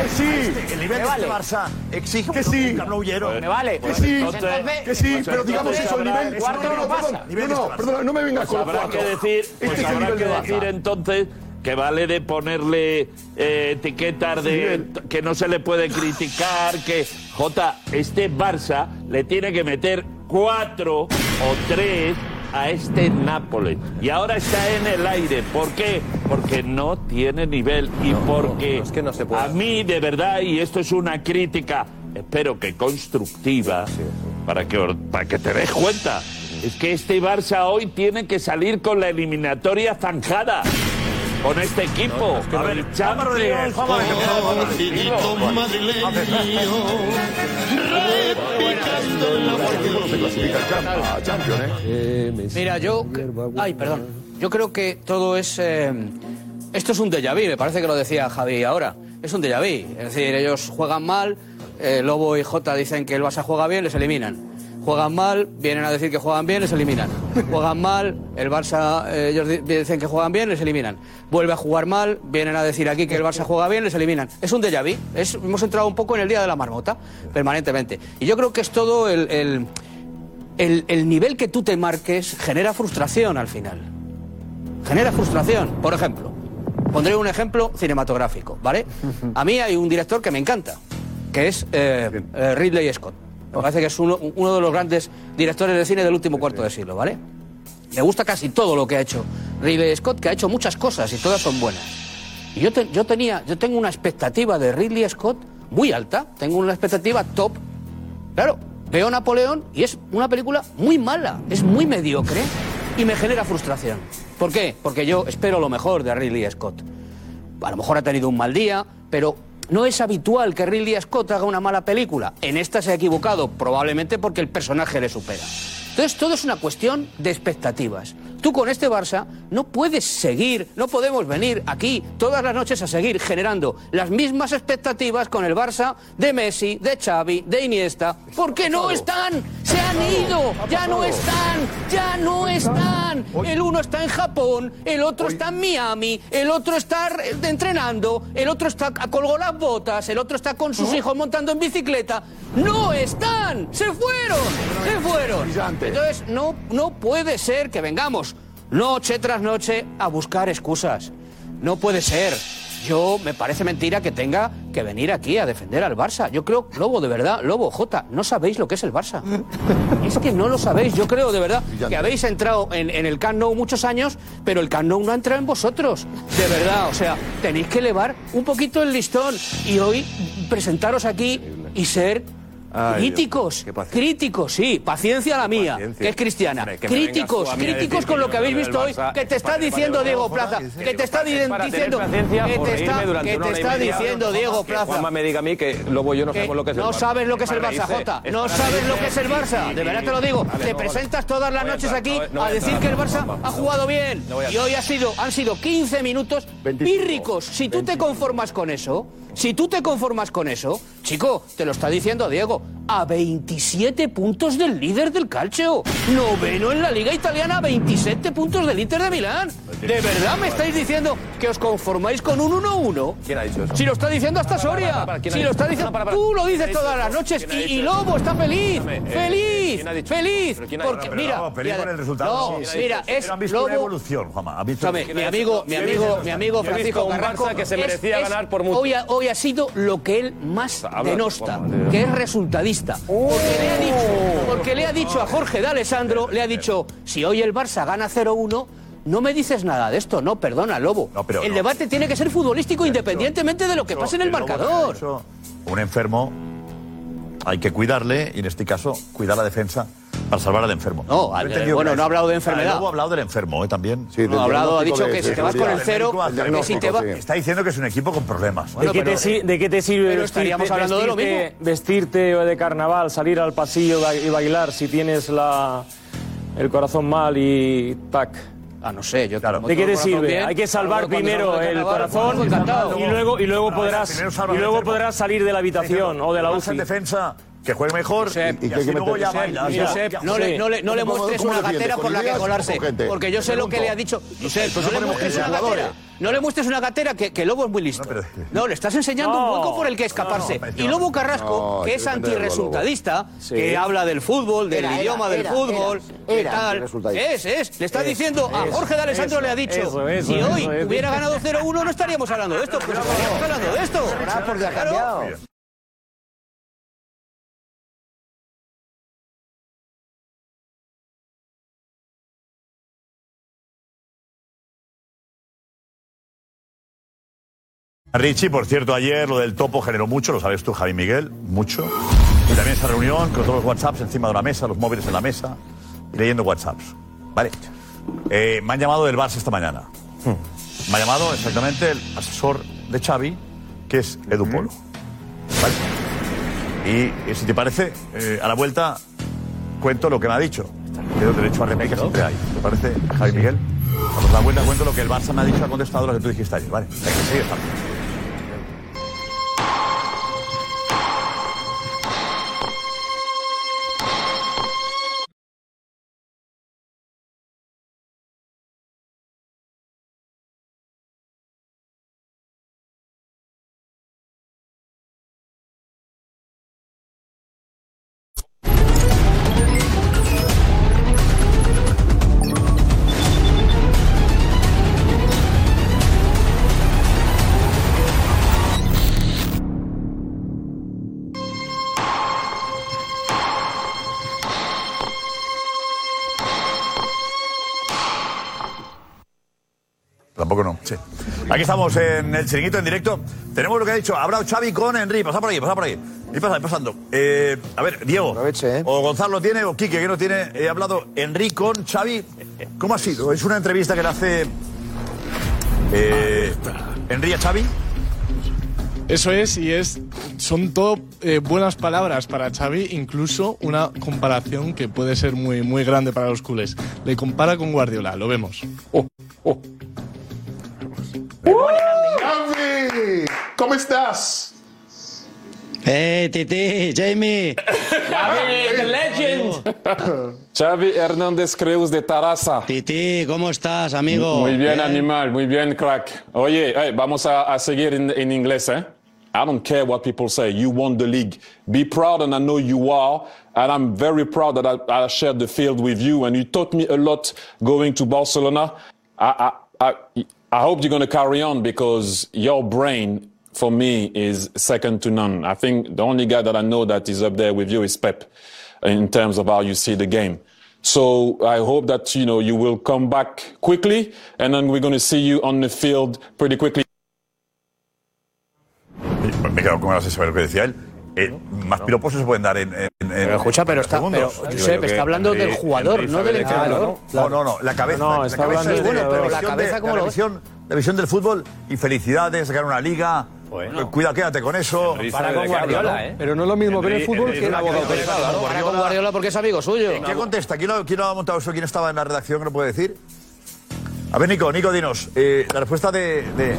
Speaker 19: sí. Que.
Speaker 13: El nivel
Speaker 26: Me
Speaker 13: de
Speaker 26: vale.
Speaker 13: este Barça exige
Speaker 19: Que sí.
Speaker 13: Lleno.
Speaker 26: Me vale.
Speaker 19: Que sí,
Speaker 26: Entonces-
Speaker 19: que sí, pero digamos
Speaker 26: entonces
Speaker 19: eso, el nivel...
Speaker 26: cuarto no pasa.
Speaker 19: No, no, perdona, no me vengas con los cuatro.
Speaker 14: que
Speaker 19: Este
Speaker 14: pues
Speaker 19: es
Speaker 14: habrá que
Speaker 19: de
Speaker 14: decir
Speaker 19: Barça.
Speaker 14: entonces que vale de ponerle eh, etiquetas de que no se le puede criticar, que J, este Barça le tiene que meter cuatro o tres a este Nápoles. Y ahora está en el aire. ¿Por qué? Porque no tiene nivel y porque
Speaker 8: es que no se puede.
Speaker 14: a mí de verdad, y esto es una crítica, espero que constructiva, para que, para que te des cuenta, es que este Barça hoy tiene que salir con la eliminatoria zanjada. Con este equipo.
Speaker 13: A ver,
Speaker 14: El
Speaker 13: Juanma Rodríguez.
Speaker 19: No se clasifica al Champ- a Champions, ¿eh?
Speaker 37: Mira, yo. Ay, perdón. Yo creo que todo es. eh, esto es un déjà vu, me parece que lo decía Javi ahora. Es un déjà vu. Es decir, ellos juegan mal, eh, Lobo y Jota dicen que el Barça juega bien, les eliminan. Juegan mal, vienen a decir que juegan bien, les eliminan. Juegan mal, el Barça, eh, ellos di- dicen que juegan bien, les eliminan. Vuelve a jugar mal, vienen a decir aquí que el Barça juega bien, les eliminan. Es un déjà vu. Es, hemos entrado un poco en el día de la marmota, permanentemente. Y yo creo que es todo el- el, el, el nivel que tú te marques genera frustración al final. Genera frustración. Por ejemplo, pondré un ejemplo cinematográfico, ¿vale? A mí hay un director que me encanta, que es eh, eh, Ridley Scott. Me parece que es uno, de los grandes directores de cine del último cuarto de siglo, ¿vale? Me gusta casi todo lo que ha hecho Ridley Scott, que ha hecho muchas cosas y todas son buenas. Y yo, yo tenía, yo tengo una expectativa de Ridley Scott muy alta, tengo una expectativa top. Claro, veo Napoleón y es una película muy mala, es muy mediocre y me genera frustración. ¿Por qué? Porque yo espero lo mejor de Ridley Scott. A lo mejor ha tenido un mal día, pero no es habitual que Ridley Scott haga una mala película. En esta se ha equivocado, probablemente porque el personaje le supera. Entonces todo es una cuestión de expectativas. Tú con este Barça no puedes seguir, no podemos venir aquí todas las noches a seguir generando las mismas expectativas con el Barça de Messi, de Xavi, de Iniesta, porque no están, se han ido, ya no están, ya no están. El uno está en Japón, el otro está en Miami, el otro está entrenando, el otro está colgó las botas, el otro está con sus hijos montando en bicicleta. No están, se fueron, se fueron. Entonces no, no puede ser que vengamos noche tras noche a buscar excusas. No puede ser. Yo me parece mentira que tenga que venir aquí a defender al Barça. Yo creo, Lobo, de verdad, Lobo, Jota, no sabéis lo que es el Barça. Es que no lo sabéis. Yo creo, de verdad, que habéis entrado en, en el Camp Nou muchos años, pero el Camp Nou no ha entrado en vosotros. De verdad, o sea, tenéis que elevar un poquito el listón y hoy presentaros aquí y ser
Speaker 8: Ay,
Speaker 37: críticos, críticos, sí, paciencia la mía, que es cristiana.
Speaker 8: Hombre, que
Speaker 37: críticos, críticos
Speaker 8: decir
Speaker 37: con lo que habéis visto hoy, que te está diciendo Diego Plaza, que te está diciendo, que te está, que te está diciendo Diego
Speaker 8: que
Speaker 37: Plaza.
Speaker 8: Juanma me diga a mí que Lobo yo no sabemos lo que es el
Speaker 37: no sabes lo que es el Barça, Jota. No sabes lo que es el Barça. De verdad te lo digo. Te presentas todas las noches aquí a decir que el Barça ha jugado bien. Y hoy ha sido, han sido 15 minutos pírricos. Si tú te conformas con eso, si tú te conformas con eso, chico, te lo está diciendo Diego, a 27 puntos del líder del calcio. Noveno en la Liga Italiana, a 27 puntos del Inter de Milán. ¿De verdad me estáis diciendo que os conformáis con un 1-1?
Speaker 8: ¿Quién ha dicho eso?
Speaker 37: Si lo está diciendo hasta Soria.
Speaker 8: para, para, ¿quién ha
Speaker 37: Si lo está diciendo. Tú lo
Speaker 8: ¿quién ha
Speaker 37: dices todas las noches
Speaker 8: ¿Quién ha
Speaker 37: y? Lobo está feliz. Feliz.
Speaker 8: ¿quién ha dicho
Speaker 37: Feliz.
Speaker 8: eso? ¿Pero quién ha dicho
Speaker 37: Porque, mira.
Speaker 13: No, feliz con el resultado.
Speaker 37: No,
Speaker 13: Sí, sí,
Speaker 37: mira, es
Speaker 13: han visto una evolución, Juanma. ¿Han visto-
Speaker 37: Escúchame, mi amigo, mi amigo, mi amigo Francisco Carrasco
Speaker 8: que se merecía ganar por mucho.
Speaker 37: Hoy hoy ha sido lo que él más
Speaker 8: Habla,
Speaker 37: denosta, que es resultadista. Porque le ha dicho, porque le ha dicho a Jorge de Alessandro, le ha dicho, si hoy el Barça gana 0-1, no me dices nada de esto, no, perdona, Lobo.
Speaker 13: pero
Speaker 37: el
Speaker 13: no.
Speaker 37: debate tiene que ser futbolístico independientemente de lo que pase en el
Speaker 13: ha
Speaker 37: marcador.
Speaker 13: Un enfermo hay que cuidarle y en este caso cuidar la defensa para salvar al enfermo.
Speaker 37: No, al-
Speaker 13: entendido
Speaker 37: bueno, no ha hablado de enfermedad.
Speaker 13: Luego ha hablado del enfermo ¿eh? también.
Speaker 19: Sí,
Speaker 37: No, ha hablado, ha dicho que si te vas con el cero, que si te va-
Speaker 13: Está diciendo que es un equipo con problemas.
Speaker 15: ¿De, qué te, de qué te sirve
Speaker 37: pero
Speaker 15: vestirte,
Speaker 37: estaríamos hablando de lo
Speaker 15: vestirte- vestirte de carnaval, salir al pasillo y bailar si tienes la, el corazón mal y tac?
Speaker 37: Ah, no sé, yo
Speaker 15: ¿De qué te sirve? Hay que salvar primero el corazón y luego y luego podrás y luego podrás salir de la habitación o de la UCI.
Speaker 13: defensa, que juegue mejor y, así luego ya baila.
Speaker 37: No, le, no le, no le
Speaker 19: ¿Cómo-
Speaker 37: muestres una gatera
Speaker 19: ¿Con
Speaker 37: por la que colarse. Porque yo sé lo que le ha dicho. Josep, no le muestres una gatera. No le muestres una gatera que, que Lobo es muy listo. No, le estás enseñando un
Speaker 15: No,
Speaker 37: hueco por el que escaparse.
Speaker 15: no, no,
Speaker 37: y Lobo Carrasco,
Speaker 19: No,
Speaker 37: que es
Speaker 19: que
Speaker 37: antirresultadista,
Speaker 15: Sí.
Speaker 37: que habla del fútbol, del
Speaker 3: Era, era,
Speaker 37: idioma del
Speaker 3: era,
Speaker 37: fútbol,
Speaker 3: era,
Speaker 37: tal. Es, es. Le está
Speaker 15: Es,
Speaker 37: diciendo a
Speaker 15: es,
Speaker 37: Jorge de Alessandro le ha dicho,
Speaker 15: eso, eso,
Speaker 37: si hoy
Speaker 15: eso, eso.
Speaker 37: hubiera ganado 0-1 no estaríamos hablando de esto, pues estaríamos hablando de esto. Claro.
Speaker 13: Richie, por cierto, ayer lo del topo generó mucho, lo sabes tú, Javi Miguel, mucho. Y también esa reunión con todos los WhatsApps encima de una mesa, los móviles en la mesa, y leyendo WhatsApps. Vale. Eh, me han llamado del Barça esta mañana. Me ha llamado exactamente el asesor de Xavi, que es Edu Polo. ¿Vale? Y, eh, si te parece, eh, a la vuelta cuento lo que me ha dicho. Tengo derecho a réplica siempre hay. ¿Te parece, Javi Miguel? A la vuelta cuento lo que el Barça me ha dicho, ha contestado lo que tú dijiste ayer. Vale, Venga, sigue estando. Aquí estamos en el chiringuito en directo. Tenemos lo que ha dicho. Ha hablado Xavi con Henry. Pasa por ahí, pasa por ahí. Y pasa, pasando. Eh, a ver, Diego. O Gonzalo tiene, o Quique, que no tiene. He hablado Henry con Xavi. ¿Cómo ha sido? Es una entrevista que le hace. Eh, Henry a Xavi.
Speaker 32: Eso es, y es son todo eh, buenas palabras para Xavi, incluso una comparación que puede ser muy, muy grande para los culés. Le compara con Guardiola, lo vemos. Oh, oh.
Speaker 38: Xavi, ¿cómo estás?
Speaker 39: Hey, Titi, Jamie.
Speaker 38: Xavi, the
Speaker 39: legend.
Speaker 40: Xavi Hernández Creus de Tarasa.
Speaker 39: Titi, ¿cómo estás, amigo?
Speaker 40: Muy bien, animal, muy bien, crack. Oye, hey, vamos a, a seguir en, en inglés, ¿eh? I don't care what people say. You won the league. Be proud, and I know you are. And I'm very proud that I, I shared the field with you, and you taught me a lot going to Barcelona. I, I, I, I hope you're going to carry on because your brain, for me, is second to none. I think the only guy that I know that is up there with you is Pep in terms of how you see the game. So I hope that you know you will come back quickly, and then we're going to see you on the field pretty quickly.
Speaker 13: Me con. Eh, más piropos se pueden dar en. en- en-
Speaker 37: Pero escucha, pero
Speaker 13: en
Speaker 37: está- pero, Josep, está hablando del jugador, no del entrenador.
Speaker 13: No, no, no, la cabeza.
Speaker 37: No,
Speaker 13: la cabeza
Speaker 37: hablando
Speaker 13: es de
Speaker 37: del
Speaker 13: la
Speaker 37: entrenador.
Speaker 13: visión
Speaker 37: La cabeza, ¿cómo
Speaker 13: la
Speaker 37: lo
Speaker 13: visión, la visión del fútbol y felicidades, sacar una liga. Eh, Cuidado, quédate con eso.
Speaker 37: Para con Guardiola, ¿eh? Pero no es lo mismo ver el fútbol que
Speaker 13: la
Speaker 37: Para con Guardiola porque es amigo suyo.
Speaker 13: ¿Qué contesta? ¿Quién lo, quién lo ha montado eso? ¿Quién estaba en la redacción que lo puede decir? A ver, Nico, Nico, dinos. eh, la respuesta de. de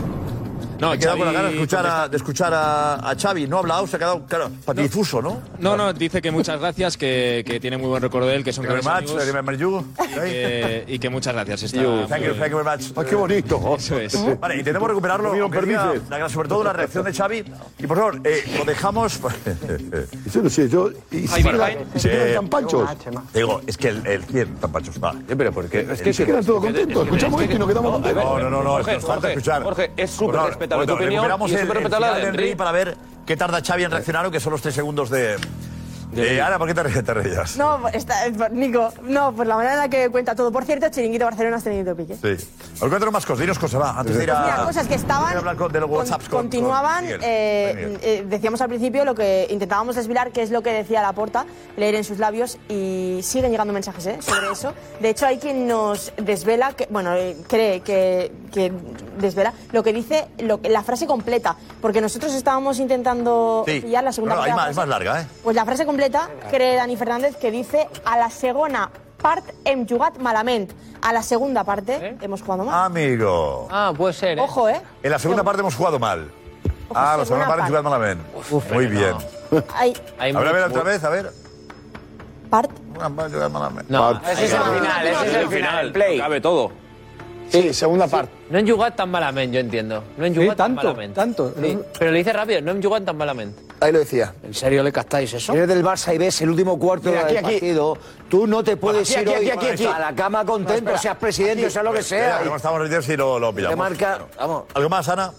Speaker 1: No,
Speaker 13: me he quedado con la
Speaker 1: Xavi
Speaker 13: gana de escuchar, a, de escuchar a, a Xavi. No ha hablado, se ha quedado, claro, patidifuso, ¿no?
Speaker 1: No, no, dice que muchas gracias, que, que tiene muy buen recuerdo de él, que son
Speaker 13: Thank you
Speaker 1: grandes
Speaker 13: very much,
Speaker 1: amigos.
Speaker 13: thank you very much, you.
Speaker 1: Y que, y que muchas gracias. Está
Speaker 13: You. Thank you, thank you very much.
Speaker 19: Ay, qué bonito.
Speaker 1: Eso es.
Speaker 13: Vale, intentemos recuperarlo.
Speaker 19: Amigo, permites.
Speaker 13: la- sobre todo la reacción de Xavi. Y por favor, eh, lo dejamos.
Speaker 19: Yo no sé, yo. Y si quedan,
Speaker 13: Eh,
Speaker 19: panchos.
Speaker 13: Digo, es que el, el 100 tan panchos. Vale.
Speaker 8: pero porque
Speaker 19: Es que se quedan todos contentos. Escuchamos esto y nos quedamos contentos.
Speaker 13: No, no, no, no,
Speaker 8: Jorge,
Speaker 13: nos falta
Speaker 8: Jorge,
Speaker 13: escuchar.
Speaker 8: Jorge, es súper
Speaker 13: Bueno,
Speaker 8: respetable tu
Speaker 13: bueno,
Speaker 8: opinión
Speaker 13: recuperamos
Speaker 8: y es súper respetable la de
Speaker 13: Henry para ver qué tarda Xavi en reaccionar, que son los tres segundos de... Eh, Ana, ¿por qué te, re- te reías?
Speaker 11: No, está, Nico, no, por la manera en la que cuenta todo. Por cierto, Chiringuito Barcelona has tenido pique.
Speaker 13: Sí. Os cuento más cosas, dinos cosas, va, antes de ir a...
Speaker 11: Pues mira, cosas que estaban-
Speaker 13: hablar con- de los
Speaker 11: Con- continuaban,
Speaker 13: con Miguel.
Speaker 11: eh,
Speaker 13: Miguel.
Speaker 11: eh, decíamos al principio lo que intentábamos desvelar, que es lo que decía Laporta, leer en sus labios, y siguen llegando mensajes ¿eh? sobre eso. De hecho, hay quien nos desvela, que, bueno, eh, cree que, que desvela lo que dice, lo, que- la frase completa, porque nosotros estábamos intentando
Speaker 13: Sí.
Speaker 11: pillar la segunda
Speaker 13: No, no, hay
Speaker 11: parte la
Speaker 13: es más larga, ¿eh?
Speaker 11: Pues la frase completa, cree Dani Fernández, que dice a la segona part hem jugat malament. A la segunda parte hemos jugado mal.
Speaker 13: Amigo.
Speaker 16: Ah, puede ser.
Speaker 11: Ojo, ¿eh?
Speaker 13: En la segunda parte hemos jugado mal. Ah, la segunda
Speaker 11: segunda
Speaker 13: parte
Speaker 11: parte.
Speaker 13: jugado malamente. Muy bien.
Speaker 11: Hay
Speaker 13: A ver, a ver, otra vez, a ver.
Speaker 11: part.
Speaker 16: No, ese es el final, ese es el final. Play.
Speaker 8: Cabe todo.
Speaker 20: Sí, segunda parte.
Speaker 16: No hem jugat tan malament, yo entiendo. No
Speaker 22: Sí,
Speaker 16: jugat tan
Speaker 22: tanto,
Speaker 16: malament.
Speaker 22: tanto.
Speaker 16: Sí, Pero lo dice rápido, no hem jugat tan malament.
Speaker 3: Ahí lo decía.
Speaker 37: ¿En serio le captáis eso?
Speaker 3: Eres del Barça y ves el último cuarto
Speaker 20: Mira, aquí,
Speaker 3: del
Speaker 20: aquí.
Speaker 3: partido. Tú no te puedes
Speaker 20: Aquí,
Speaker 3: ir
Speaker 20: aquí,
Speaker 3: hoy
Speaker 20: aquí, aquí, aquí.
Speaker 3: a la cama contento,
Speaker 20: espera.
Speaker 3: seas presidente o sea lo que sea.
Speaker 13: Espera, no estamos si lo, lo
Speaker 3: Te
Speaker 13: pillamos.
Speaker 3: marca, vamos.
Speaker 13: ¿Algo más, Ana?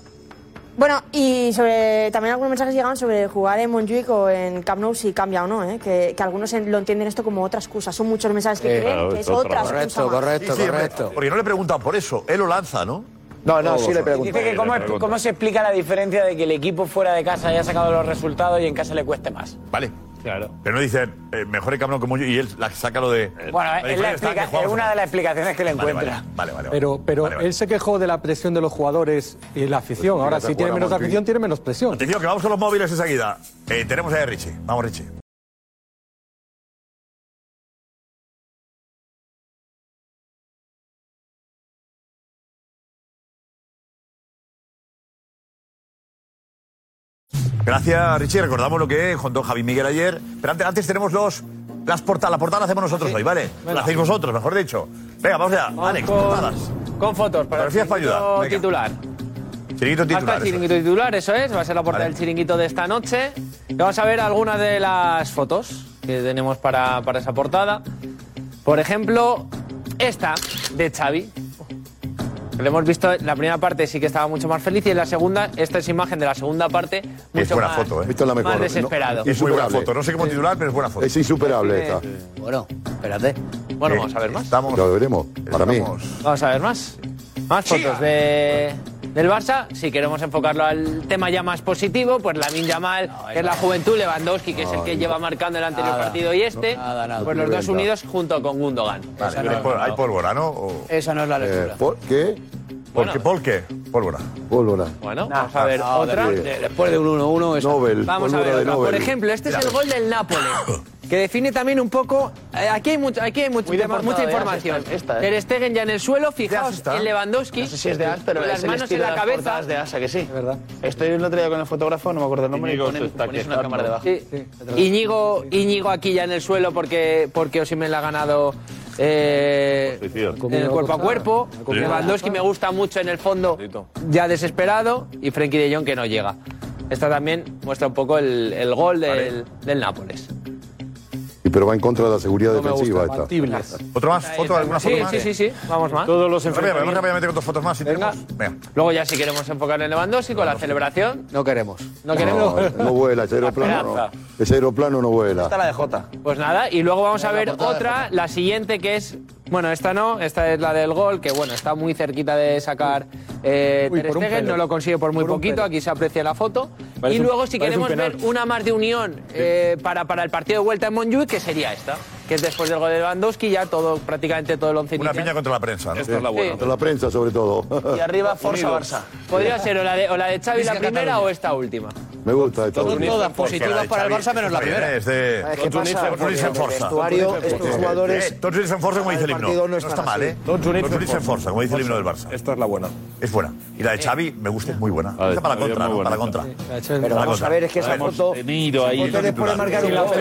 Speaker 11: Bueno, y sobre también algunos mensajes llegaban sobre jugar en Montjuic o en Camp Nou si cambia o no, ¿eh? que, que algunos en- lo entienden esto como otra excusa. Son muchos mensajes que
Speaker 37: Sí,
Speaker 11: creen
Speaker 37: claro,
Speaker 11: que
Speaker 37: es
Speaker 11: es
Speaker 37: otra. Correcto,
Speaker 11: excusa más.
Speaker 37: correcto,
Speaker 13: Sí, sí, hombre,
Speaker 37: correcto.
Speaker 13: Porque no le preguntan por eso. Él lo lanza, ¿no?
Speaker 3: No, no, sí le pregunto.
Speaker 26: Dice que cómo, cómo se explica la diferencia de que el equipo fuera de casa haya sacado los resultados y en casa le cueste más.
Speaker 13: Vale.
Speaker 26: Claro.
Speaker 13: Pero no dicen, eh, mejor el camino que Montjuic y él la- saca lo de...
Speaker 26: Bueno,
Speaker 13: La
Speaker 26: es, la
Speaker 13: diferencia está
Speaker 26: explica-
Speaker 13: que jugamos
Speaker 26: es una de las explicaciones que le
Speaker 13: Vale,
Speaker 26: encuentra.
Speaker 13: Vale, vale, vale.
Speaker 22: Pero, pero
Speaker 13: Vale, vale.
Speaker 22: él se quejó de la presión de los jugadores y la afición. Ahora, si tiene menos afición, tiene menos presión.
Speaker 13: Atención, que vamos con los móviles enseguida. Eh, tenemos ahí a Richie. Vamos, Richie. Gracias, Richie. Recordamos lo que contó Javi Miguel ayer. Pero antes, antes tenemos los, las portadas. La portada la hacemos nosotros hoy, ¿vale? La hacéis vosotros, mejor dicho. Venga, vamos allá. Alex,
Speaker 16: con-
Speaker 13: portadas.
Speaker 16: Con fotos para
Speaker 13: Fotografías para ayudar. Venga.
Speaker 16: titular.
Speaker 13: Chiringuito titular.
Speaker 16: el chiringuito titular, eso es. Va a ser la portada
Speaker 13: Vale.
Speaker 16: del chiringuito de esta noche. Y vamos a ver algunas de las fotos que tenemos para, para esa portada. Por ejemplo, esta de Xavi. Lo hemos visto en la primera parte sí que estaba mucho más feliz y en la segunda, esta es imagen de la segunda parte, mucho
Speaker 13: Es buena
Speaker 16: más,
Speaker 13: foto, ¿eh?
Speaker 19: Es la mejor.
Speaker 16: más desesperado.
Speaker 13: Es muy buena foto. No sé cómo titular, pero es buena foto.
Speaker 19: Es insuperable esta.
Speaker 37: Bueno, espérate.
Speaker 16: Bueno,
Speaker 13: Eh,
Speaker 16: vamos a ver más.
Speaker 13: Estamos,
Speaker 19: Lo veremos. Para mí.
Speaker 13: estamos-
Speaker 16: Vamos a ver más. Más fotos de, del Barça. Si queremos enfocarlo al tema ya más positivo, pues Lamin Yamal, que es la juventud, Lewandowski, que es el que lleva marcando el anterior
Speaker 37: Nada.
Speaker 16: partido y este,
Speaker 37: Nada, nada.
Speaker 16: pues los dos unidos junto con Gundogan.
Speaker 13: Vale, hay, pólvora, ¿no? O-
Speaker 37: Esa no es la
Speaker 19: Eh,
Speaker 37: lectura.
Speaker 19: ¿por ¿Qué?
Speaker 13: ¿Por qué? ¿Por qué? Pólvora.
Speaker 19: Pólvora.
Speaker 16: Bueno, vamos a ver
Speaker 37: No,
Speaker 16: otra.
Speaker 37: de- de- después de un 1-1 esa.
Speaker 19: Nobel.
Speaker 16: Vamos a ver otra. Por ejemplo, este es el gol del Nápoles, que define también un poco. eh, aquí hay, mucho, aquí hay mucho tema- mucha información.
Speaker 20: esta- ¿eh?
Speaker 16: Ter Stegen ya en el suelo, fijaos en Lewandowski.
Speaker 20: No sé si es de As, pero
Speaker 16: con
Speaker 20: es
Speaker 16: las
Speaker 20: el
Speaker 16: manos en la cabeza.
Speaker 20: de Asa, que sí.
Speaker 22: verdad.
Speaker 20: Estoy el otro día con el fotógrafo, no me acuerdo el nombre, y ponen-
Speaker 14: está
Speaker 20: ponéis una cámara debajo.
Speaker 16: Sí. Íñigo, Íñigo aquí ya en el suelo porque, porque Osimhen le ha ganado eh, en el cuerpo a cuerpo. Lewandowski me gusta mucho en el fondo, ya desesperado. Y Frenkie de Jong que no llega. Esta también muestra un poco el, el gol del, del Nápoles.
Speaker 19: Y pero va en contra de la seguridad
Speaker 22: No
Speaker 19: defensiva
Speaker 22: gusta,
Speaker 19: esta.
Speaker 13: ¿Otro más? ¿Foto? ¿Alguna
Speaker 16: Sí,
Speaker 13: foto más?
Speaker 16: sí, sí, sí. Vamos más.
Speaker 22: Todos los
Speaker 13: Rápidamente, Vamos
Speaker 22: enfrentamientos.
Speaker 13: rápidamente con dos fotos más. Si
Speaker 16: Venga.
Speaker 13: tenemos. Venga.
Speaker 16: Luego ya si queremos enfocar en Lewandowski con la celebración.
Speaker 37: No queremos.
Speaker 16: No queremos.
Speaker 19: No, no vuela, ese aeroplano no. Ese aeroplano no vuela.
Speaker 20: Esta la de Jota.
Speaker 16: Pues nada, y luego vamos a ver otra, la siguiente que es Bueno, esta no, esta es la del gol, que bueno, está muy cerquita de sacar eh,
Speaker 8: Uy,
Speaker 16: Ter Stegen, no lo consigue por muy
Speaker 8: Por
Speaker 16: poquito, aquí se aprecia la foto.
Speaker 8: Parece
Speaker 16: y
Speaker 8: un-
Speaker 16: luego, si queremos ver una más de unión eh, para, para el partido de vuelta en Montjuic, que sería esta, que es después del gol de Lewandowski, ya todo, prácticamente todo el once
Speaker 13: Una
Speaker 16: inicial.
Speaker 13: piña contra la prensa, ¿no?
Speaker 16: Esta es la buena.
Speaker 19: Contra la prensa, sobre todo.
Speaker 20: Y arriba, Forza
Speaker 16: Unidos.
Speaker 20: Barça.
Speaker 16: Podría ser o la de, o la de Xavi la primera
Speaker 20: Cataluña.
Speaker 16: o esta última.
Speaker 19: Me gusta esta
Speaker 16: Son todas positivas para el Barça menos la primera.
Speaker 13: Es de...
Speaker 3: ¿Sabes qué pasa?
Speaker 13: Tots units
Speaker 3: en
Speaker 13: força.
Speaker 3: vestuario, estos jugadores-
Speaker 13: Eh, Tots units fem força, como dice el himno.
Speaker 3: no
Speaker 13: No
Speaker 3: es
Speaker 13: está mal. ¿eh?
Speaker 8: Tots units fem
Speaker 13: força, como dice el himno del Barça.
Speaker 8: Esta es la buena.
Speaker 13: Es buena. Y la de Xavi me gusta, es muy buena. Esta para la contra, ¿no? Para la contra.
Speaker 3: Pero vamos a ver, es que esa
Speaker 14: Hemos
Speaker 3: foto.
Speaker 13: hemos tenido ahí.
Speaker 14: La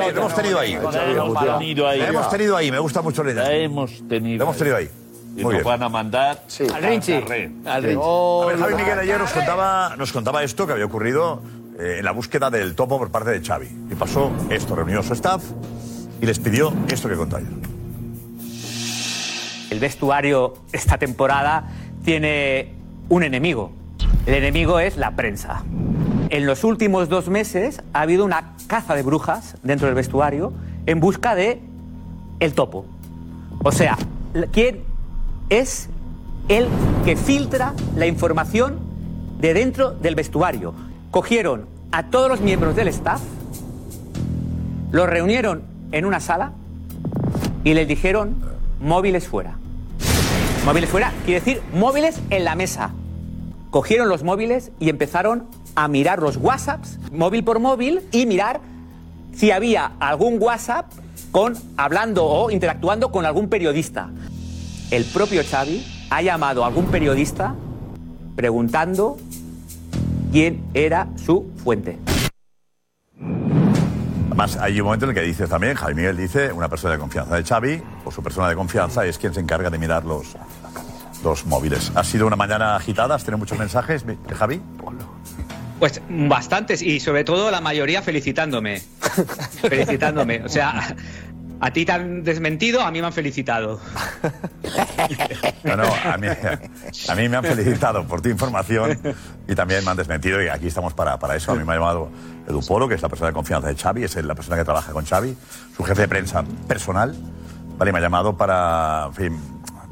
Speaker 14: hemos tenido ahí.
Speaker 13: La hemos tenido ahí, me gusta mucho la
Speaker 14: La
Speaker 13: idea.
Speaker 14: hemos tenido.
Speaker 13: La hemos tenido ahí.
Speaker 14: Y
Speaker 13: Muy
Speaker 14: nos
Speaker 13: bien.
Speaker 14: van a mandar
Speaker 16: Al Rinchi. Al
Speaker 13: Sí.
Speaker 16: Rinchi.
Speaker 13: A ver, Javi Miguel ayer nos contaba, nos contaba esto que había ocurrido eh, en la búsqueda del topo por parte de Xavi. Y pasó esto, reunió a su staff y les pidió esto que ayer.
Speaker 35: El vestuario esta temporada tiene un enemigo. El enemigo es la prensa. En los últimos dos meses ha habido una caza de brujas dentro del vestuario en busca de el topo. O sea, ¿quién es el que filtra la información de dentro del vestuario? Cogieron a todos los miembros del staff, los reunieron en una sala y les dijeron móviles fuera. Móviles fuera quiere decir móviles en la mesa. Cogieron los móviles y empezaron a mirar los WhatsApps, móvil por móvil, y mirar si había algún WhatsApp con hablando o interactuando con algún periodista. El propio Xavi ha llamado a algún periodista preguntando quién era su fuente.
Speaker 13: Además, hay un momento en el que dice también, Javi Miguel dice, una persona de confianza de Xavi, o su persona de confianza es quien se encarga de mirar los, los móviles. Ha sido una mañana agitada, has tenido muchos mensajes, Javi.
Speaker 35: Pues bastantes y sobre todo la mayoría felicitándome. felicitándome. O sea, a ti te han desmentido, a mí me han felicitado.
Speaker 13: A mí, me han felicitado por tu información y también me han desmentido y aquí estamos para, para eso. A mí me ha llamado Edu Polo, que es la persona de confianza de Xavi, es la persona que trabaja con Xavi, su jefe de prensa personal, ¿vale? Y me ha llamado para,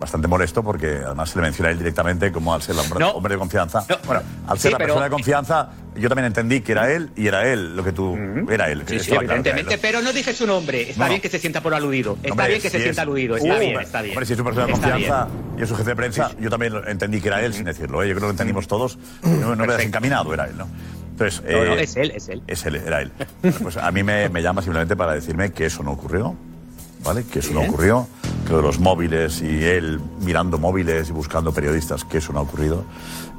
Speaker 13: bastante molesto porque además se le menciona a él directamente como al ser el hombre,
Speaker 35: No.
Speaker 13: hombre de confianza. Bueno, al ser
Speaker 35: Sí,
Speaker 13: la
Speaker 35: pero-
Speaker 13: persona de confianza, yo también entendí que era él y era él lo que tú... Era él. que
Speaker 35: Sí, sí,
Speaker 13: claro era
Speaker 35: evidentemente,
Speaker 13: él.
Speaker 35: pero no dije su nombre. Está
Speaker 13: No.
Speaker 35: bien que se sienta por aludido. Está
Speaker 13: Hombre,
Speaker 35: bien que
Speaker 13: si
Speaker 35: se
Speaker 13: es-
Speaker 35: sienta aludido. Está
Speaker 13: Uh,
Speaker 35: bien, está bien.
Speaker 13: Hombre, si es su persona de confianza
Speaker 35: bien.
Speaker 13: y es su jefe de prensa, yo también entendí que era él sin decirlo. ¿eh? Yo creo que lo entendimos todos. No, no me has encaminado, era él, ¿no? Entonces,
Speaker 35: No, no,
Speaker 13: eh,
Speaker 35: es él, es él.
Speaker 13: es él, era él. Bueno, Pues a mí me, me llama simplemente para decirme que eso no ocurrió, ¿vale? Que eso no
Speaker 35: Bien.
Speaker 13: ocurrió, que lo de los móviles y él mirando móviles y buscando periodistas, que eso no ha ocurrido.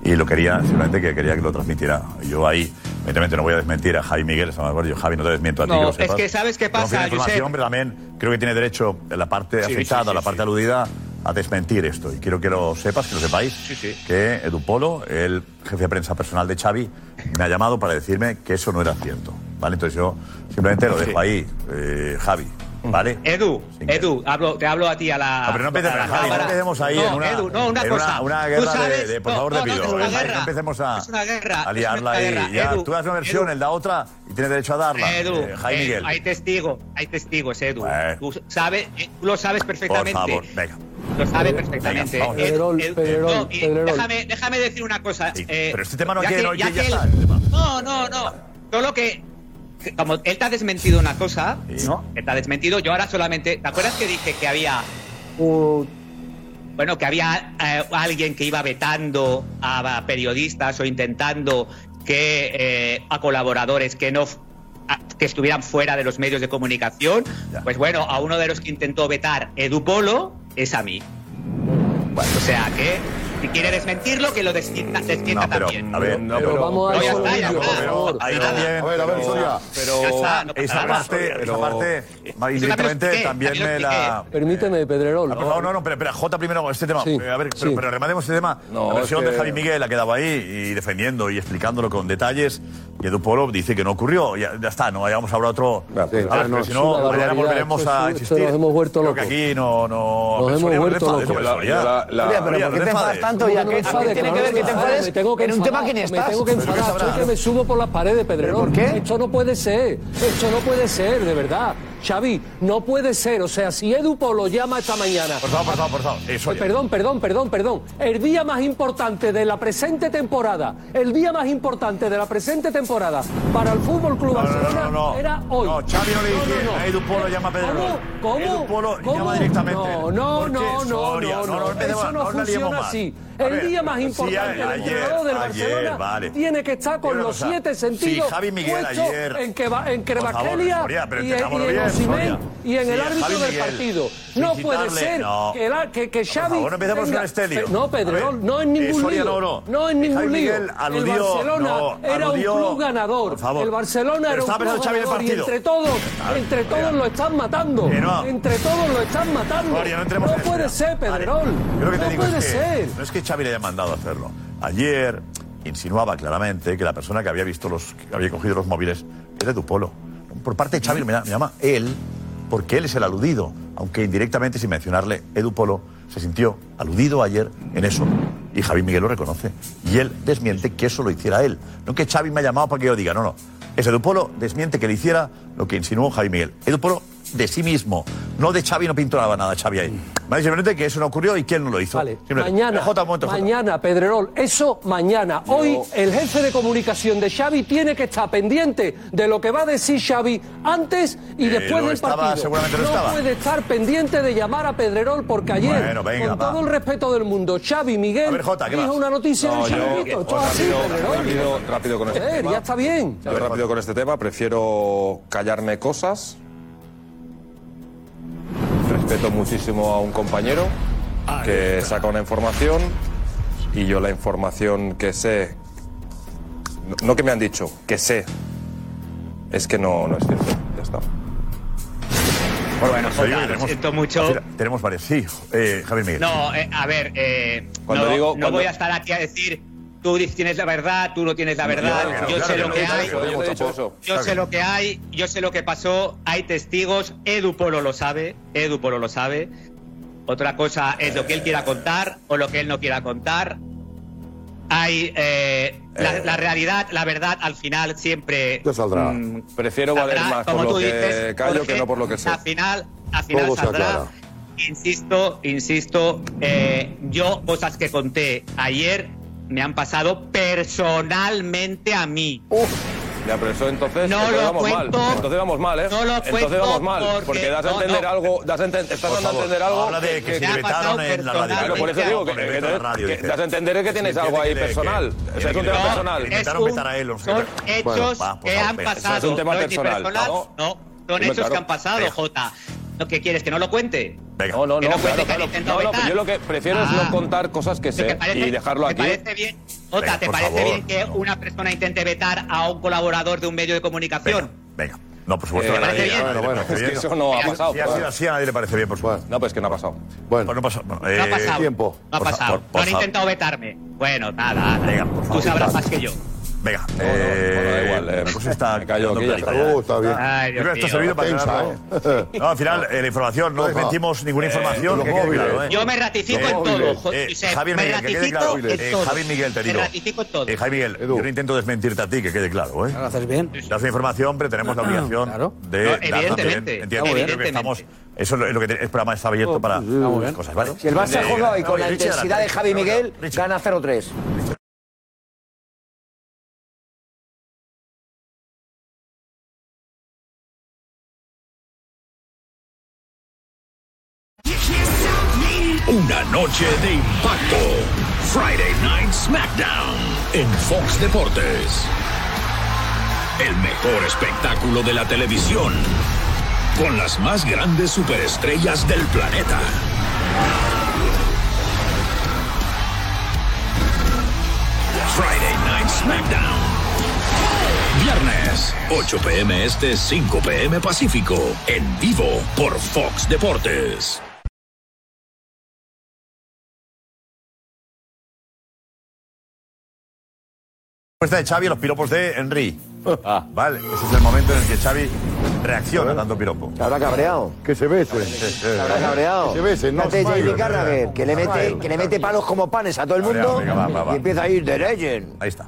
Speaker 13: Y lo quería, simplemente que quería que lo transmitiera. Yo ahí, evidentemente no voy a desmentir a Javi Miguel, yo Javi no te desmiento a ti
Speaker 35: No,
Speaker 13: que lo
Speaker 35: es que ¿sabes qué pasa,
Speaker 13: que información, pero también creo que tiene derecho la parte
Speaker 35: Sí,
Speaker 13: afectada,
Speaker 35: sí, sí,
Speaker 13: la parte
Speaker 35: sí.
Speaker 13: aludida, a desmentir esto. Y quiero que lo sepas, que lo sepáis, que Edu Polo, el jefe de prensa personal de Xavi, me ha llamado para decirme que eso no era cierto. ¿Vale? Entonces yo simplemente lo dejo ahí, eh, Javi. ¿Vale?
Speaker 35: Edu, Edu, hablo, te hablo a ti a la.
Speaker 13: No, pero no empecemos,
Speaker 35: a la
Speaker 13: Javi, no
Speaker 35: cámara.
Speaker 13: empecemos ahí
Speaker 35: No,
Speaker 13: en una,
Speaker 35: Edu, no, una
Speaker 13: en
Speaker 35: cosa.
Speaker 13: una, guerra de-
Speaker 35: sabes-
Speaker 13: de, por
Speaker 35: no,
Speaker 13: favor,
Speaker 35: no,
Speaker 13: te
Speaker 35: no,
Speaker 13: pido.
Speaker 35: es una guerra.
Speaker 13: No empecemos a,
Speaker 35: Es una guerra,
Speaker 13: a
Speaker 35: es
Speaker 13: liarla
Speaker 35: una
Speaker 13: ahí.
Speaker 35: guerra.
Speaker 13: Ya,
Speaker 35: Edu,
Speaker 13: tú das una versión,
Speaker 35: Edu.
Speaker 13: él da otra y tienes derecho a darla.
Speaker 35: Edu,
Speaker 13: Eh, Jaime
Speaker 35: eh,
Speaker 13: Miguel.
Speaker 35: hay testigos, hay testigos, Edu. Tú, sabes, eh, tú lo sabes
Speaker 13: Por
Speaker 35: perfectamente.
Speaker 13: favor, venga.
Speaker 35: Lo sabes perfectamente.
Speaker 13: Venga, vamos.
Speaker 35: Edu,
Speaker 17: Pedrerol,
Speaker 35: Edu,
Speaker 17: Pedrerol,
Speaker 35: no, y
Speaker 17: Pedrerol.
Speaker 35: déjame, déjame decir una cosa. eh,
Speaker 13: pero este tema no quiere- no quiere- ya está.
Speaker 35: No, no, no. Solo que que como él te ha desmentido una cosa, ¿no? Él te ha desmentido. Yo ahora solamente. ¿Te acuerdas que dije que había un- bueno, que había eh, alguien que iba vetando a, a periodistas o intentando que eh, a colaboradores que no a- que estuvieran fuera de los medios de comunicación. Pues bueno, a uno de los que intentó vetar Edu Polo es a mí. o sea que si quiere desmentirlo, que lo desmienta, desmienta
Speaker 13: No, pero,
Speaker 35: también.
Speaker 13: a ver, no,
Speaker 17: pero vamos a
Speaker 35: No, ya
Speaker 17: eso,
Speaker 35: está, ya está.
Speaker 17: favor.
Speaker 13: Ahí también.
Speaker 19: A ver, a ver,
Speaker 13: pero-
Speaker 19: Soria.
Speaker 13: Pero
Speaker 35: Ya está, no pasa
Speaker 13: esa parte, esa
Speaker 8: Pero-
Speaker 13: parte,
Speaker 35: Eso
Speaker 13: indirectamente también me la.
Speaker 17: Permíteme, Pedrerol.
Speaker 13: Ah, por favor, no, no, pero, pero Jota primero este tema. Eh, a ver, pero, pero rematemos este tema. La versión de Javi Miguel ha quedado ahí y defendiendo y explicándolo con detalles. Y Edu Polo dice que no ocurrió. Ya, ya está, no vayamos ahora a otro.
Speaker 8: Ya,
Speaker 13: a
Speaker 8: sí.
Speaker 13: ver,
Speaker 17: Ah,
Speaker 13: pero
Speaker 17: no,
Speaker 13: si no, mañana volveremos
Speaker 17: Esto-
Speaker 13: a
Speaker 17: esto
Speaker 13: insistir.
Speaker 17: nos hemos vuelto
Speaker 13: Creo que
Speaker 17: locos.
Speaker 13: aquí no. no
Speaker 17: Nos hemos vuelto locos.
Speaker 20: pero ¿por qué te enfadas tanto? Ya que
Speaker 17: me
Speaker 20: tiene que
Speaker 17: me
Speaker 20: ver que te
Speaker 17: enfades,
Speaker 20: enfades
Speaker 17: me tengo que
Speaker 20: en un tema que ni
Speaker 17: Me
Speaker 20: estás.
Speaker 17: tengo que enfadar, soy que me subo por las paredes, Pedrerol.
Speaker 20: por qué?
Speaker 17: Esto no puede ser, esto no puede ser, de verdad. Xavi, no puede ser. O sea, si Edu Polo llama esta mañana.
Speaker 13: Por favor, por favor, por favor. Eso
Speaker 17: Eh, Perdón, perdón, perdón, perdón. El día más importante de la presente temporada, el día más importante de la presente temporada para el Fútbol Club Barcelona
Speaker 13: no, no.
Speaker 17: era hoy.
Speaker 13: No, Xavi no le dice, a Edu Polo llama a Pedrerol.
Speaker 17: ¿Cómo?
Speaker 13: Edu Polo
Speaker 17: ¿Cómo?
Speaker 13: llama directamente.
Speaker 17: No, no, no, no, no, no,
Speaker 13: no,
Speaker 17: no
Speaker 13: no. A
Speaker 17: El
Speaker 13: ver,
Speaker 17: día más
Speaker 13: sí,
Speaker 17: importante
Speaker 13: a-
Speaker 17: del
Speaker 13: ayer,
Speaker 17: entrenador del
Speaker 13: ayer,
Speaker 17: Barcelona
Speaker 13: vale.
Speaker 17: tiene que estar con los
Speaker 13: cosa,
Speaker 17: siete
Speaker 13: si
Speaker 17: sentidos
Speaker 13: Javi Miguel ayer-
Speaker 17: en, que va, en Crebaquelia y, y en y
Speaker 13: Sí,
Speaker 17: el árbitro
Speaker 13: Javi
Speaker 17: del
Speaker 13: Miguel,
Speaker 17: partido. No puede ser
Speaker 13: no.
Speaker 17: que, la- que, Xavi...
Speaker 13: favor, no empecemos con este.
Speaker 17: No,
Speaker 13: ver,
Speaker 17: no en ningún
Speaker 13: eh, Soria,
Speaker 17: lío.
Speaker 13: no, no.
Speaker 17: en ningún lío. El Barcelona
Speaker 13: no,
Speaker 17: era un club ganador. El Barcelona era un club ganador y entre todos, entre todos lo están matando.
Speaker 13: No.
Speaker 17: Entre todos lo están matando.
Speaker 13: No
Speaker 17: puede ser,
Speaker 13: te
Speaker 17: no puede
Speaker 13: es que
Speaker 17: ser.
Speaker 13: Xavi le haya mandado a hacerlo. Ayer insinuaba claramente que la persona que había visto los, había cogido los móviles era Edu Polo. Por parte de Xavi me, me llama él, porque él es el aludido, aunque indirectamente sin mencionarle, Edu Polo se sintió aludido ayer en eso. Y Javi Miguel lo reconoce. Y él desmiente que eso lo hiciera él. No que Xavi me ha llamado para que yo diga, no, no. Es Edu Polo desmiente que le hiciera lo que insinuó Javi Miguel. Edu Polo de sí mismo, no de Xavi, no pintó nada, nada Xavi ahí. Vale, simplemente que eso no ocurrió y que él no lo hizo.
Speaker 17: Vale, mañana,
Speaker 13: un momento, Jota.
Speaker 17: mañana, Pedrerol, eso mañana. Hoy el jefe de comunicación de Xavi tiene que estar pendiente de lo que va a decir Xavi antes y
Speaker 13: Eh,
Speaker 17: después del
Speaker 13: estaba,
Speaker 17: partido.
Speaker 13: seguramente
Speaker 17: no
Speaker 13: estaba.
Speaker 17: puede estar pendiente de llamar a Pedrerol porque ayer,
Speaker 13: Bueno, venga,
Speaker 17: con
Speaker 13: va.
Speaker 17: todo el respeto del mundo, Xavi Miguel
Speaker 13: A ver, ¿qué
Speaker 17: dijo
Speaker 13: más?
Speaker 17: una noticia
Speaker 8: No,
Speaker 17: en el
Speaker 8: yo-
Speaker 17: chiringuito. Esto es así,
Speaker 8: rápido,
Speaker 17: Pedrerol.
Speaker 8: rápido, rápido con este
Speaker 17: Joder,
Speaker 8: tema.
Speaker 17: ya está bien.
Speaker 8: Yo rápido con este tema, prefiero callarme cosas. Respeto muchísimo a un compañero que saca una información y yo la información que sé, no- no que me han dicho, que sé, es que no, no es cierto. Ya está.
Speaker 35: Bueno,
Speaker 13: Pues,
Speaker 35: Jota, lo siento mucho.
Speaker 13: Tenemos varios, sí. Eh, Javier Miguel.
Speaker 35: No, eh, a ver, eh,
Speaker 8: Cuando
Speaker 35: no,
Speaker 8: digo-
Speaker 35: no
Speaker 8: cuando-
Speaker 35: voy a estar aquí a decir tú tienes la verdad, tú no tienes la verdad,
Speaker 8: claro,
Speaker 35: yo
Speaker 8: claro,
Speaker 35: sé
Speaker 8: que
Speaker 35: lo que hay,
Speaker 8: eso, yo
Speaker 35: sé lo que hay, yo sé lo que pasó, hay testigos, Edu Polo lo sabe, Edu Polo lo sabe. Otra cosa es lo que él quiera contar o lo que él no quiera contar. Hay eh, la, la realidad, la verdad, al final siempre.
Speaker 19: Ya saldrá.
Speaker 35: mm,
Speaker 8: Prefiero valer
Speaker 35: saldrá,
Speaker 8: más por
Speaker 35: como
Speaker 8: lo
Speaker 35: tú
Speaker 8: que
Speaker 35: dices,
Speaker 8: callo
Speaker 35: porque
Speaker 8: que no por lo que sé.
Speaker 35: Al final, al final
Speaker 19: Todo
Speaker 35: saldrá. Insisto, insisto, eh, yo cosas que conté ayer me han pasado personalmente a mí.
Speaker 8: Ya, pero eso entonces,
Speaker 35: No
Speaker 8: entonces
Speaker 35: lo
Speaker 8: vamos
Speaker 35: cuento.
Speaker 8: mal. Entonces vamos mal, ¿eh?
Speaker 35: No lo
Speaker 8: entonces
Speaker 35: cuento
Speaker 8: vamos mal.
Speaker 35: porque-
Speaker 8: Porque, das a
Speaker 35: no,
Speaker 8: entender
Speaker 35: no.
Speaker 8: algo, das a enten- estás dando a entender algo.
Speaker 13: habla de que
Speaker 35: Me
Speaker 13: le
Speaker 35: ha
Speaker 13: vetaron en la radio.
Speaker 8: Claro, por eso digo que, que- que das a entender que tienes algo ahí
Speaker 13: que- que-
Speaker 8: personal.
Speaker 13: que-
Speaker 8: O sea, es un
Speaker 13: que-
Speaker 8: tema
Speaker 13: que-
Speaker 8: personal.
Speaker 13: que intentaron vetar a él, no
Speaker 35: son hechos
Speaker 13: por
Speaker 35: que han pasado.
Speaker 8: Es un tema
Speaker 35: no
Speaker 8: personal, ¿no?
Speaker 35: no. Son hechos que han pasado. Jota. ¿No, ¿Qué quieres? ¿Que no lo cuente?
Speaker 13: Venga.
Speaker 8: No, no,
Speaker 35: Que
Speaker 8: no,
Speaker 35: no cuente
Speaker 8: claro,
Speaker 35: que
Speaker 8: claro. No, no,
Speaker 35: vetar.
Speaker 8: yo lo que prefiero es
Speaker 35: Ah.
Speaker 8: no contar cosas que
Speaker 35: ¿Te
Speaker 8: sé
Speaker 35: parece-
Speaker 8: y dejarlo
Speaker 35: ¿Te
Speaker 8: aquí.
Speaker 35: parece bien? Jota,
Speaker 13: Venga,
Speaker 35: ¿te
Speaker 13: por
Speaker 35: parece
Speaker 13: favor.
Speaker 35: bien que una persona intente vetar a un colaborador de un medio de comunicación?
Speaker 13: Venga. No, por supuesto.
Speaker 8: Eh,
Speaker 13: nadie-
Speaker 35: parece bien?
Speaker 8: Bueno, bueno, es que eso no ha
Speaker 13: Si-
Speaker 8: pasado,
Speaker 13: Si ha sido así, a nadie le parece bien, por supuesto.
Speaker 8: No, pues que no ha pasado.
Speaker 19: Bueno,
Speaker 13: Pues no pasa. bueno,
Speaker 35: No ha
Speaker 13: eh,
Speaker 35: pasado.
Speaker 19: tiempo.
Speaker 35: No ha
Speaker 13: Por
Speaker 35: pasado.
Speaker 13: favor, por
Speaker 35: no han intentado vetarme. Bueno, nada.
Speaker 13: Venga, por favor.
Speaker 35: Tú sabrás más que yo.
Speaker 13: Venga.
Speaker 8: bueno, da igual, eh,
Speaker 13: la cosa está
Speaker 8: me callo aquí, está.
Speaker 19: Oh, está bien.
Speaker 35: Ay,
Speaker 13: Yo
Speaker 35: Dios
Speaker 13: creo que esto ha servido para
Speaker 19: Tensa,
Speaker 13: aclararlo, ¿eh? No, al final, eh, la información, no desmentimos ninguna
Speaker 19: Eh,
Speaker 13: información.
Speaker 19: los
Speaker 13: que quede
Speaker 19: móviles.
Speaker 13: claro, ¿eh?
Speaker 35: Yo me ratifico
Speaker 13: Eh,
Speaker 35: en todo,
Speaker 13: Eh, Javier
Speaker 35: me
Speaker 13: Miguel, que quede claro.
Speaker 35: en
Speaker 13: Eh,
Speaker 35: todo.
Speaker 13: Javi Miguel, te
Speaker 35: Me
Speaker 13: digo.
Speaker 35: ratifico en todo.
Speaker 13: Eh, Javi Miguel, yo no intento desmentirte a ti, que quede claro, ¿eh?
Speaker 37: Lo haces bien.
Speaker 13: Das una información, pero tenemos la obligación
Speaker 37: Claro.
Speaker 13: de
Speaker 35: No, evidentemente,
Speaker 13: Entiendo. Eso es lo, que el programa está abierto para las cosas, ¿vale?
Speaker 3: Si el Barça
Speaker 13: Eh,
Speaker 3: juega hoy con la intensidad de. Javi Miguel, gana 0-3.
Speaker 41: Noche de impacto. Friday Night SmackDown en Fox Deportes. El mejor espectáculo de la televisión. Con las más grandes superestrellas del planeta. Friday Night SmackDown. Viernes, 8 pm este, 5 pm Pacífico. En vivo por Fox Deportes.
Speaker 13: Respuesta de Xavi a los piropos de Henry. Vale, ese es el momento en el que Xavi reacciona a tanto piropo.
Speaker 3: Se habrá cabreado.
Speaker 19: Que se besen.
Speaker 3: Se habrá cabreado.
Speaker 19: Que se besen, no
Speaker 3: Fíjate,
Speaker 19: smile.
Speaker 3: Jamie Carragher, que le mete, que le mete palos como panes a todo el mundo
Speaker 13: Venga, va, va, va.
Speaker 3: y empieza a ir de legend.
Speaker 13: Ahí está.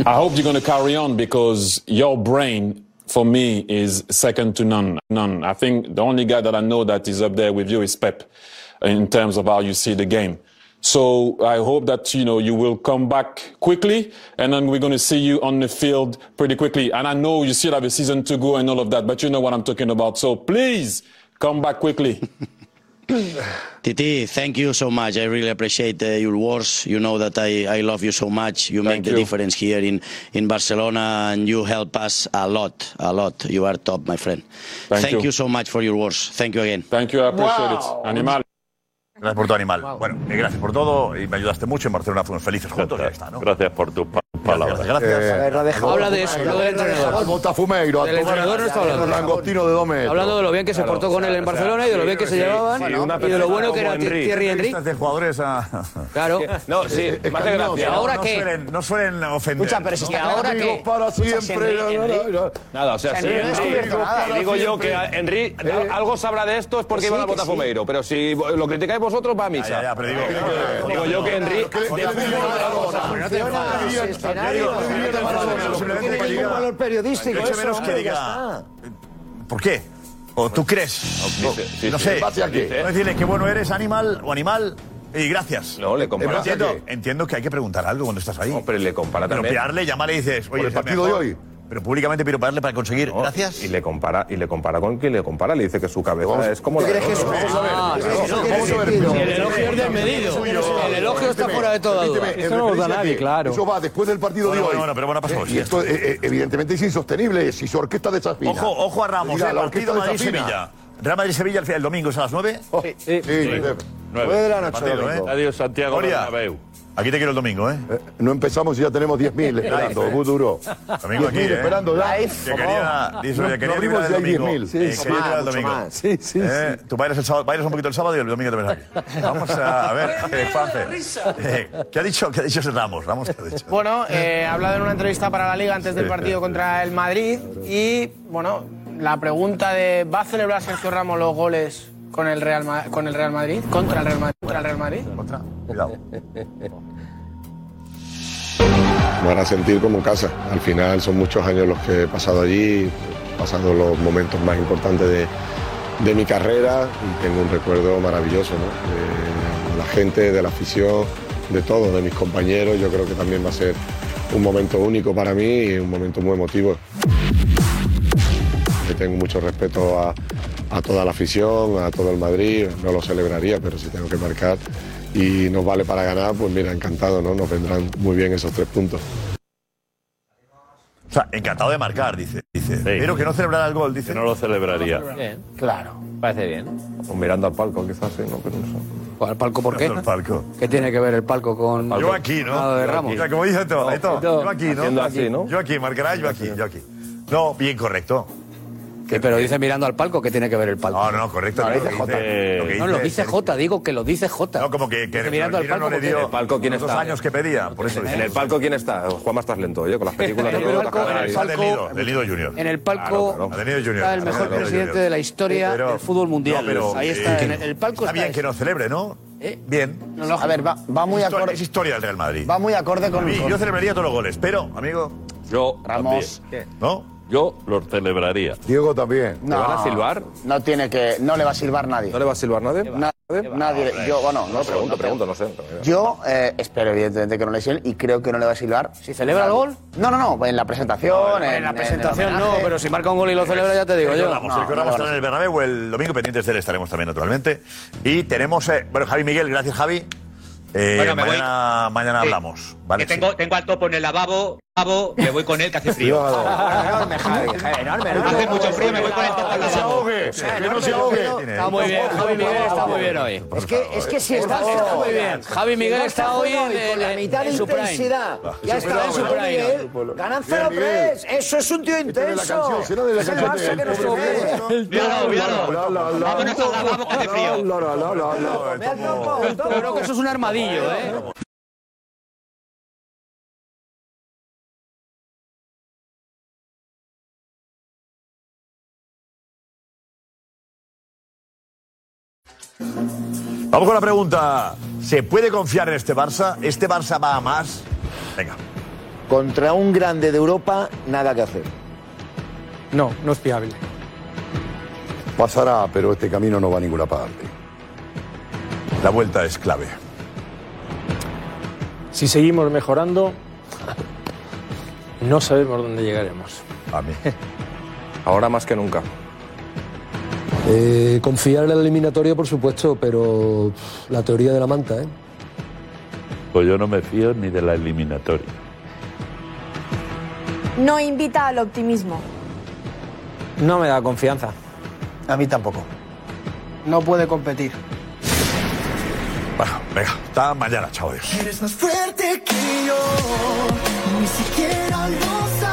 Speaker 40: I hope you're going to carry on because your brain for me is second to none. None. I think the only guy that I know that is up there with you is Pep in terms of how you see the game. So I hope that you know you will come back quickly, and then we're going to see you on the field pretty quickly. And I know you still have a season to go and all of that, but you know what I'm talking about. So please come back quickly.
Speaker 34: Titi, thank you so much. I really appreciate uh, your words. You know that I, I love you so much. You make the
Speaker 40: you.
Speaker 34: difference here in, in Barcelona and you help us a lot, a lot. You are top, my friend.
Speaker 40: Thank
Speaker 34: you.
Speaker 40: you.
Speaker 34: so much for your words. Thank you again.
Speaker 40: Thank you, I appreciate
Speaker 13: Wow.
Speaker 40: it. Animal.
Speaker 13: Gracias por tu animal. Bueno, eh, gracias por todo y me ayudaste mucho. En Barcelona fuimos felices juntos. Ya está, ¿no?
Speaker 14: Gracias por tus pa- palabras.
Speaker 13: Gracias.
Speaker 19: Eh,
Speaker 37: Habla de eso, lo del entrenador.
Speaker 19: Al Botafumeiro, a
Speaker 37: Del entrenador no está hablando.
Speaker 19: langostino de dos metros.
Speaker 37: Hablando de lo bien que se portó con él en Barcelona y de lo bien que se llevaban y de lo bueno que era Thierry Henry.
Speaker 13: de jugadores a...
Speaker 37: Claro.
Speaker 13: No, sí,
Speaker 37: hace gracia. ¿Y ahora
Speaker 13: no
Speaker 37: qué?
Speaker 13: Suelen, no suelen ofender.
Speaker 20: Escucha, pero si está
Speaker 37: ¿Y ahora qué?
Speaker 19: Para siempre.
Speaker 42: Nada, o sea,
Speaker 20: nada.
Speaker 42: digo yo que. Henry
Speaker 19: Eh.
Speaker 42: algo sabrá de esto es porque
Speaker 20: Que
Speaker 42: iba
Speaker 20: sí,
Speaker 42: al
Speaker 20: que
Speaker 42: Botafumeiro, pero si lo criticáis vosotros va a misa.
Speaker 13: Ya, ya, ya, pero digo,
Speaker 42: Digo yo que Henry
Speaker 3: Tiene valor periodístico. Eso,
Speaker 13: menos que diga. ¿Por qué? ¿O tú crees? No,
Speaker 14: sí,
Speaker 13: no
Speaker 14: sí.
Speaker 13: sé.
Speaker 14: ¿En qué?
Speaker 13: No decirle qué bueno eres, animal o animal. Y gracias.
Speaker 42: No, le
Speaker 13: Pero
Speaker 42: compara.
Speaker 13: entiendo, entiendo que hay que preguntar algo cuando estás ahí.
Speaker 42: No, pero le compara también.
Speaker 13: Piropearle, llamarle y dices, oye,
Speaker 19: el partido de hoy.
Speaker 13: Pero públicamente piropearle para conseguir gracias.
Speaker 42: Y le compara, y le compara con quien le compara, le dice que su cabeza es como la de
Speaker 3: crees que eso-
Speaker 37: vamos a ver. El elogio es desmedido. El elogio está fuera de toda duda.
Speaker 17: Eso no lo da nadie, claro.
Speaker 19: Eso va después del partido de hoy.
Speaker 13: no, no, pero bueno, pasó.
Speaker 19: Eh, Y esto, eh, eh, evidentemente, es insostenible. Si su orquesta desafina.
Speaker 13: Ojo, ojo a Ramos,
Speaker 19: la
Speaker 13: partido. Madrid-Sevilla. Real Madrid-Sevilla el, el domingo es a las 9.
Speaker 19: Sí, sí.
Speaker 3: Nueve de la noche.
Speaker 14: Adiós, Santiago Bernabéu.
Speaker 13: Aquí te quiero el domingo, ¿eh?
Speaker 19: Eh, No empezamos y ya tenemos 10.000 esperando. Muy duro.
Speaker 13: Domingo aquí,
Speaker 19: 10.000
Speaker 13: ¿eh?
Speaker 19: esperando ya.
Speaker 13: Que quería, dice,
Speaker 19: No,
Speaker 13: oye, quería
Speaker 19: no abrimos ya
Speaker 13: el
Speaker 19: hay
Speaker 13: domingo.
Speaker 19: 10.000. Sí,
Speaker 13: Eh,
Speaker 19: sí.
Speaker 13: quería vibrar el domingo.
Speaker 3: más.
Speaker 17: Sí, sí,
Speaker 13: Eh, Tú bailas, el sábado, bailas un poquito el sábado y el domingo te ves aquí. Vamos a, a ver, eh, Juanfe. ¿Qué ha dicho, qué ha dicho ese Ramos? Ramos, ¿qué ha dicho?
Speaker 20: Bueno, eh, ha hablado en una entrevista para la Liga antes del partido contra el Madrid y, bueno, la pregunta de ¿va a celebrar Sergio Ramos los goles con el Real, Ma- con el Real Madrid? ¿Contra el Real Madrid? ¿Contra el Real Madrid?
Speaker 43: Me hará sentir como en casa. Al final son muchos años los que he pasado allí, he pasado los momentos más importantes de, de mi carrera y tengo un recuerdo maravilloso ¿no? de la gente, de la afición, de todos, de mis compañeros. Yo creo que también va a ser un momento único para mí y un momento muy emotivo. Le tengo mucho respeto a, a toda la afición, a todo el Madrid, no lo celebraría, pero si tengo que marcar y nos vale para ganar, pues mira, encantado, ¿no? Nos vendrán muy bien esos tres puntos.
Speaker 13: O sea, encantado de marcar, dice. dice. Pero que no celebrara el gol, dice.
Speaker 14: No lo celebraría.
Speaker 16: Bien,
Speaker 20: Claro.
Speaker 16: parece bien.
Speaker 40: O mirando al palco, quizás, sí, no, pero no sé.
Speaker 37: ¿Al palco por qué?
Speaker 13: El palco.
Speaker 37: ¿Qué tiene que ver el palco con
Speaker 13: Yo aquí, ¿no?
Speaker 37: nada de Ramos?
Speaker 13: O sea, como dice todo, esto, yo aquí, ¿no?
Speaker 40: Haciendo así, ¿no?
Speaker 13: Yo aquí, marcará, yo aquí, yo aquí. No, bien correcto.
Speaker 37: Que, pero dice mirando al palco, ¿qué tiene que ver el palco?
Speaker 13: No, no, correcto.
Speaker 37: No,
Speaker 13: lo
Speaker 37: dice
Speaker 13: que
Speaker 37: Jota.
Speaker 13: dice- lo que
Speaker 37: No, lo
Speaker 13: dice-
Speaker 37: Jota, digo que lo dice Jota.
Speaker 13: No, como que, que
Speaker 37: Que mirando al palco,
Speaker 13: no le dio
Speaker 40: ¿El palco quién
Speaker 13: los
Speaker 40: está?
Speaker 13: años que pedía, por eso
Speaker 40: En el palco, ¿quién está? Juanma, estás lento, oye, con las películas.
Speaker 37: En
Speaker 40: no
Speaker 37: el palco-
Speaker 40: a
Speaker 37: en el.
Speaker 13: Está
Speaker 37: palco-
Speaker 13: Nido, del Nido Junior.
Speaker 37: En el palco está el mejor presidente de la historia del fútbol mundial.
Speaker 13: No,
Speaker 37: Ahí está,
Speaker 13: eh,
Speaker 37: en el, palco
Speaker 13: Está
Speaker 37: está.
Speaker 13: bien que no celebre, ¿no?
Speaker 37: ¿Eh?
Speaker 13: Bien.
Speaker 20: A ver, va, va muy
Speaker 13: Histo-
Speaker 20: acorde.
Speaker 13: Es historia del Real Madrid.
Speaker 20: Va muy acorde
Speaker 13: A
Speaker 20: con.
Speaker 13: mí,
Speaker 20: con-
Speaker 13: yo celebraría todos los goles, pero, amigo,
Speaker 14: Yo
Speaker 20: Ramos.
Speaker 14: también.
Speaker 13: ¿no?
Speaker 14: Yo los celebraría.
Speaker 19: Diego también.
Speaker 42: ¿Le van a silbar?
Speaker 20: No tiene que. No le va a silbar nadie.
Speaker 40: ¿No le va a silbar nadie?
Speaker 20: Na- nadie. Yo, bueno, no,
Speaker 40: No, pregunto,
Speaker 20: no-
Speaker 40: pregunto, no sé.
Speaker 20: Yo eh, espero, evidentemente, que no le silben y creo que no le va a silbar.
Speaker 37: ¿Si celebra el gol?
Speaker 20: No, no, no. En la presentación.
Speaker 37: En la
Speaker 20: el
Speaker 37: presentación no, pero si marca un gol y lo celebra, ya te digo yo.
Speaker 13: Ramos
Speaker 20: lo
Speaker 13: estará en el Bernabéu el domingo, pendientes de él estaremos también, naturalmente. Y tenemos, eh, bueno, Javi Miguel, gracias Javi. Eh,
Speaker 35: Bueno, me voy.
Speaker 13: mañana mañana
Speaker 35: Sí.
Speaker 13: hablamos. Vale,
Speaker 35: que tengo, tengo al topo en el lavabo, lavabo, me voy con él que hace frío.
Speaker 20: Enorme, Javi, enorme, enorme.
Speaker 35: Hace mucho frío, me voy con el topo al
Speaker 19: Que no se
Speaker 35: lavabo.
Speaker 19: ahogue. Que no se ahogue.
Speaker 37: Está muy bien, Javi Miguel está muy bien hoy.
Speaker 3: Es que, es que si
Speaker 37: Está, está muy bien. Javi Miguel está hoy en,
Speaker 3: con la mitad de intensidad. Ya está en su
Speaker 19: prime.
Speaker 3: Miguel. Ganan 0-3. Eso es un tío
Speaker 19: Este
Speaker 3: intenso. Es el Barça que no se
Speaker 19: pobre
Speaker 3: ve.
Speaker 19: Miguel.
Speaker 35: Míralo, míralo. Vámonos al lavabo que hace frío.
Speaker 37: Yo creo que eso es un armadillo, ¿eh?
Speaker 13: Vamos con la pregunta. ¿Se puede confiar en este Barça? ¿Este Barça va a más? Venga.
Speaker 3: Contra un grande de Europa, nada que hacer.
Speaker 15: No, no es fiable.
Speaker 19: Pasará, pero este camino no va a ninguna parte.
Speaker 13: La vuelta es clave.
Speaker 15: Si seguimos mejorando, no sabemos dónde llegaremos.
Speaker 13: A mí.
Speaker 8: Ahora más que nunca.
Speaker 17: Eh, confiar en el eliminatorio, por supuesto, pero la teoría de la manta, ¿eh?
Speaker 14: Pues yo no me fío ni de la eliminatoria.
Speaker 11: No invita al optimismo.
Speaker 16: No me da confianza.
Speaker 44: A mí tampoco. No puede competir.
Speaker 13: Bueno, venga, hasta mañana, chao.
Speaker 45: Eres más fuerte que yo, ni siquiera lo sabes.